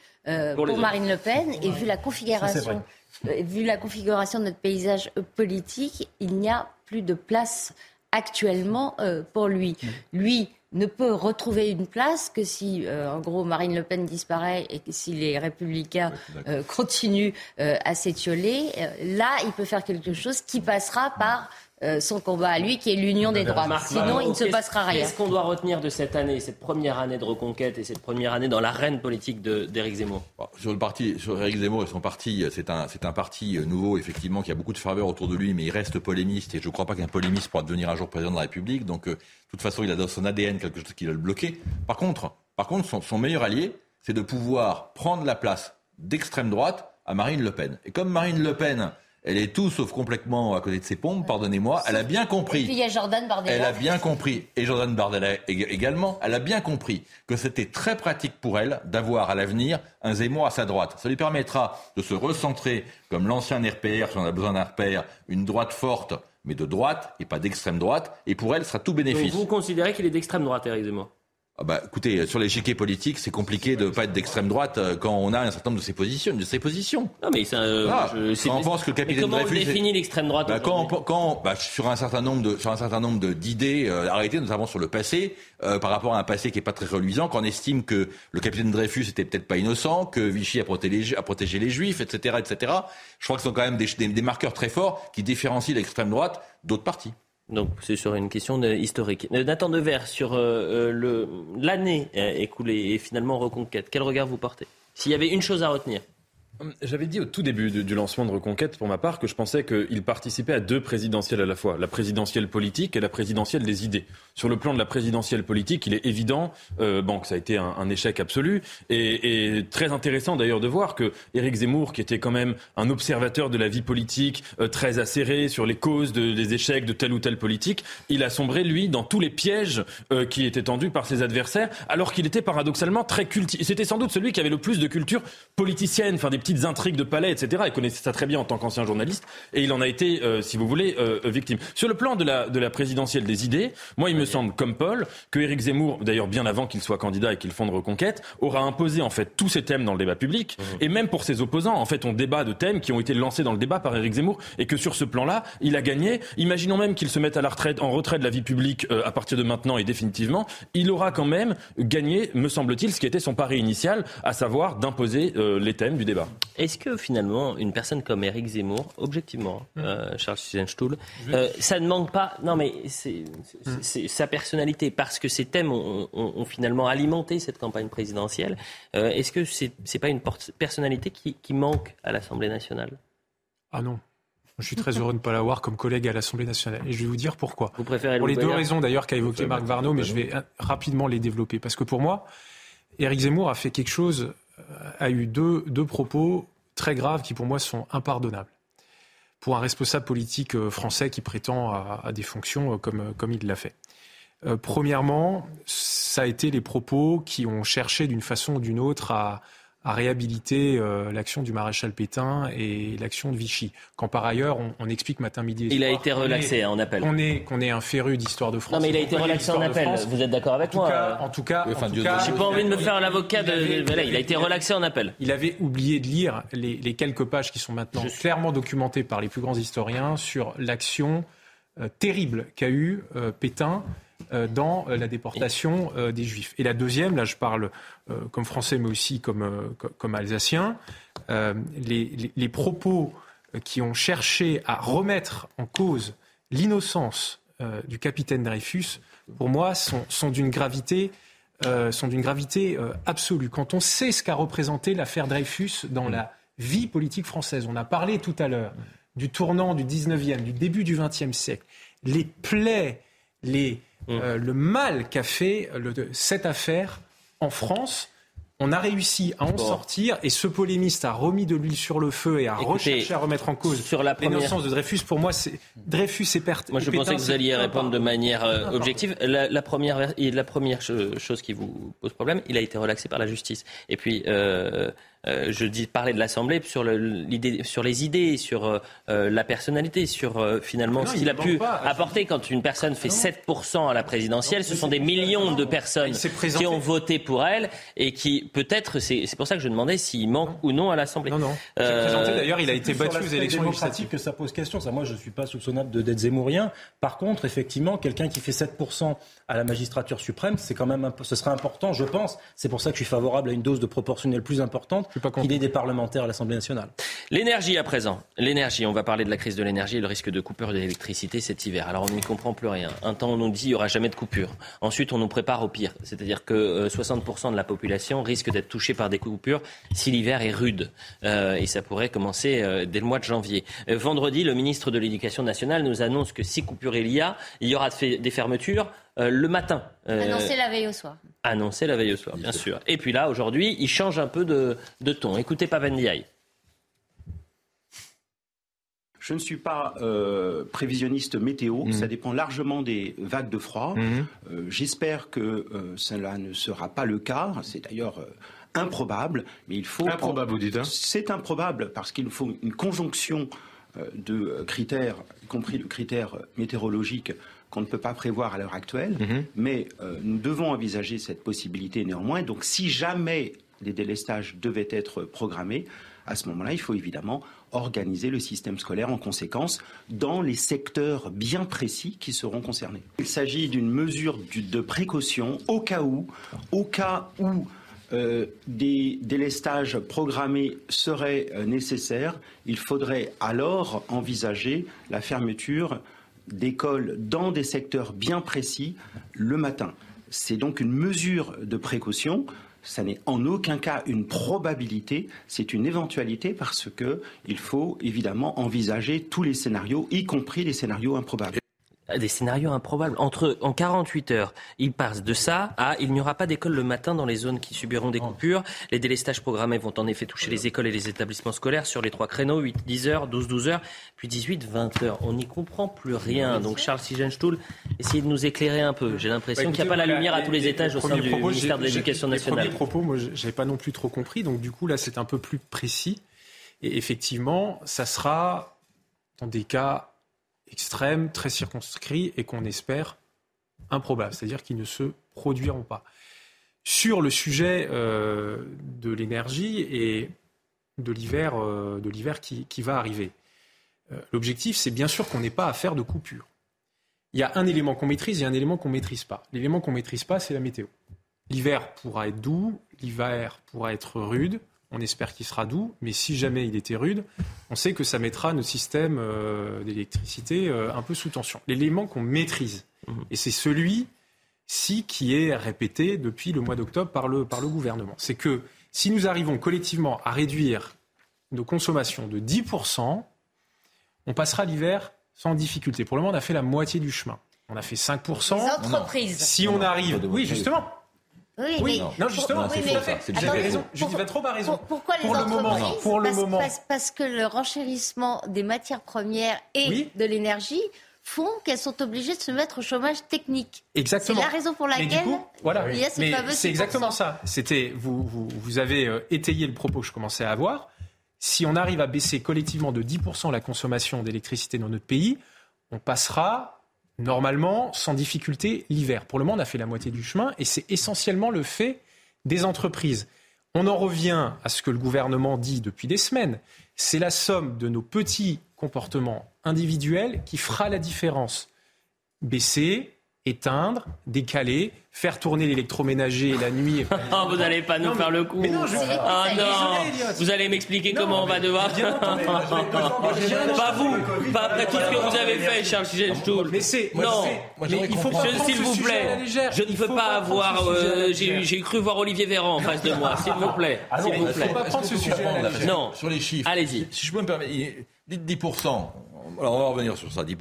pour, pour Marine Le Pen et vu la configuration euh, vu la configuration de notre paysage politique, il n'y a plus de place actuellement euh, pour lui. Lui ne peut retrouver une place que si, euh, en gros, Marine Le Pen disparaît et que si les républicains continuent à s'étioler. là, il peut faire quelque chose qui passera par euh, son combat à lui, qui est l'union des droits. Sinon, il ne se passera rien. Qu'est-ce qu'on doit retenir de cette année, cette première année de reconquête et cette première année dans l'arène politique d'Éric Zemmour? Sur le parti, sur Éric Zemmour et son parti, c'est un, c'est un parti euh, nouveau, effectivement, qui a beaucoup de faveur autour de lui, mais il reste polémiste et je ne crois pas qu'un polémiste pourra devenir un jour président de la République. Donc, euh, de toute façon, il a dans son ADN quelque chose qui va le bloquer. Par contre, par contre son, son meilleur allié, c'est de pouvoir prendre la place d'extrême droite à Marine Le Pen. Et comme Marine Le Pen elle est tout sauf complètement à côté de ses pompes, pardonnez-moi. Elle a bien compris. Et puis il y a Jordan Bardella. Elle a bien compris, et Jordan Bardella également, elle a bien compris que c'était très pratique pour elle d'avoir à l'avenir un Zemmour à sa droite. Ça lui permettra de se recentrer comme l'ancien RPR, si on a besoin d'un RPR, une droite forte, mais de droite et pas d'extrême droite. Et pour elle, ce sera tout bénéfice. Donc vous considérez qu'il est d'extrême droite, Eric Zemmour? Bah, écoutez, sur l'échiquier politique, c'est compliqué de ne pas être d'extrême droite euh, quand on a un certain nombre de ses positions. De ses positions. Non, mais ça, euh, ah, on pense que le capitaine comment Dreyfus. on définit l'extrême droite bah, quand, quand bah, sur un certain nombre de sur un certain nombre d'idées euh, arrêtées, notamment sur le passé, euh, par rapport à un passé qui est pas très reluisant, qu'on estime que le capitaine Dreyfus était peut-être pas innocent, que Vichy a protégé, a protégé les Juifs, etc., etc. Je crois que ce sont quand même des, des, des marqueurs très forts qui différencient l'extrême droite d'autres partis. Donc c'est sur une question historique. Euh, Nathan Devers, sur euh, euh, l'année écoulée et finalement reconquête, quel regard vous portez? S'il y avait une chose à retenir j'avais dit au tout début du, lancement de Reconquête, pour ma part, que je pensais qu'il participait à deux présidentielles à la fois, la présidentielle politique et la présidentielle des idées. Sur le plan de la présidentielle politique, il est évident euh, bon, que ça a été un, échec absolu et, très intéressant d'ailleurs de voir que Éric Zemmour, qui était quand même un observateur de la vie politique euh, très acéré sur les causes de, des échecs de telle ou telle politique, il a sombré lui dans tous les pièges euh, qui étaient tendus par ses adversaires, alors qu'il était paradoxalement très cultivé. C'était sans doute celui qui avait le plus de culture politicienne, enfin des petits intrigues de palais, etc. Il connaissait ça très bien en tant qu'ancien journaliste et il en a été, euh, si vous voulez, euh, victime. Sur le plan de la, de la présidentielle des idées, moi, il me semble, comme Paul, que Éric Zemmour, d'ailleurs bien avant qu'il soit candidat et qu'il fonde Reconquête, aura imposé en fait tous ces thèmes dans le débat public mmh. et même pour ses opposants. En fait, on débat de thèmes qui ont été lancés dans le débat par Éric Zemmour et que sur ce plan-là, il a gagné. Imaginons même qu'il se mette à la retraite, en retrait de la vie publique euh, à partir de maintenant et définitivement, il aura quand même gagné, me semble-t-il, ce qui était son pari initial, à savoir d'imposer les thèmes du débat. Est-ce que finalement, une personne comme Éric Zemmour, objectivement, Hum. euh, Charles Sizenstuhl, euh, ça ne manque pas. Non, mais c'est c'est sa personnalité, parce que ces thèmes ont, ont- ont finalement alimenté cette campagne présidentielle. Euh, Est-ce que c'est n'est pas une personnalité qui, qui manque à l'Assemblée nationale? Ah non. Je suis très heureux de ne pas l'avoir comme collègue à l'Assemblée nationale. Et je vais vous dire pourquoi. Vous préférez Pour les deux raisons d'ailleurs qu'a évoqué Marc Varno, mais je vais rapidement les développer. Parce que pour moi, Éric Zemmour a fait quelque chose, a eu deux, propos très graves qui pour moi sont impardonnables. Pour un responsable politique euh, français qui prétend à, des fonctions euh, comme, comme il l'a fait. Euh, premièrement, ça a été les propos qui ont cherché d'une façon ou d'une autre à, à réhabiliter euh, l'action du maréchal Pétain et l'action de Vichy. Quand par ailleurs, on, on explique matin, midi et Il a été qu'on relaxé est- hein, en appel. qu'on est, qu'on est un féru d'histoire de France. Non, mais il a été relaxé en appel. Vous êtes d'accord avec En moi cas- euh En tout cas, Enfin, en tout Dieu cas, de- J'ai pas envie de me faire l'avocat de. avait- Voilà, il a été relaxé en appel. il avait oublié de lire les, les quelques pages qui sont maintenant clairement documentées par les plus grands historiens sur l'action euh, terrible qu'a eu euh, Pétain dans euh, la déportation euh, des Juifs. Et la deuxième, là je parle euh, comme français mais aussi comme, euh, co- comme alsacien, euh, les, les- propos euh, qui ont cherché à remettre en cause l'innocence euh, du capitaine Dreyfus, pour moi, sont, sont d'une gravité euh, sont d'une gravité euh, absolue. Quand on sait ce qu'a représenté l'affaire Dreyfus dans la vie politique française, on a parlé tout à l'heure du tournant du 19e, du début du 20e siècle, les plaies, les, euh, le mal qu'a fait le- cette affaire en France. On a réussi à en Bon. sortir et ce polémiste a remis de l'huile sur le feu et a Écoutez, recherché à remettre en cause sur la première- l'innocence de Dreyfus. Pour moi, c'est Dreyfus est perte. Moi, je pensais que vous alliez répondre de manière euh, objective. La, la première, la première cho- chose qui vous pose problème, il a été relaxé par la justice. Et puis, euh, euh, je dis parler de l'Assemblée sur, le- l'idée, sur les idées, sur euh, euh, la personnalité, sur euh, finalement Non, ce il qu'il a pu pas. apporter. Quand une personne fait 7% à la présidentielle, ce sont des millions de personnes qui ont voté pour elle et qui, peut-être, c'est, c'est pour ça que je demandais s'il manque ou non à l'Assemblée. Non, non. Euh, C'est présenté d'ailleurs, il a été battu aux élections démocratique législatives. que ça pose question. Ça, moi, je ne suis pas soupçonnable de d'être zémourien. Par contre, effectivement, quelqu'un qui fait 7% à la magistrature suprême, c'est quand même ce serait important, je pense. C'est pour ça que je suis favorable à une dose de proportionnel plus importante qu'il ait des parlementaires à l'Assemblée nationale. L'énergie à présent. L'énergie, on va parler de la crise de l'énergie et le risque de coupure d'électricité cet hiver. Alors on n'y comprend plus rien. Un temps on nous dit il n'y aura jamais de coupure. Ensuite on nous prépare au pire. C'est-à-dire que euh, 60% de la population risque d'être touchée par des coupures si l'hiver est rude. Euh, et ça pourrait commencer euh, dès le mois de janvier. Euh, vendredi, le ministre de l'Éducation nationale nous annonce que si coupure il y a, il y aura des fermetures euh, le matin. Euh, Annoncé la veille au soir. annoncé la veille au soir, bien sûr. Et puis là, aujourd'hui, il change un peu de, de ton. Écoutez Pavendiaï. Je ne suis pas euh, prévisionniste météo, Mhm. ça dépend largement des vagues de froid. Euh, J'espère que euh, cela ne sera pas le cas, c'est d'ailleurs euh, improbable, mais il faut... Improbable, vous dites, hein C'est improbable parce qu'il faut une conjonction euh, de critères, y compris le critère météorologique qu'on ne peut pas prévoir à l'heure actuelle, Mhm. mais euh, nous devons envisager cette possibilité néanmoins. Donc si jamais des délestages devaient être programmés, à ce moment-là, il faut évidemment organiser le système scolaire en conséquence dans les secteurs bien précis qui seront concernés. Il s'agit d'une mesure de précaution au cas où, au cas où euh, des délestages programmés seraient euh, nécessaires, il faudrait alors envisager la fermeture d'écoles dans des secteurs bien précis le matin. C'est donc une mesure de précaution. Ça n'est en aucun cas une probabilité, c'est une éventualité parce que il faut évidemment envisager tous les scénarios, y compris les scénarios improbables. Des scénarios improbables. Entre, en 48 heures, il passe de ça à il n'y aura pas d'école le matin dans les zones qui subiront des coupures. Les délestages programmés vont en effet toucher les écoles et les établissements scolaires sur les trois créneaux, 8, 10 heures, 12, 12 heures, puis 18, 20 heures. On n'y comprend plus rien. Donc Charles Sigenstuhl, essayez de nous éclairer un peu. J'ai l'impression Bah, qu'il n'y a pas la lumière à les- tous les les- étages les au sein du propos, ministère de j'ai- l'Éducation les nationale. premiers propos, moi, n'avais pas non plus trop compris. Donc, du coup, là, c'est un peu plus précis. Et effectivement, ça sera dans des cas extrêmes, très circonscrits et qu'on espère improbables, c'est-à-dire qu'ils ne se produiront pas. Sur le sujet euh, de l'énergie et de l'hiver, euh, de l'hiver qui, qui va arriver, euh, l'objectif, c'est bien sûr qu'on n'ait pas à faire de coupure. Il y a un élément qu'on maîtrise et un élément qu'on ne maîtrise pas. L'élément qu'on ne maîtrise pas, c'est la météo. L'hiver pourra être doux, l'hiver pourra être rude, On espère qu'il sera doux, mais si jamais il était rude, on sait que ça mettra nos systèmes euh, d'électricité euh, un peu sous tension. L'élément qu'on maîtrise, mhm. et c'est celui-ci qui est répété depuis le mois d'octobre par le, par le gouvernement, c'est que si nous arrivons collectivement à réduire nos consommations de 10%, on passera l'hiver sans difficulté. Pour le moment, on a fait la moitié du chemin. On a fait 5%. Les entreprises. Si on arrive. Oui, justement. Oui, non, justement, c'est ça. J'avais raison. Judith trop a raison. pourquoi les pour entreprises le moment, pour le parce, moment. Parce, que le renchérissement des matières premières et de l'énergie font qu'elles sont obligées de se mettre au chômage technique. Exactement. C'est la raison pour laquelle voilà. il y a ces fameux C'est exactement ça. C'était vous, vous, vous avez euh, étayé le propos que je commençais à avoir. Si on arrive à baisser collectivement de 10% la consommation d'électricité dans notre pays, on passera normalement, sans difficulté, l'hiver. Pour le moment, on a fait la moitié du chemin et c'est essentiellement le fait des entreprises. On en revient à ce que le gouvernement dit depuis des semaines. C'est la somme de nos petits comportements individuels qui fera la différence. Baisser, éteindre, décaler, faire tourner l'électroménager la nuit. [LAUGHS] Oh, vous n'allez pas nous faire le coup. non, ah, non. vous allez m'expliquer comment on va devoir. [LAUGHS] pas vous, pas après tout ce que vous avez fait, Charles Stoul. Mais c'est non. il faut s'il vous plaît. Je ne peux pas avoir. Euh, j'ai cru voir Olivier Véran en face de moi. S'il vous plaît. Ah s'il vous plaît. Pas prendre ce sujet. Non. Sur les chiffres. Allez-y. Si je peux me permettre, dites 10 Alors on va revenir sur ça, 10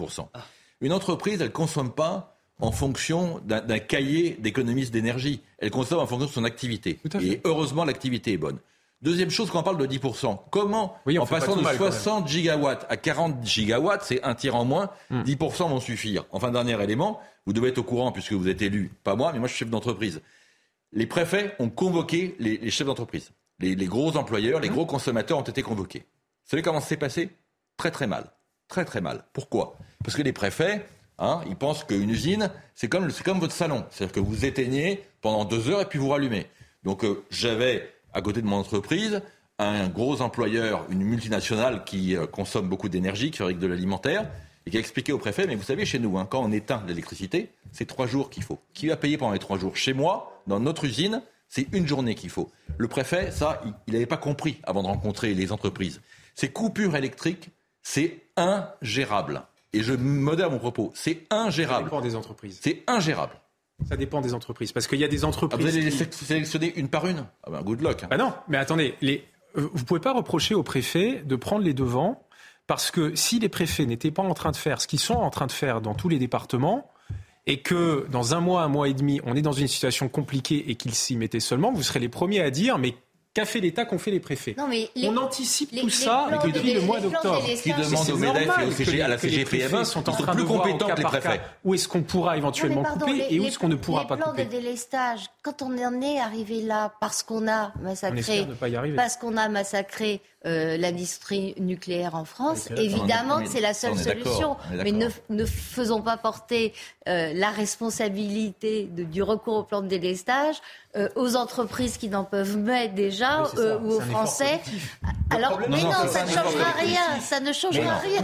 Une entreprise, elle ne consomme pas en fonction d'un cahier d'économistes d'énergie. Elle consomme en fonction de son activité. Et heureusement, l'activité est bonne. Deuxième chose, quand on parle de 10%, comment, en passant de 60 gigawatts à 40 gigawatts, c'est un tir en moins, 10% hmm. vont suffire. Enfin, dernier élément, vous devez être au courant puisque vous êtes élu, pas moi, mais moi je suis chef d'entreprise. Les préfets ont convoqué les, chefs d'entreprise. Les, gros employeurs, les gros consommateurs ont été convoqués. Vous savez comment ça s'est passé? Très très mal. Très très mal. Pourquoi? Parce que les préfets, Hein, ils pensent qu'une usine, c'est comme, comme votre salon. C'est-à-dire que vous éteignez pendant deux heures et puis vous rallumez. Donc euh, j'avais, à côté de mon entreprise, un gros employeur, une multinationale qui euh, consomme beaucoup d'énergie, qui fabrique de l'alimentaire, et qui a expliqué au préfet, mais vous savez, chez nous, hein, quand on éteint l'électricité, c'est trois jours qu'il faut. Qui va payer pendant les trois jours? Chez moi, dans notre usine, c'est une journée qu'il faut. Le préfet, ça, il n'avait pas compris avant de rencontrer les entreprises. Ces coupures électriques, c'est ingérable et je modère mon propos, c'est ingérable. Ça dépend des entreprises. C'est ingérable. Ça dépend des entreprises. Parce qu'il y a des entreprises. Ah, vous allez les sélectionner une par une ah ben, Good luck. Bah non, mais attendez, les... Euh, vous ne pouvez pas reprocher aux préfets de prendre les devants, parce que si les préfets n'étaient pas en train de faire ce qu'ils sont en train de faire dans tous les départements, et que dans un mois, un mois et demi, on est dans une situation compliquée et qu'ils s'y mettaient seulement, vous serez les premiers à dire mais qu'a fait l'État, qu'ont fait les préfets. on anticipe tout ça depuis le mois d'octobre. Qui demande au MEDEF et à la CGPM sont en train plus de compétents que les préfets. Où est-ce qu'on pourra éventuellement couper et où est-ce qu'on ne pourra pas couper Les plans de délestage, quand on en est arrivé là parce qu'on a massacré, parce qu'on a massacré euh, l'industrie nucléaire en France, évidemment que c'est la seule solution. Mais ne, ne, faisons pas porter euh, la responsabilité de, du recours au plan de délestage euh, aux entreprises qui n'en peuvent mettre déjà euh, ou aux Français. Alors, mais non, ça ne changera rien. Ça ne changera rien.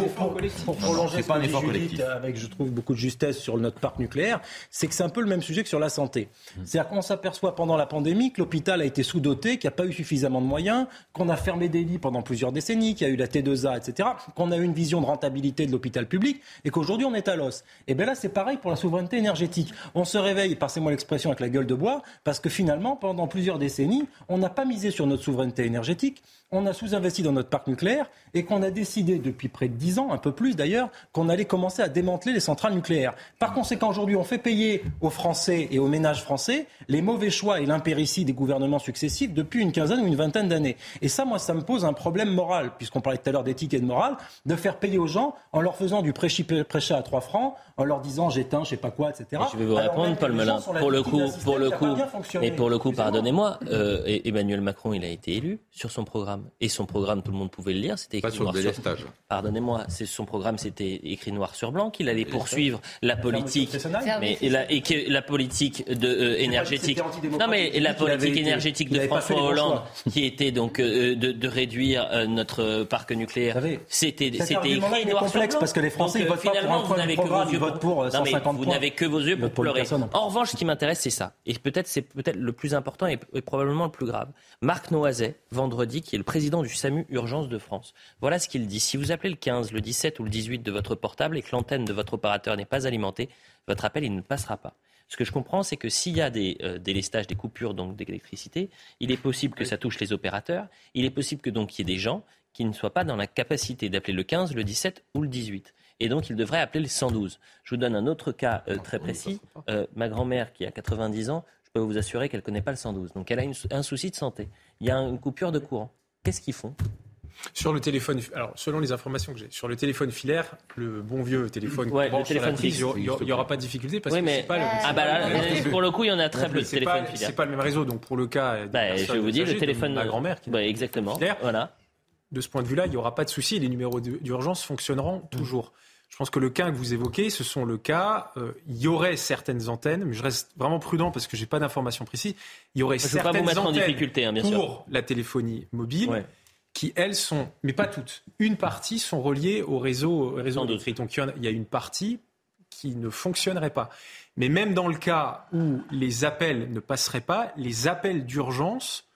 Pour, prolonger pas un effort collectif. avec, je trouve, beaucoup de justesse sur notre parc nucléaire, c'est que c'est un peu le même sujet que sur la santé. Mmh. C'est-à-dire qu'on s'aperçoit pendant la pandémie que l'hôpital a été sous-doté, qu'il n'y a pas eu suffisamment de moyens, qu'on a fermé des lits pendant plusieurs décennies, qu'il y a eu la T2A, etc., qu'on a eu une vision de rentabilité de l'hôpital public et qu'aujourd'hui on est à l'os. Et bien là, c'est pareil pour la souveraineté énergétique. On se réveille, passez-moi l'expression, avec la gueule de bois, parce que finalement, pendant plusieurs décennies, on n'a pas misé sur notre souveraineté énergétique, on a sous-investi dans notre parc nucléaire et qu'on a décidé depuis près de dix ans, un peu plus d'ailleurs, qu'on allait commencer à démanteler les centrales nucléaires. Par conséquent, aujourd'hui, on fait payer aux Français et aux ménages français les mauvais choix et l'impéritie des gouvernements successifs depuis une quinzaine ou une vingtaine d'années. Et ça, moi, ça me pose un problème moral, puisqu'on parlait tout à l'heure d'éthique et de morale, de faire payer aux gens en leur faisant du prêchat à 3 francs, en leur disant j'éteins, je sais pas quoi, etc. je vais vous répondre, Paul Melun. Pour le coup, pour le coup, et pour le coup, pardonnez-moi, euh, Emmanuel Macron, il a été élu sur son programme et son programme, tout le monde pouvait le lire. C'était Pas écrit sur le noir délestage. sur... Pardonnez-moi, c'est son programme, c'était écrit noir sur blanc qu'il allait poursuivre la politique, mais et la, et que la politique de euh, énergétique. Non, mais la politique énergétique de pas François Hollande, qui était donc euh, de, de réduire euh, notre parc nucléaire, c'était écrit noir sur complexe blanc. parce que les Français, Donc, euh, votent pas pour finalement, un vous premier n'avez que vos programme, yeux ils votent pour, euh, Non, mais 150 vous n'avez que vos yeux pour pleurer. En revanche, ce qui m'intéresse, c'est ça. Et peut-être c'est peut-être le plus important et, et probablement le plus grave. Marc Noiset, vendredi, qui est le président du SAMU Urgence de France. Voilà ce qu'il dit. Si vous appelez le 15, le 17 ou le 18 de votre portable et que l'antenne de votre opérateur n'est pas alimentée, votre appel il ne passera pas. Ce que je comprends, c'est que s'il y a des euh, délestages, des coupures donc d'électricité, il est possible que ça touche les opérateurs. Il est possible que donc il y ait des gens qui ne soient pas dans la capacité d'appeler le 15, le 17 ou le 18. Et donc, ils devraient appeler le 112. Je vous donne un autre cas euh, très précis. Euh, ma grand-mère, qui a 90 ans, je peux vous assurer qu'elle ne connaît pas le 112. Donc, elle a une- un souci de santé. Il y a une coupure de courant. Qu'est-ce qu'ils font? Sur le téléphone, alors selon les informations que j'ai, sur le téléphone filaire, le bon vieux téléphone, Ouais, le sur la téléphone prise, fixe. il n'y aura pas de difficulté parce Oui, que mais- c'est pas le. Ah c'est bah là, réseau. pour le coup, il y en a très peu de C'est téléphones pas- filaires. C'est pas le même réseau, donc pour le cas. Bah, je personnes vous dis, le téléphone. de ma grand-mère qui Bah, exactement. filaire, Voilà. de ce point de vue-là, il n'y aura pas de souci. Les numéros d'urgence fonctionneront Mm. toujours. Je pense que le cas que vous évoquez, ce sont le cas. euh, il y aurait certaines antennes, mais je reste vraiment prudent parce que j'ai pas d'informations précises. Il y aurait Je veux pas certaines vous mettre en antennes difficulté, hein, bien sûr. pour la téléphonie mobile. Qui elles sont, mais pas toutes. Une partie sont reliées au réseau, au réseau électrique. Donc il y en a- il y a une partie qui ne fonctionnerait pas. Mais même dans le cas où les appels ne passeraient pas, les appels d'urgence,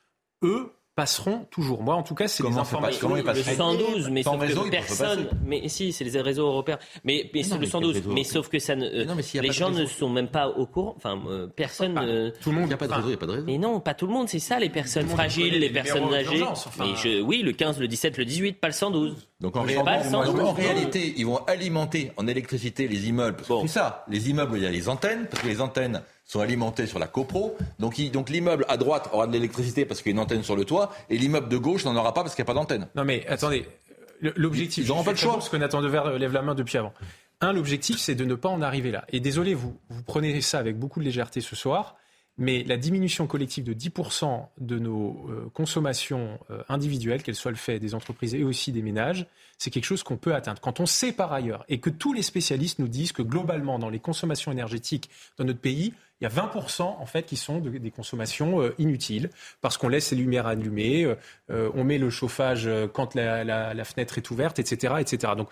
eux, passeront toujours. Moi, en tout cas, c'est les informations. Comment ils Le passeraient 112, mais Sans sauf réseau, que personne. Mais si, c'est les réseaux européens. Mais, mais Non, le mais 112. quel réseau Mais sauf que ça ne. non, mais s'il y a les pas de gens ne sont même pas au courant. Enfin, euh, personne. euh, Tout le monde. Il n'y a pas de réseau, il n'y a pas de réseau. Mais non, pas tout le monde, c'est ça, les personnes fragiles, les les personnes âgées. d'urgence, enfin. Mais je, oui, le 15, le 17, le 18, pas le 112. Donc en, réalité, pas le 112. en réalité, ils vont alimenter en électricité les immeubles. Que C'est ça. Les immeubles, il y a les antennes, parce que les antennes sont alimentées sur la copro. Donc, il- donc l'immeuble à droite aura de l'électricité parce qu'il y a une antenne sur le toit, et l'immeuble de gauche n'en aura pas parce qu'il n'y a pas d'antenne. Non mais attendez, l'objectif, Ils n'auront pas le choix. Parce que Nathan Dever euh, lève la main depuis avant. Un, l'objectif, c'est de ne pas en arriver là. Et désolé, vous, vous prenez ça avec beaucoup de légèreté ce soir, mais la diminution collective de 10% de nos euh, consommations euh, individuelles, qu'elles soient le fait des entreprises et aussi des ménages, c'est quelque chose qu'on peut atteindre. Quand on sait par ailleurs, et que tous les spécialistes nous disent que globalement, dans les consommations énergétiques dans notre pays, il y a 20% en fait qui sont de- des consommations euh, inutiles parce qu'on laisse les lumières allumées, on met le chauffage quand la, la- la fenêtre est ouverte, etc., etc. Donc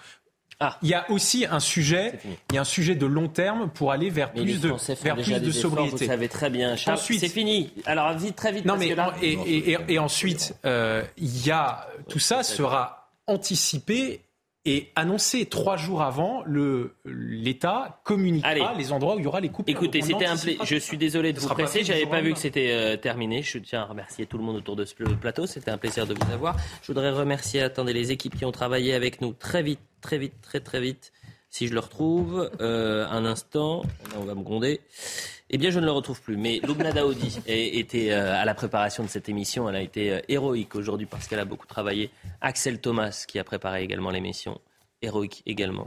il y a aussi un sujet, il y a un sujet de long terme pour aller vers Mais plus de vers plus de des efforts, sobriété. Vous savez très bien, Charles. Ensuite- c'est fini. Alors vite, très vite. Non parce mais que là- et, et- et- et ensuite, euh, il y a tout ça sera anticipé et annoncé trois jours avant. L'État communiquera Allez. les endroits où il y aura les coupures. Écoutez, c'était un pla- anticipera Je suis désolé de vous presser. J'avais pas vu que c'était euh, terminé. Je tiens à remercier tout le monde autour de ce pl- plateau. C'était un plaisir de vous avoir. Je voudrais remercier, attendez, les équipes qui ont travaillé avec nous très vite, très vite, très très vite. Si je le retrouve, euh, un instant, on va me gronder. Eh bien, je ne le retrouve plus. Mais Loubna Daoudi [LAUGHS] était euh, à la préparation de cette émission. Elle a été euh, héroïque aujourd'hui parce qu'elle a beaucoup travaillé. Axel Thomas, qui a préparé également l'émission, héroïque également.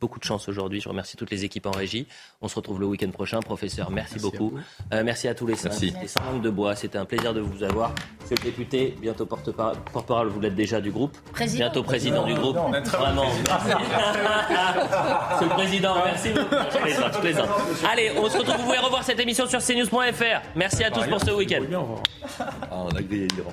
Beaucoup de chance aujourd'hui. Je remercie toutes les équipes en régie. On se retrouve le week-end prochain. Professeur, merci, beaucoup. Euh, merci à tous les cinq. Merci. Les cinq langues de bois. C'était un plaisir de vous avoir. Monsieur le député, bientôt porte-parole, vous l'êtes déjà du groupe. Président. Bientôt président du groupe. Non, Vraiment. [LAUGHS] Monsieur le président, merci beaucoup. Je plaisante, je plaisante. Allez, on se retrouve. Vous pouvez revoir cette émission sur cnews.fr. Merci à tous pour ce week-end. Ah, on a grillé l'Iran.